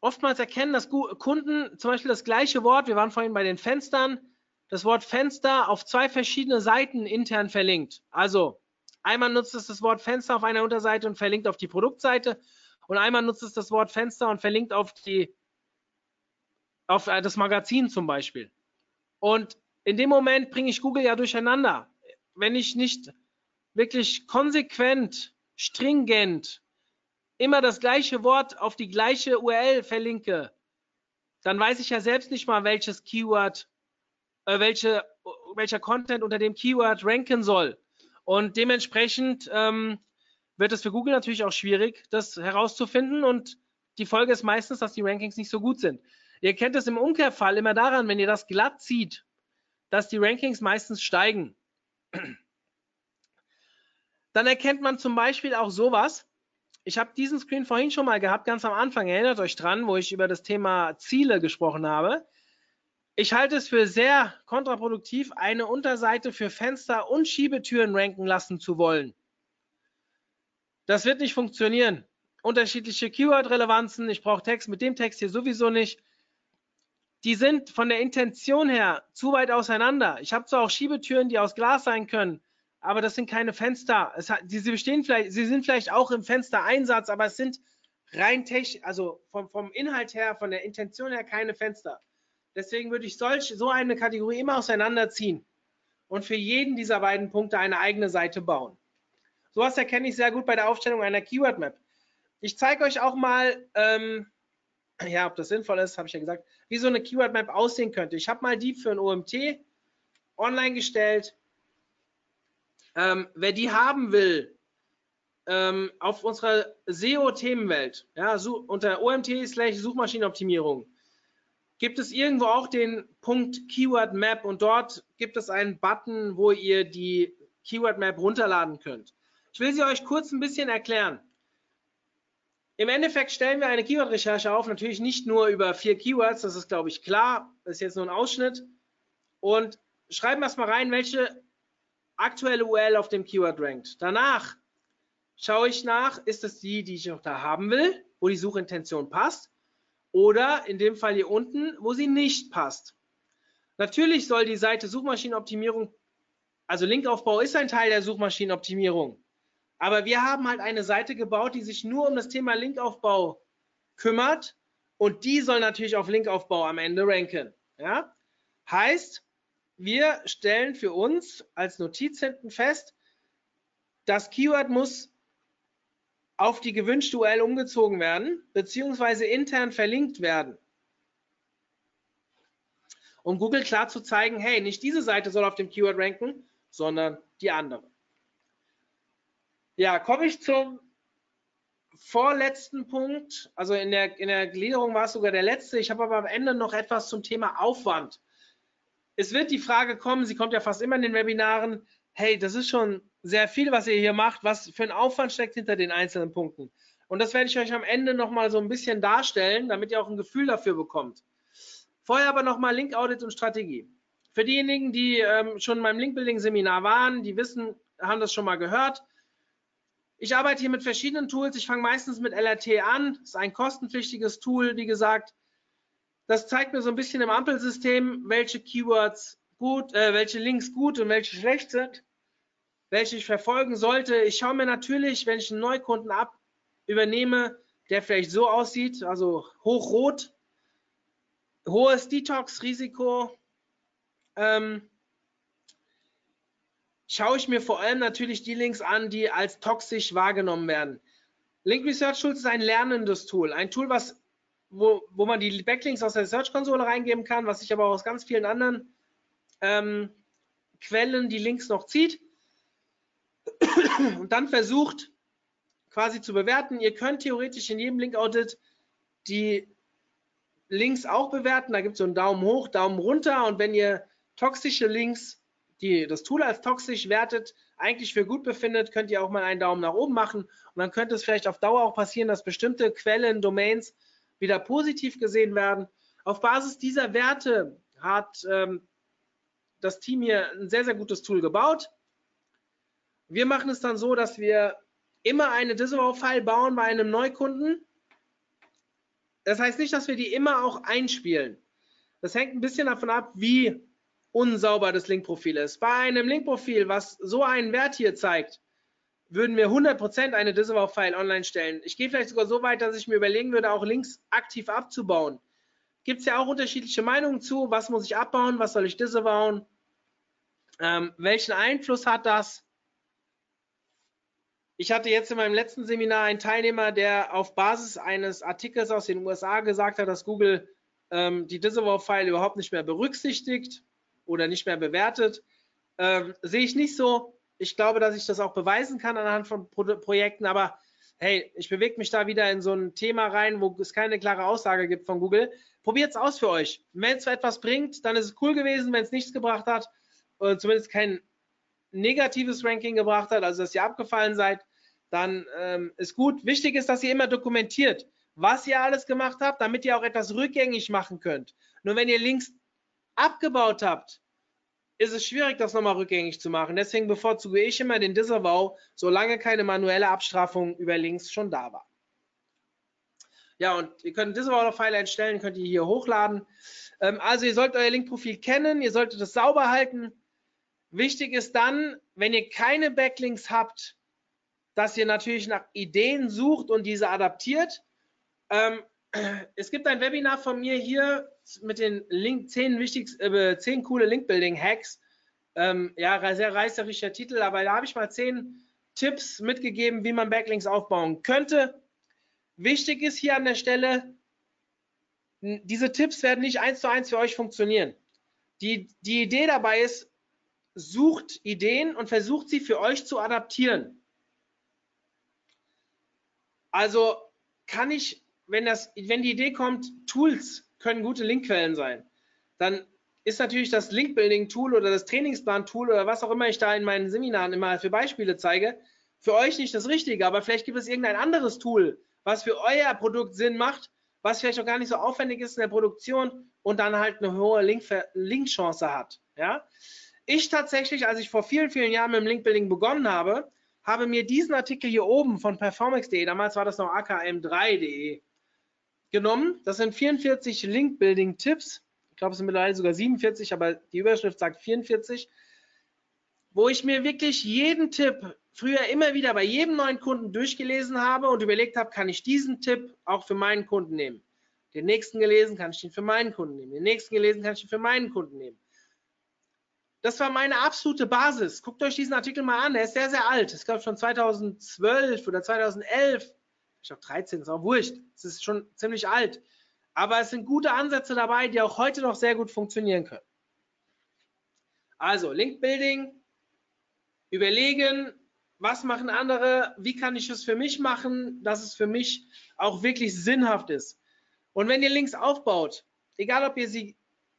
oftmals erkennen, dass Kunden zum Beispiel das gleiche Wort, wir waren vorhin bei den Fenstern, das Wort Fenster auf zwei verschiedene Seiten intern verlinkt. Also einmal nutzt es das Wort Fenster auf einer Unterseite und verlinkt auf die Produktseite und einmal nutzt es das Wort Fenster und verlinkt auf die auf das Magazin zum Beispiel. Und in dem Moment bringe ich Google ja durcheinander. Wenn ich nicht wirklich konsequent, stringent immer das gleiche Wort auf die gleiche URL verlinke, dann weiß ich ja selbst nicht mal, welches Keyword, äh, welche, welcher Content unter dem Keyword ranken soll. Und dementsprechend ähm, wird es für Google natürlich auch schwierig, das herauszufinden. Und die Folge ist meistens, dass die Rankings nicht so gut sind. Ihr kennt es im Umkehrfall immer daran, wenn ihr das glatt zieht, dass die Rankings meistens steigen. Dann erkennt man zum Beispiel auch sowas, ich habe diesen Screen vorhin schon mal gehabt, ganz am Anfang. Erinnert euch dran, wo ich über das Thema Ziele gesprochen habe. Ich halte es für sehr kontraproduktiv, eine Unterseite für Fenster und Schiebetüren ranken lassen zu wollen. Das wird nicht funktionieren. Unterschiedliche Keyword-Relevanzen. Ich brauche Text mit dem Text hier sowieso nicht. Die sind von der Intention her zu weit auseinander. Ich habe zwar auch Schiebetüren, die aus Glas sein können, aber das sind keine Fenster. Es hat, sie bestehen vielleicht, sie sind vielleicht auch im Fenstereinsatz, aber es sind rein technisch, also vom, vom Inhalt her, von der Intention her keine Fenster. Deswegen würde ich solch, so eine Kategorie immer auseinanderziehen und für jeden dieser beiden Punkte eine eigene Seite bauen. Sowas erkenne ich sehr gut bei der Aufstellung einer Keyword Map. Ich zeige euch auch mal, ähm, ja, ob das sinnvoll ist, habe ich ja gesagt, wie so eine Keyword Map aussehen könnte. Ich habe mal die für ein OMT online gestellt ähm, wer die haben will, ähm, auf unserer SEO-Themenwelt, ja, unter OMT slash Suchmaschinenoptimierung, gibt es irgendwo auch den Punkt Keyword Map und dort gibt es einen Button, wo ihr die Keyword Map runterladen könnt. Ich will sie euch kurz ein bisschen erklären. Im Endeffekt stellen wir eine Keyword-Recherche auf, natürlich nicht nur über vier Keywords, das ist glaube ich klar, das ist jetzt nur ein Ausschnitt und schreiben erstmal rein, welche aktuelle URL auf dem Keyword rankt. Danach schaue ich nach, ist es die, die ich noch da haben will, wo die Suchintention passt, oder in dem Fall hier unten, wo sie nicht passt. Natürlich soll die Seite Suchmaschinenoptimierung, also Linkaufbau ist ein Teil der Suchmaschinenoptimierung, aber wir haben halt eine Seite gebaut, die sich nur um das Thema Linkaufbau kümmert und die soll natürlich auf Linkaufbau am Ende ranken. Ja? Heißt, wir stellen für uns als Notiz hinten fest, das Keyword muss auf die gewünschte URL umgezogen werden, beziehungsweise intern verlinkt werden. Um Google klar zu zeigen, hey, nicht diese Seite soll auf dem Keyword ranken, sondern die andere. Ja, komme ich zum vorletzten Punkt. Also in der, in der Gliederung war es sogar der letzte. Ich habe aber am Ende noch etwas zum Thema Aufwand es wird die Frage kommen, sie kommt ja fast immer in den Webinaren, hey, das ist schon sehr viel, was ihr hier macht. Was für ein Aufwand steckt hinter den einzelnen Punkten? Und das werde ich euch am Ende nochmal so ein bisschen darstellen, damit ihr auch ein Gefühl dafür bekommt. Vorher aber nochmal Link Audit und Strategie. Für diejenigen, die ähm, schon in meinem Link-Building-Seminar waren, die wissen, haben das schon mal gehört. Ich arbeite hier mit verschiedenen Tools. Ich fange meistens mit LRT an. Das ist ein kostenpflichtiges Tool, wie gesagt. Das zeigt mir so ein bisschen im Ampelsystem, welche Keywords gut, äh, welche Links gut und welche schlecht sind, welche ich verfolgen sollte. Ich schaue mir natürlich, wenn ich einen Neukunden ab übernehme, der vielleicht so aussieht, also hochrot, hohes Detox-Risiko, ähm, schaue ich mir vor allem natürlich die Links an, die als toxisch wahrgenommen werden. Link Research Tools ist ein lernendes Tool, ein Tool, was wo, wo man die Backlinks aus der Search-Konsole reingeben kann, was sich aber auch aus ganz vielen anderen ähm, Quellen die Links noch zieht und dann versucht quasi zu bewerten. Ihr könnt theoretisch in jedem Link-Audit die Links auch bewerten. Da gibt es so einen Daumen hoch, Daumen runter und wenn ihr toxische Links, die das Tool als toxisch wertet, eigentlich für gut befindet, könnt ihr auch mal einen Daumen nach oben machen und dann könnte es vielleicht auf Dauer auch passieren, dass bestimmte Quellen, Domains wieder positiv gesehen werden. Auf Basis dieser Werte hat ähm, das Team hier ein sehr, sehr gutes Tool gebaut. Wir machen es dann so, dass wir immer eine Disavow-File bauen bei einem Neukunden. Das heißt nicht, dass wir die immer auch einspielen. Das hängt ein bisschen davon ab, wie unsauber das Linkprofil ist. Bei einem Linkprofil, was so einen Wert hier zeigt, würden wir 100% eine Disavow-File online stellen. Ich gehe vielleicht sogar so weit, dass ich mir überlegen würde, auch Links aktiv abzubauen. Gibt es ja auch unterschiedliche Meinungen zu, was muss ich abbauen, was soll ich disavowen, ähm, welchen Einfluss hat das? Ich hatte jetzt in meinem letzten Seminar einen Teilnehmer, der auf Basis eines Artikels aus den USA gesagt hat, dass Google ähm, die Disavow-File überhaupt nicht mehr berücksichtigt oder nicht mehr bewertet. Ähm, sehe ich nicht so ich glaube, dass ich das auch beweisen kann anhand von Pro Projekten, aber hey, ich bewege mich da wieder in so ein Thema rein, wo es keine klare Aussage gibt von Google. Probiert es aus für euch. Wenn es etwas bringt, dann ist es cool gewesen. Wenn es nichts gebracht hat, oder zumindest kein negatives Ranking gebracht hat, also dass ihr abgefallen seid, dann ähm, ist gut. Wichtig ist, dass ihr immer dokumentiert, was ihr alles gemacht habt, damit ihr auch etwas rückgängig machen könnt. Nur wenn ihr Links abgebaut habt, ist es schwierig, das nochmal rückgängig zu machen. Deswegen bevorzuge ich immer den Disavow, solange keine manuelle Abstrafung über Links schon da war. Ja, und ihr könnt Disavow-File entstellen, könnt ihr hier hochladen. Ähm, also ihr sollt euer Linkprofil kennen, ihr solltet es sauber halten. Wichtig ist dann, wenn ihr keine Backlinks habt, dass ihr natürlich nach Ideen sucht und diese adaptiert. Ähm, es gibt ein Webinar von mir hier mit den Link, 10, wichtigsten, äh, 10 coole Link-Building-Hacks. Ähm, ja, sehr reißerischer Titel, aber da habe ich mal 10 Tipps mitgegeben, wie man Backlinks aufbauen könnte. Wichtig ist hier an der Stelle, diese Tipps werden nicht eins zu eins für euch funktionieren. Die, die Idee dabei ist, sucht Ideen und versucht sie für euch zu adaptieren. Also kann ich wenn, das, wenn die Idee kommt, Tools können gute Linkquellen sein, dann ist natürlich das Link-Building-Tool oder das Trainingsplan-Tool oder was auch immer ich da in meinen Seminaren immer für Beispiele zeige, für euch nicht das Richtige, aber vielleicht gibt es irgendein anderes Tool, was für euer Produkt Sinn macht, was vielleicht auch gar nicht so aufwendig ist in der Produktion und dann halt eine hohe Link-Chance hat. Ja? Ich tatsächlich, als ich vor vielen, vielen Jahren mit dem Linkbuilding begonnen habe, habe mir diesen Artikel hier oben von performance.de, damals war das noch akm3.de, genommen. Das sind 44 Link-Building-Tipps. Ich glaube, es sind mittlerweile sogar 47, aber die Überschrift sagt 44, wo ich mir wirklich jeden Tipp früher immer wieder bei jedem neuen Kunden durchgelesen habe und überlegt habe, kann ich diesen Tipp auch für meinen Kunden nehmen. Den nächsten gelesen, kann ich den für meinen Kunden nehmen. Den nächsten gelesen, kann ich den für meinen Kunden nehmen. Das war meine absolute Basis. Guckt euch diesen Artikel mal an. Der ist sehr, sehr alt. Ich glaube schon 2012 oder 2011. Ich glaube 13, ist auch wurscht. Es ist schon ziemlich alt. Aber es sind gute Ansätze dabei, die auch heute noch sehr gut funktionieren können. Also, Link Building, überlegen, was machen andere, wie kann ich es für mich machen, dass es für mich auch wirklich sinnhaft ist. Und wenn ihr Links aufbaut, egal ob ihr sie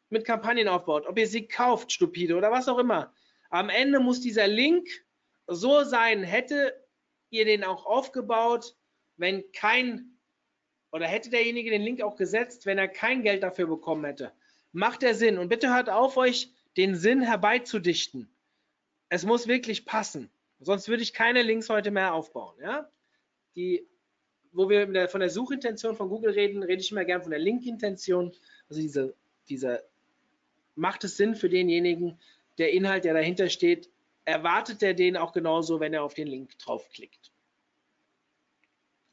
mit Kampagnen aufbaut, ob ihr sie kauft, stupide oder was auch immer, am Ende muss dieser Link so sein, hätte ihr den auch aufgebaut, wenn kein oder hätte derjenige den Link auch gesetzt, wenn er kein Geld dafür bekommen hätte. Macht der Sinn. Und bitte hört auf, euch den Sinn herbeizudichten. Es muss wirklich passen. Sonst würde ich keine Links heute mehr aufbauen. Ja? Die, wo wir von der Suchintention von Google reden, rede ich immer gern von der Linkintention. Also diese, dieser macht es Sinn für denjenigen, der Inhalt, der dahinter steht, erwartet er den auch genauso, wenn er auf den Link draufklickt.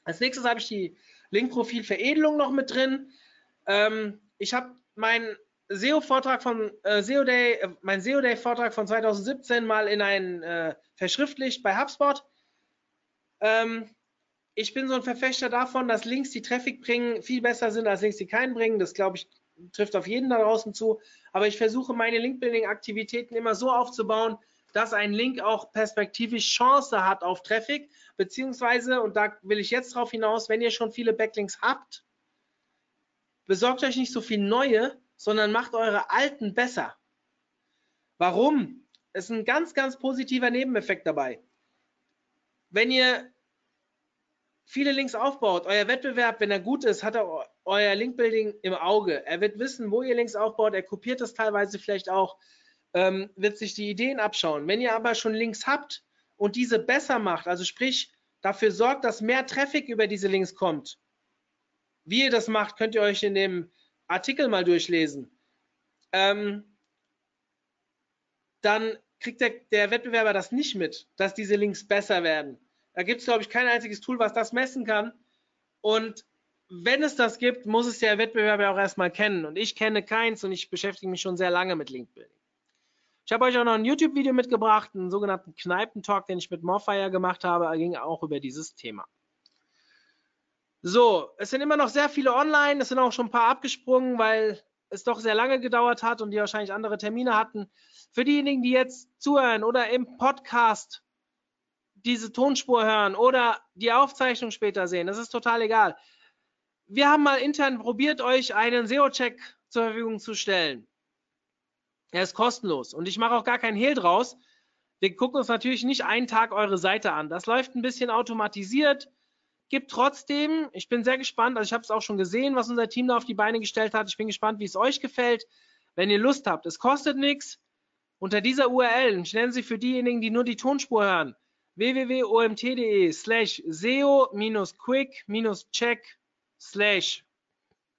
Als nächstes habe ich die Linkprofil-Veredelung noch mit drin. Ähm, ich habe meinen SEO-Vortrag von äh, SEO Day, äh, mein SEO Day-Vortrag von 2017 mal in ein äh, verschriftlicht bei HubSpot. Ähm, ich bin so ein Verfechter davon, dass Links, die Traffic bringen, viel besser sind als Links, die keinen bringen. Das glaube ich trifft auf jeden da draußen zu. Aber ich versuche meine Link-Building-Aktivitäten immer so aufzubauen, dass ein Link auch perspektivisch Chance hat auf Traffic, beziehungsweise, und da will ich jetzt drauf hinaus, wenn ihr schon viele Backlinks habt, besorgt euch nicht so viel neue, sondern macht eure alten besser. Warum? Es ist ein ganz, ganz positiver Nebeneffekt dabei. Wenn ihr viele Links aufbaut, euer Wettbewerb, wenn er gut ist, hat er euer Linkbuilding im Auge. Er wird wissen, wo ihr Links aufbaut, er kopiert das teilweise vielleicht auch, ähm, wird sich die Ideen abschauen. Wenn ihr aber schon Links habt und diese besser macht, also sprich dafür sorgt, dass mehr Traffic über diese Links kommt, wie ihr das macht, könnt ihr euch in dem Artikel mal durchlesen, ähm, dann kriegt der, der Wettbewerber das nicht mit, dass diese Links besser werden. Da gibt es, glaube ich, kein einziges Tool, was das messen kann. Und wenn es das gibt, muss es der Wettbewerber auch erstmal kennen. Und ich kenne keins und ich beschäftige mich schon sehr lange mit Linkbuilding. Ich habe euch auch noch ein YouTube-Video mitgebracht, einen sogenannten Kneipentalk, den ich mit Morfire gemacht habe, er ging auch über dieses Thema. So, es sind immer noch sehr viele online, es sind auch schon ein paar abgesprungen, weil es doch sehr lange gedauert hat und die wahrscheinlich andere Termine hatten. Für diejenigen, die jetzt zuhören oder im Podcast diese Tonspur hören oder die Aufzeichnung später sehen, das ist total egal. Wir haben mal intern probiert, euch einen SEO-Check zur Verfügung zu stellen. Er ist kostenlos und ich mache auch gar keinen Hehl draus. Wir gucken uns natürlich nicht einen Tag eure Seite an. Das läuft ein bisschen automatisiert gibt trotzdem, ich bin sehr gespannt, also ich habe es auch schon gesehen, was unser Team da auf die Beine gestellt hat. Ich bin gespannt, wie es euch gefällt. Wenn ihr Lust habt, es kostet nichts. Unter dieser URL, ich nenne sie für diejenigen, die nur die Tonspur hören, www.omt.de slash SEO-quick-check slash,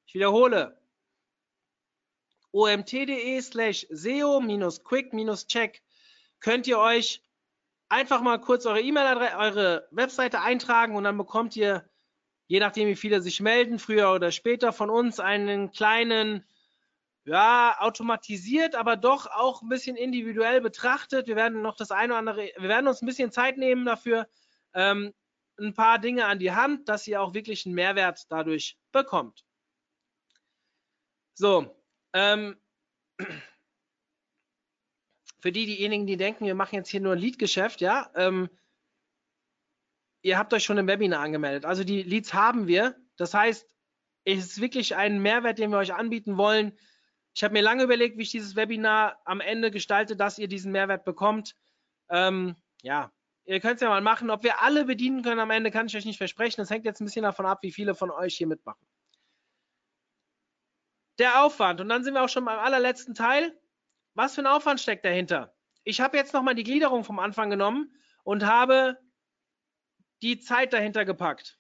ich wiederhole, omt.de slash SEO-quick-check könnt ihr euch einfach mal kurz eure E-Mail-Adresse, eure Webseite eintragen und dann bekommt ihr, je nachdem wie viele sich melden, früher oder später von uns einen kleinen, ja, automatisiert, aber doch auch ein bisschen individuell betrachtet. Wir werden noch das eine oder andere, wir werden uns ein bisschen Zeit nehmen dafür, ähm, ein paar Dinge an die Hand, dass ihr auch wirklich einen Mehrwert dadurch bekommt. So, ähm, für die, diejenigen, die denken, wir machen jetzt hier nur ein Lead-Geschäft, ja, ähm, ihr habt euch schon im Webinar angemeldet. Also die Leads haben wir. Das heißt, es ist wirklich ein Mehrwert, den wir euch anbieten wollen. Ich habe mir lange überlegt, wie ich dieses Webinar am Ende gestalte, dass ihr diesen Mehrwert bekommt. Ähm, ja, ihr könnt es ja mal machen. Ob wir alle bedienen können am Ende, kann ich euch nicht versprechen. Das hängt jetzt ein bisschen davon ab, wie viele von euch hier mitmachen. Der Aufwand. Und dann sind wir auch schon beim allerletzten Teil. Was für ein Aufwand steckt dahinter? ich habe jetzt nochmal die Gliederung vom Anfang genommen und habe die Zeit dahinter gepackt.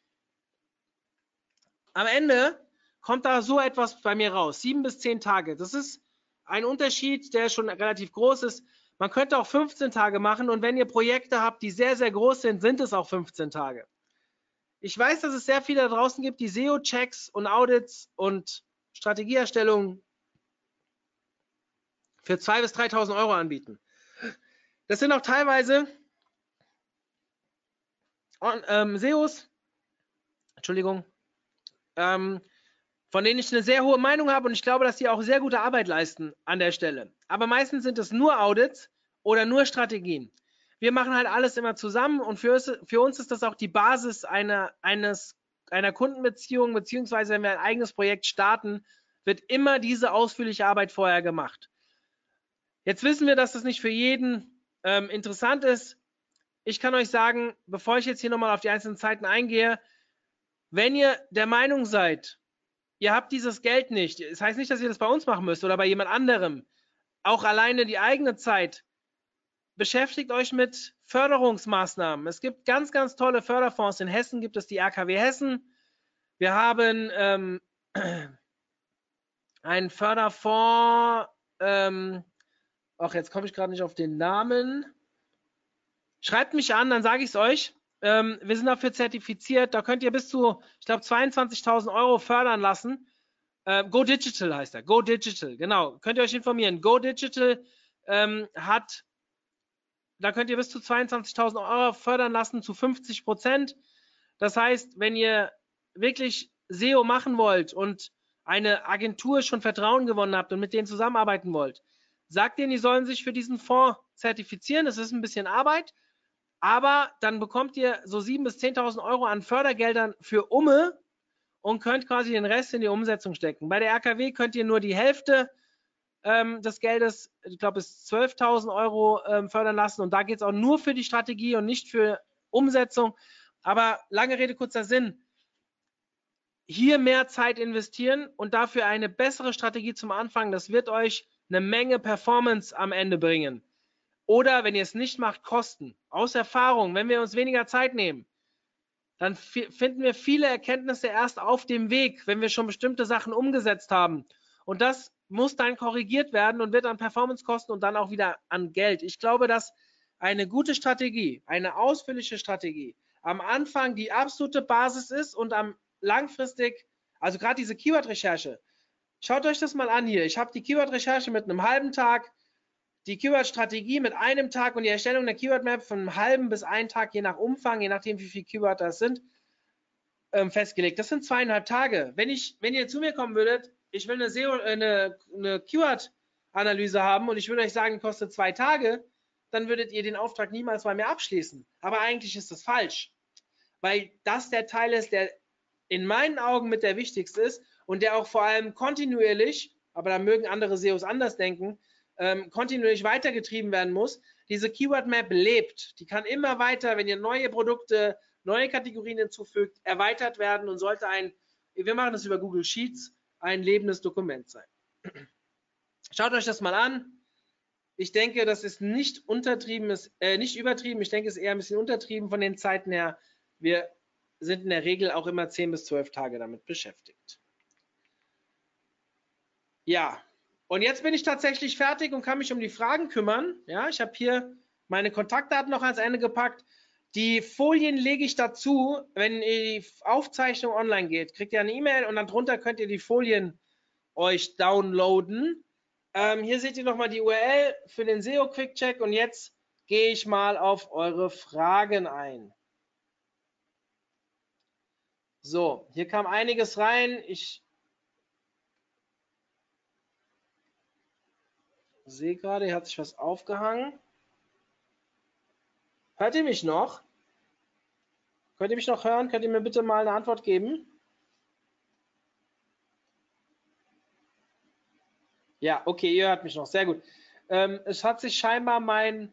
Am Ende kommt da so etwas bei mir raus. Sieben bis zehn Tage. Das ist ein Unterschied, der schon relativ groß ist. Man könnte auch 15 Tage machen und wenn ihr Projekte habt, die sehr, sehr groß sind, sind es auch 15 Tage. Ich weiß, dass es sehr viele da draußen gibt, die SEO-Checks und Audits und Strategieerstellungen für 2.000 bis 3.000 Euro anbieten. Das sind auch teilweise ähm, SEOs, Entschuldigung, ähm, von denen ich eine sehr hohe Meinung habe und ich glaube, dass die auch sehr gute Arbeit leisten an der Stelle. Aber meistens sind es nur Audits oder nur Strategien. Wir machen halt alles immer zusammen und für uns, für uns ist das auch die Basis einer, eines, einer Kundenbeziehung, beziehungsweise wenn wir ein eigenes Projekt starten, wird immer diese ausführliche Arbeit vorher gemacht. Jetzt wissen wir, dass das nicht für jeden ähm, interessant ist. Ich kann euch sagen, bevor ich jetzt hier nochmal auf die einzelnen Zeiten eingehe, wenn ihr der Meinung seid, ihr habt dieses Geld nicht, das heißt nicht, dass ihr das bei uns machen müsst oder bei jemand anderem, auch alleine die eigene Zeit, beschäftigt euch mit Förderungsmaßnahmen. Es gibt ganz, ganz tolle Förderfonds. In Hessen gibt es die RKW Hessen. Wir haben ähm, einen Förderfonds, ähm, ach, jetzt komme ich gerade nicht auf den Namen. Schreibt mich an, dann sage ich es euch. Ähm, wir sind dafür zertifiziert. Da könnt ihr bis zu, ich glaube, 22.000 Euro fördern lassen. Äh, Go Digital heißt er. Go Digital, genau. Könnt ihr euch informieren. Go Digital ähm, hat, da könnt ihr bis zu 22.000 Euro fördern lassen zu 50 Prozent. Das heißt, wenn ihr wirklich SEO machen wollt und eine Agentur schon Vertrauen gewonnen habt und mit denen zusammenarbeiten wollt, sagt denen, die sollen sich für diesen Fonds zertifizieren. Das ist ein bisschen Arbeit, aber dann bekommt ihr so 7.000 bis 10.000 Euro an Fördergeldern für Umme und könnt quasi den Rest in die Umsetzung stecken. Bei der RKW könnt ihr nur die Hälfte ähm, des Geldes, ich glaube bis 12.000 Euro ähm, fördern lassen und da geht es auch nur für die Strategie und nicht für Umsetzung. Aber lange Rede, kurzer Sinn. Hier mehr Zeit investieren und dafür eine bessere Strategie zum Anfang. Das wird euch eine Menge Performance am Ende bringen. Oder wenn ihr es nicht macht, Kosten. Aus Erfahrung, wenn wir uns weniger Zeit nehmen, dann finden wir viele Erkenntnisse erst auf dem Weg, wenn wir schon bestimmte Sachen umgesetzt haben. Und das muss dann korrigiert werden und wird an Performance kosten und dann auch wieder an Geld. Ich glaube, dass eine gute Strategie, eine ausführliche Strategie am Anfang die absolute Basis ist und am langfristig, also gerade diese Keyword-Recherche. Schaut euch das mal an hier. Ich habe die Keyword-Recherche mit einem halben Tag, die Keyword-Strategie mit einem Tag und die Erstellung der Keyword-Map von einem halben bis einen Tag, je nach Umfang, je nachdem, wie viele Keyword das sind, ähm, festgelegt. Das sind zweieinhalb Tage. Wenn, ich, wenn ihr zu mir kommen würdet, ich will eine, SEO, äh, eine, eine Keyword-Analyse haben und ich würde euch sagen, kostet zwei Tage, dann würdet ihr den Auftrag niemals bei mir abschließen. Aber eigentlich ist das falsch, weil das der Teil ist, der in meinen Augen mit der wichtigste ist und der auch vor allem kontinuierlich, aber da mögen andere SEOs anders denken, ähm, kontinuierlich weitergetrieben werden muss. Diese Keyword Map lebt. Die kann immer weiter, wenn ihr neue Produkte, neue Kategorien hinzufügt, erweitert werden und sollte ein, wir machen das über Google Sheets, ein lebendes Dokument sein. Schaut euch das mal an. Ich denke, das ist nicht untertrieben, ist, äh, nicht übertrieben. Ich denke, es ist eher ein bisschen untertrieben von den Zeiten her. Wir sind in der Regel auch immer 10 bis 12 Tage damit beschäftigt. Ja, und jetzt bin ich tatsächlich fertig und kann mich um die Fragen kümmern. Ja, ich habe hier meine Kontaktdaten noch ans Ende gepackt. Die Folien lege ich dazu, wenn die Aufzeichnung online geht. Kriegt ihr eine E-Mail und dann drunter könnt ihr die Folien euch downloaden. Ähm, hier seht ihr nochmal die URL für den SEO Quick Check und jetzt gehe ich mal auf eure Fragen ein. So, hier kam einiges rein. Ich sehe gerade, hier hat sich was aufgehangen. Hört ihr mich noch? Könnt ihr mich noch hören? Könnt ihr mir bitte mal eine Antwort geben? Ja, okay, ihr hört mich noch. Sehr gut. Ähm, es hat sich scheinbar mein,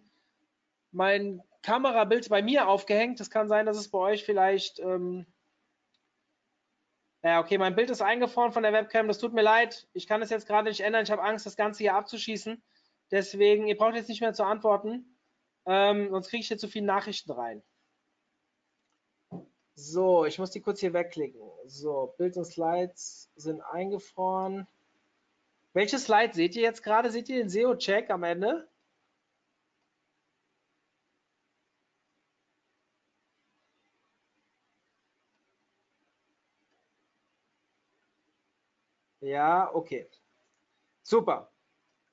mein Kamerabild bei mir aufgehängt. Es kann sein, dass es bei euch vielleicht. Ähm ja, okay, mein Bild ist eingefroren von der Webcam. Das tut mir leid. Ich kann es jetzt gerade nicht ändern. Ich habe Angst, das Ganze hier abzuschießen. Deswegen, ihr braucht jetzt nicht mehr zu antworten, ähm, sonst kriege ich hier zu viele Nachrichten rein. So, ich muss die kurz hier wegklicken. So, Bild und Slides sind eingefroren. Welche Slide seht ihr jetzt gerade? Seht ihr den SEO-Check am Ende? Ja, okay. Super.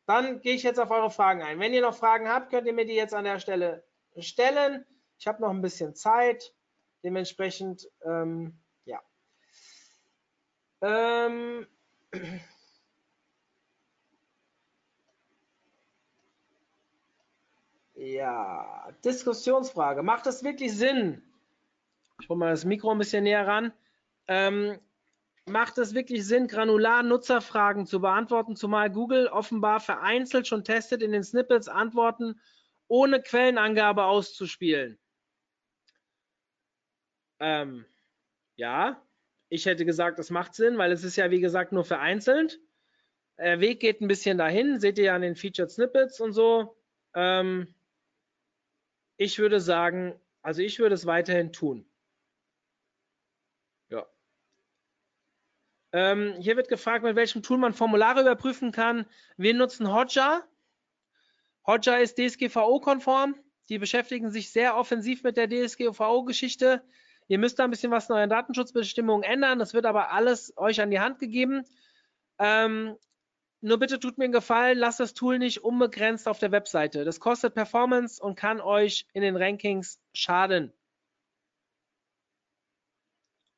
Dann gehe ich jetzt auf eure Fragen ein. Wenn ihr noch Fragen habt, könnt ihr mir die jetzt an der Stelle stellen. Ich habe noch ein bisschen Zeit. Dementsprechend, ähm, ja. Ähm, ja, Diskussionsfrage. Macht es wirklich Sinn? Ich hole mal das Mikro ein bisschen näher ran. Ähm, macht es wirklich Sinn, granular Nutzerfragen zu beantworten, zumal Google offenbar vereinzelt schon testet, in den Snippets Antworten ohne Quellenangabe auszuspielen? Ähm, ja, ich hätte gesagt, das macht Sinn, weil es ist ja wie gesagt nur vereinzelt. Der Weg geht ein bisschen dahin, seht ihr ja an den Featured Snippets und so. Ähm, ich würde sagen, also ich würde es weiterhin tun. Ähm, hier wird gefragt, mit welchem Tool man Formulare überprüfen kann. Wir nutzen Hotjar. Hotjar ist DSGVO-konform. Die beschäftigen sich sehr offensiv mit der DSGVO-Geschichte. Ihr müsst da ein bisschen was in euren Datenschutzbestimmungen ändern. Das wird aber alles euch an die Hand gegeben. Ähm, nur bitte tut mir einen Gefallen, lasst das Tool nicht unbegrenzt auf der Webseite. Das kostet Performance und kann euch in den Rankings schaden.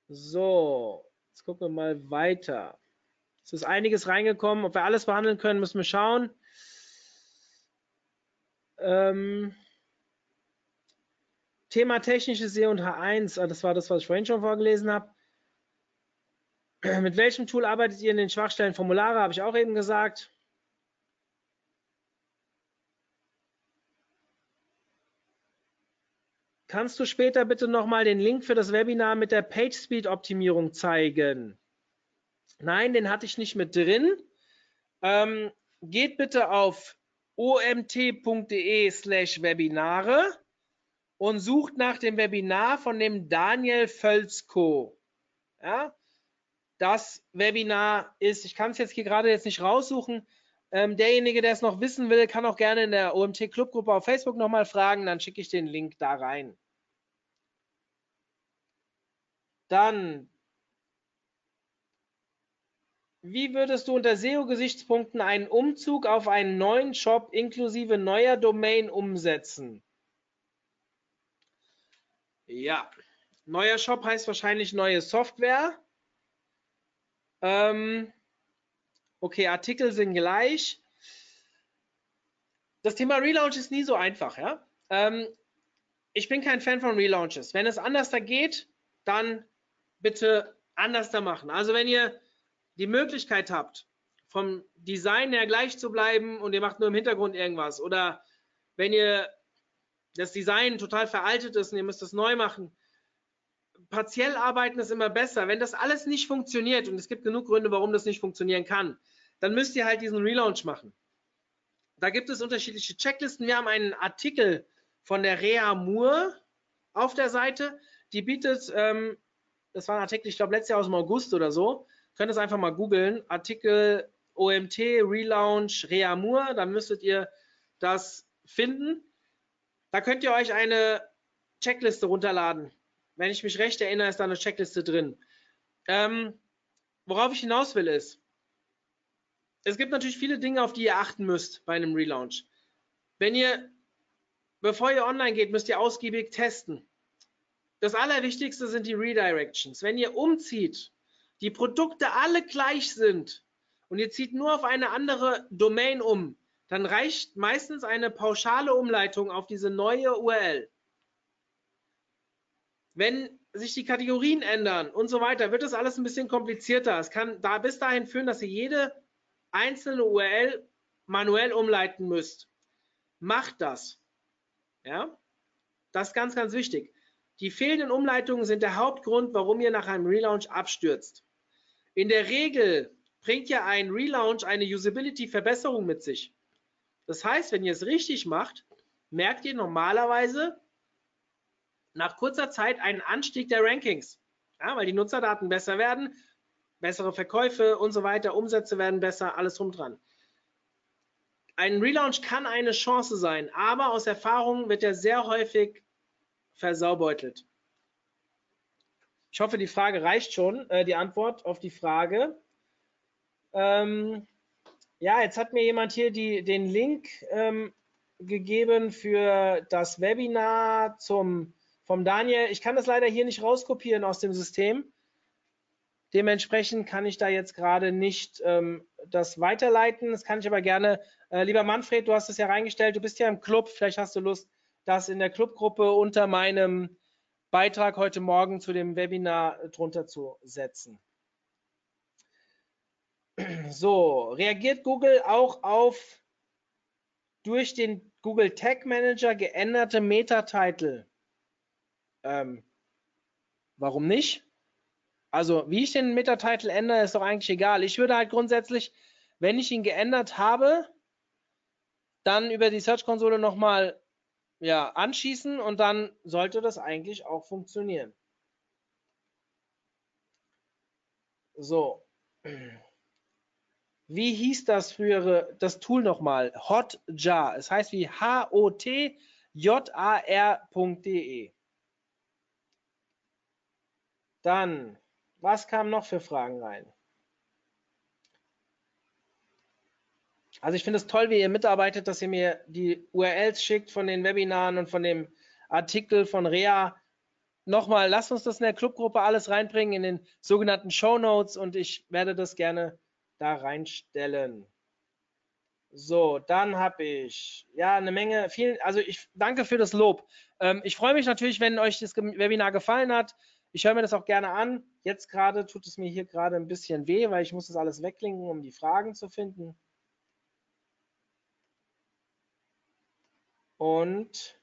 So, jetzt gucken wir mal weiter. Es ist einiges reingekommen. Ob wir alles behandeln können, müssen wir schauen. Ähm, Thema technische SEO und H1, ah, das war das, was ich vorhin schon vorgelesen habe. Mit welchem Tool arbeitet ihr in den Schwachstellen? Formulare habe ich auch eben gesagt. Kannst du später bitte nochmal den Link für das Webinar mit der PageSpeed-Optimierung zeigen? Nein, den hatte ich nicht mit drin. Ähm, geht bitte auf omt.de slash Webinare und sucht nach dem Webinar von dem Daniel Völzko. Ja, das Webinar ist, ich kann es jetzt hier gerade jetzt nicht raussuchen. Ähm, derjenige, der es noch wissen will, kann auch gerne in der OMT Clubgruppe auf Facebook nochmal fragen, dann schicke ich den Link da rein. Dann, wie würdest du unter SEO-Gesichtspunkten einen Umzug auf einen neuen Shop inklusive neuer Domain umsetzen? Ja, neuer Shop heißt wahrscheinlich neue Software. Ähm, okay, Artikel sind gleich. Das Thema Relaunch ist nie so einfach, ja. Ähm, ich bin kein Fan von Relaunches. Wenn es anders da geht, dann bitte anders da machen. Also wenn ihr die Möglichkeit habt, vom Design her gleich zu bleiben und ihr macht nur im Hintergrund irgendwas oder wenn ihr das Design total veraltet ist und ihr müsst es neu machen. Partiell arbeiten ist immer besser. Wenn das alles nicht funktioniert und es gibt genug Gründe, warum das nicht funktionieren kann, dann müsst ihr halt diesen Relaunch machen. Da gibt es unterschiedliche Checklisten. Wir haben einen Artikel von der Rea Moore auf der Seite. Die bietet, ähm, das war ein Artikel, ich glaube, letztes Jahr aus dem August oder so. Könnt es einfach mal googeln. Artikel OMT Relaunch Rea Moore. Dann müsstet ihr das finden. Da könnt ihr euch eine Checkliste runterladen. Wenn ich mich recht erinnere, ist da eine Checkliste drin. Ähm, worauf ich hinaus will ist, es gibt natürlich viele Dinge, auf die ihr achten müsst bei einem Relaunch. Wenn ihr, bevor ihr online geht, müsst ihr ausgiebig testen. Das Allerwichtigste sind die Redirections. Wenn ihr umzieht, die Produkte alle gleich sind und ihr zieht nur auf eine andere Domain um, dann reicht meistens eine pauschale Umleitung auf diese neue URL. Wenn sich die Kategorien ändern und so weiter, wird das alles ein bisschen komplizierter. Es kann da bis dahin führen, dass ihr jede einzelne URL manuell umleiten müsst. Macht das. Ja? Das ist ganz, ganz wichtig. Die fehlenden Umleitungen sind der Hauptgrund, warum ihr nach einem Relaunch abstürzt. In der Regel bringt ja ein Relaunch eine Usability-Verbesserung mit sich. Das heißt, wenn ihr es richtig macht, merkt ihr normalerweise nach kurzer Zeit einen Anstieg der Rankings, ja, weil die Nutzerdaten besser werden, bessere Verkäufe und so weiter, Umsätze werden besser, alles drum dran. Ein Relaunch kann eine Chance sein, aber aus Erfahrung wird er sehr häufig versaubeutelt. Ich hoffe, die Frage reicht schon, äh, die Antwort auf die Frage. Ähm, ja, jetzt hat mir jemand hier die, den Link ähm, gegeben für das Webinar zum, vom Daniel. Ich kann das leider hier nicht rauskopieren aus dem System. Dementsprechend kann ich da jetzt gerade nicht ähm, das weiterleiten. Das kann ich aber gerne. Äh, lieber Manfred, du hast es ja reingestellt. Du bist ja im Club. Vielleicht hast du Lust, das in der Clubgruppe unter meinem Beitrag heute Morgen zu dem Webinar drunter zu setzen. So, reagiert Google auch auf durch den Google Tag Manager geänderte Meta-Title? Ähm, warum nicht? Also, wie ich den Meta-Title ändere, ist doch eigentlich egal. Ich würde halt grundsätzlich, wenn ich ihn geändert habe, dann über die Search-Konsole nochmal ja, anschießen und dann sollte das eigentlich auch funktionieren. So. Wie hieß das frühere, das Tool nochmal? Hotjar. Es heißt wie H-O-T-J-A-R.de. Dann, was kam noch für Fragen rein? Also ich finde es toll, wie ihr mitarbeitet, dass ihr mir die URLs schickt von den Webinaren und von dem Artikel von Rea. Nochmal, lasst uns das in der Clubgruppe alles reinbringen in den sogenannten Show Notes und ich werde das gerne da reinstellen. So, dann habe ich ja eine Menge, vielen, also ich danke für das Lob. Ähm, ich freue mich natürlich, wenn euch das Webinar gefallen hat. Ich höre mir das auch gerne an. Jetzt gerade tut es mir hier gerade ein bisschen weh, weil ich muss das alles wegklinken, um die Fragen zu finden. Und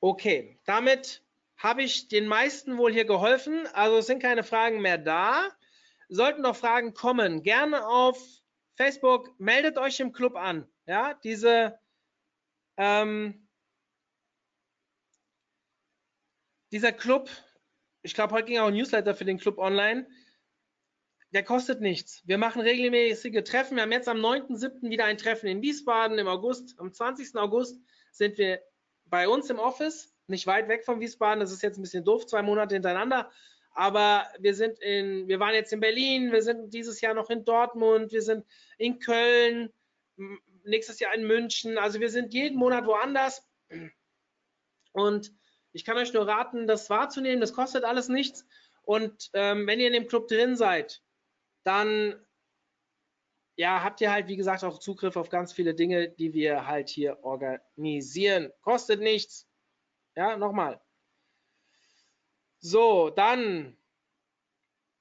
okay, damit habe ich den meisten wohl hier geholfen. Also es sind keine Fragen mehr da. Sollten noch Fragen kommen, gerne auf Facebook, meldet euch im Club an. Ja, diese ähm, dieser Club, ich glaube, heute ging auch ein Newsletter für den Club online. Der kostet nichts. Wir machen regelmäßige Treffen. Wir haben jetzt am 9.7. wieder ein Treffen in Wiesbaden. Im August, am 20. August sind wir bei uns im Office nicht weit weg von Wiesbaden. Das ist jetzt ein bisschen doof, zwei Monate hintereinander. Aber wir sind in, wir waren jetzt in Berlin, wir sind dieses Jahr noch in Dortmund, wir sind in Köln, nächstes Jahr in München. Also wir sind jeden Monat woanders. Und ich kann euch nur raten, das wahrzunehmen. Das kostet alles nichts. Und ähm, wenn ihr in dem Club drin seid, dann ja, habt ihr halt, wie gesagt, auch Zugriff auf ganz viele Dinge, die wir halt hier organisieren. Kostet nichts. Ja, nochmal. So, dann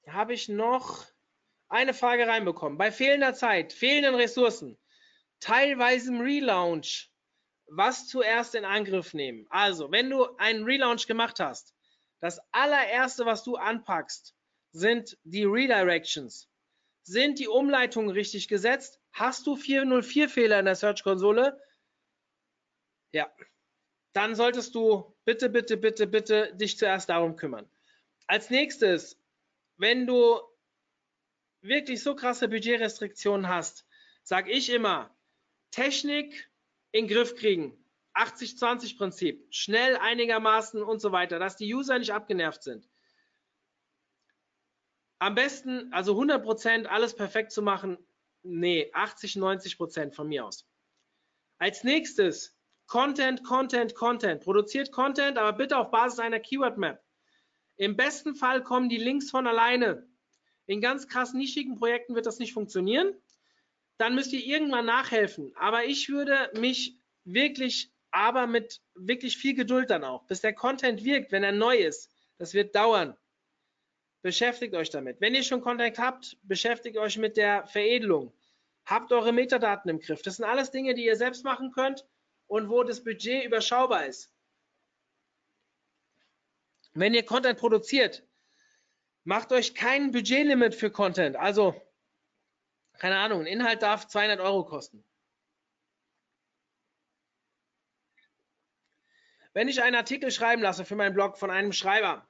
habe ich noch eine Frage reinbekommen. Bei fehlender Zeit, fehlenden Ressourcen, teilweise im Relaunch, was zuerst in Angriff nehmen. Also, wenn du einen Relaunch gemacht hast, das allererste, was du anpackst, sind die Redirections. Sind die Umleitungen richtig gesetzt? Hast du 404 Fehler in der Search-Konsole? Ja, dann solltest du bitte, bitte, bitte, bitte dich zuerst darum kümmern. Als nächstes, wenn du wirklich so krasse Budgetrestriktionen hast, sage ich immer, Technik in den Griff kriegen. 80-20 Prinzip, schnell einigermaßen und so weiter, dass die User nicht abgenervt sind. Am besten, also 100 Prozent alles perfekt zu machen, nee, 80, 90 Prozent von mir aus. Als nächstes, Content, Content, Content. Produziert Content, aber bitte auf Basis einer Keyword Map. Im besten Fall kommen die Links von alleine. In ganz krass nischigen Projekten wird das nicht funktionieren. Dann müsst ihr irgendwann nachhelfen. Aber ich würde mich wirklich, aber mit wirklich viel Geduld dann auch, bis der Content wirkt, wenn er neu ist. Das wird dauern. Beschäftigt euch damit. Wenn ihr schon Content habt, beschäftigt euch mit der Veredelung. Habt eure Metadaten im Griff. Das sind alles Dinge, die ihr selbst machen könnt und wo das Budget überschaubar ist. Wenn ihr Content produziert, macht euch kein Budgetlimit für Content. Also keine Ahnung, ein Inhalt darf 200 Euro kosten. Wenn ich einen Artikel schreiben lasse für meinen Blog von einem Schreiber,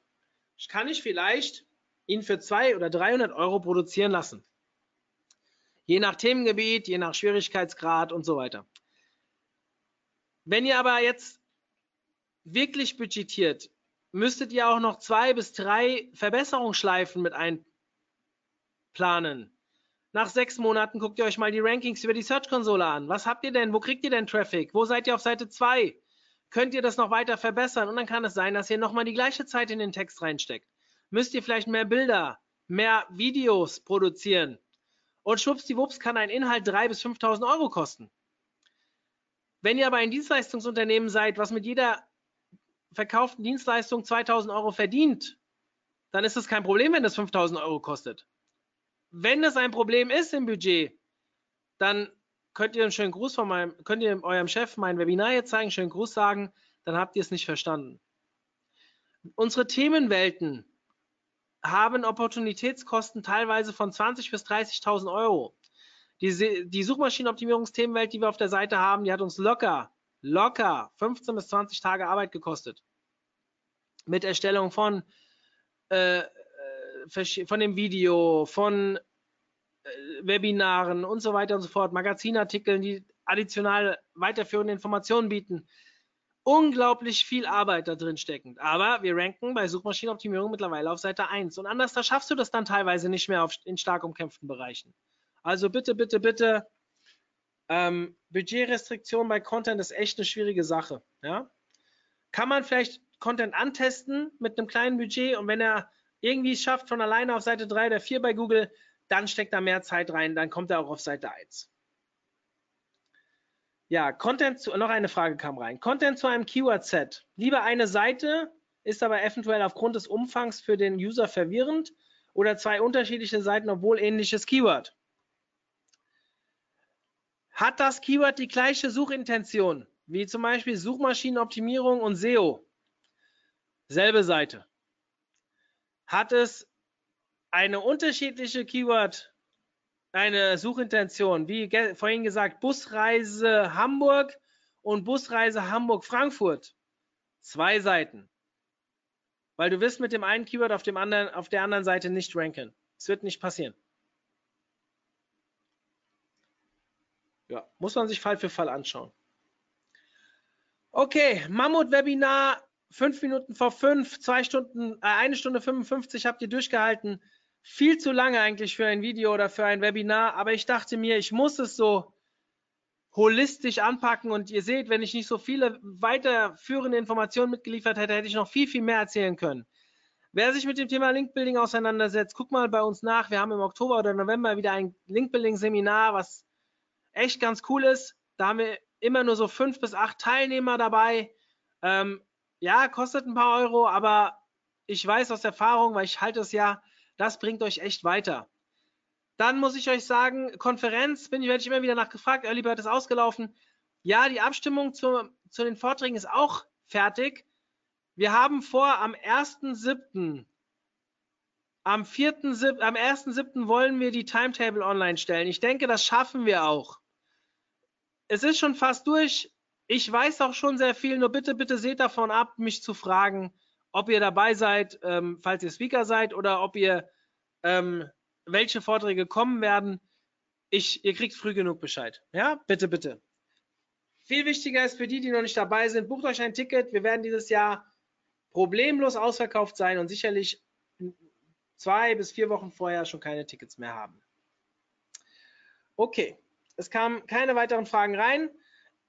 kann ich vielleicht ihn für 200 oder 300 Euro produzieren lassen. Je nach Themengebiet, je nach Schwierigkeitsgrad und so weiter. Wenn ihr aber jetzt wirklich budgetiert, müsstet ihr auch noch zwei bis drei Verbesserungsschleifen mit einplanen. Nach sechs Monaten guckt ihr euch mal die Rankings über die Search-Konsole an. Was habt ihr denn? Wo kriegt ihr denn Traffic? Wo seid ihr auf Seite 2? Könnt ihr das noch weiter verbessern? Und dann kann es sein, dass ihr nochmal die gleiche Zeit in den Text reinsteckt. Müsst ihr vielleicht mehr Bilder, mehr Videos produzieren. Und schwuppsdiwupps kann ein Inhalt 3.000 bis 5.000 Euro kosten. Wenn ihr aber ein Dienstleistungsunternehmen seid, was mit jeder verkauften Dienstleistung 2000 Euro verdient, dann ist es kein Problem, wenn das 5000 Euro kostet. Wenn es ein Problem ist im Budget, dann könnt ihr einen schönen Gruß von meinem, könnt ihr eurem Chef mein Webinar jetzt zeigen, schönen Gruß sagen, dann habt ihr es nicht verstanden. Unsere Themenwelten haben Opportunitätskosten teilweise von 20 bis 30.000 Euro. Die, die Suchmaschinenoptimierungsthemenwelt, die wir auf der Seite haben, die hat uns locker, locker 15 bis 20 Tage Arbeit gekostet. Mit Erstellung von, äh, äh von dem Video, von äh, Webinaren und so weiter und so fort, Magazinartikeln, die additional weiterführende Informationen bieten. Unglaublich viel Arbeit da drin steckend. Aber wir ranken bei Suchmaschinenoptimierung mittlerweile auf Seite 1. Und anders, da schaffst du das dann teilweise nicht mehr auf, in stark umkämpften Bereichen. Also bitte, bitte, bitte, ähm, Budgetrestriktion bei Content ist echt eine schwierige Sache. Ja? Kann man vielleicht Content antesten mit einem kleinen Budget und wenn er irgendwie es schafft von alleine auf Seite 3 oder 4 bei Google, dann steckt da mehr Zeit rein, dann kommt er auch auf Seite 1. Ja, Content zu, noch eine Frage kam rein. Content zu einem Keyword-Set. Lieber eine Seite, ist aber eventuell aufgrund des Umfangs für den User verwirrend oder zwei unterschiedliche Seiten, obwohl ähnliches Keyword. Hat das Keyword die gleiche Suchintention, wie zum Beispiel Suchmaschinenoptimierung und SEO? Selbe Seite. Hat es eine unterschiedliche Keyword, eine Suchintention, wie vorhin gesagt, Busreise Hamburg und Busreise Hamburg-Frankfurt? Zwei Seiten. Weil du wirst mit dem einen Keyword auf, dem anderen, auf der anderen Seite nicht ranken. Es wird nicht passieren. Ja, muss man sich Fall für Fall anschauen. Okay, Mammut-Webinar, fünf Minuten vor fünf, zwei Stunden, äh, eine Stunde 55 habt ihr durchgehalten. Viel zu lange eigentlich für ein Video oder für ein Webinar, aber ich dachte mir, ich muss es so holistisch anpacken und ihr seht, wenn ich nicht so viele weiterführende Informationen mitgeliefert hätte, hätte ich noch viel, viel mehr erzählen können. Wer sich mit dem Thema Linkbuilding auseinandersetzt, guck mal bei uns nach. Wir haben im Oktober oder November wieder ein Linkbuilding-Seminar, was echt ganz cool ist. Da haben wir immer nur so fünf bis acht Teilnehmer dabei. Ähm, ja, kostet ein paar Euro, aber ich weiß aus Erfahrung, weil ich halte es ja, das bringt euch echt weiter. Dann muss ich euch sagen, Konferenz, bin ich, werde ich immer wieder nachgefragt, Early Bird ist ausgelaufen. Ja, die Abstimmung zu, zu den Vorträgen ist auch fertig. Wir haben vor, am 1.7. Am 4.7., am 1.7. wollen wir die Timetable online stellen. Ich denke, das schaffen wir auch. Es ist schon fast durch. Ich weiß auch schon sehr viel, nur bitte, bitte seht davon ab, mich zu fragen, ob ihr dabei seid, ähm, falls ihr Speaker seid oder ob ihr ähm, welche Vorträge kommen werden. Ich, ihr kriegt früh genug Bescheid. Ja, bitte, bitte. Viel wichtiger ist für die, die noch nicht dabei sind, bucht euch ein Ticket. Wir werden dieses Jahr problemlos ausverkauft sein und sicherlich zwei bis vier Wochen vorher schon keine Tickets mehr haben. Okay, es kamen keine weiteren Fragen rein.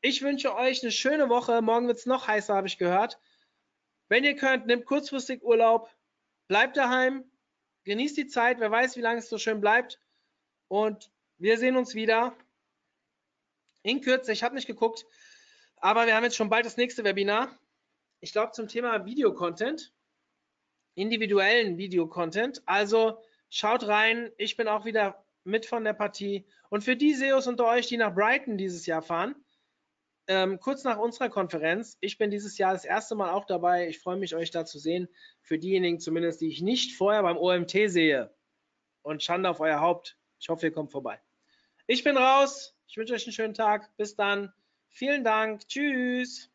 Ich wünsche euch eine schöne Woche. Morgen wird es noch heißer, habe ich gehört. Wenn ihr könnt, nehmt kurzfristig Urlaub, bleibt daheim, genießt die Zeit. Wer weiß, wie lange es so schön bleibt. Und wir sehen uns wieder in Kürze. Ich habe nicht geguckt, aber wir haben jetzt schon bald das nächste Webinar. Ich glaube zum Thema Videocontent individuellen Videocontent. Also schaut rein, ich bin auch wieder mit von der Partie. Und für die SEOs unter euch, die nach Brighton dieses Jahr fahren, ähm, kurz nach unserer Konferenz, ich bin dieses Jahr das erste Mal auch dabei. Ich freue mich, euch da zu sehen. Für diejenigen zumindest, die ich nicht vorher beim OMT sehe. Und Schande auf euer Haupt. Ich hoffe, ihr kommt vorbei. Ich bin raus. Ich wünsche euch einen schönen Tag. Bis dann. Vielen Dank. Tschüss.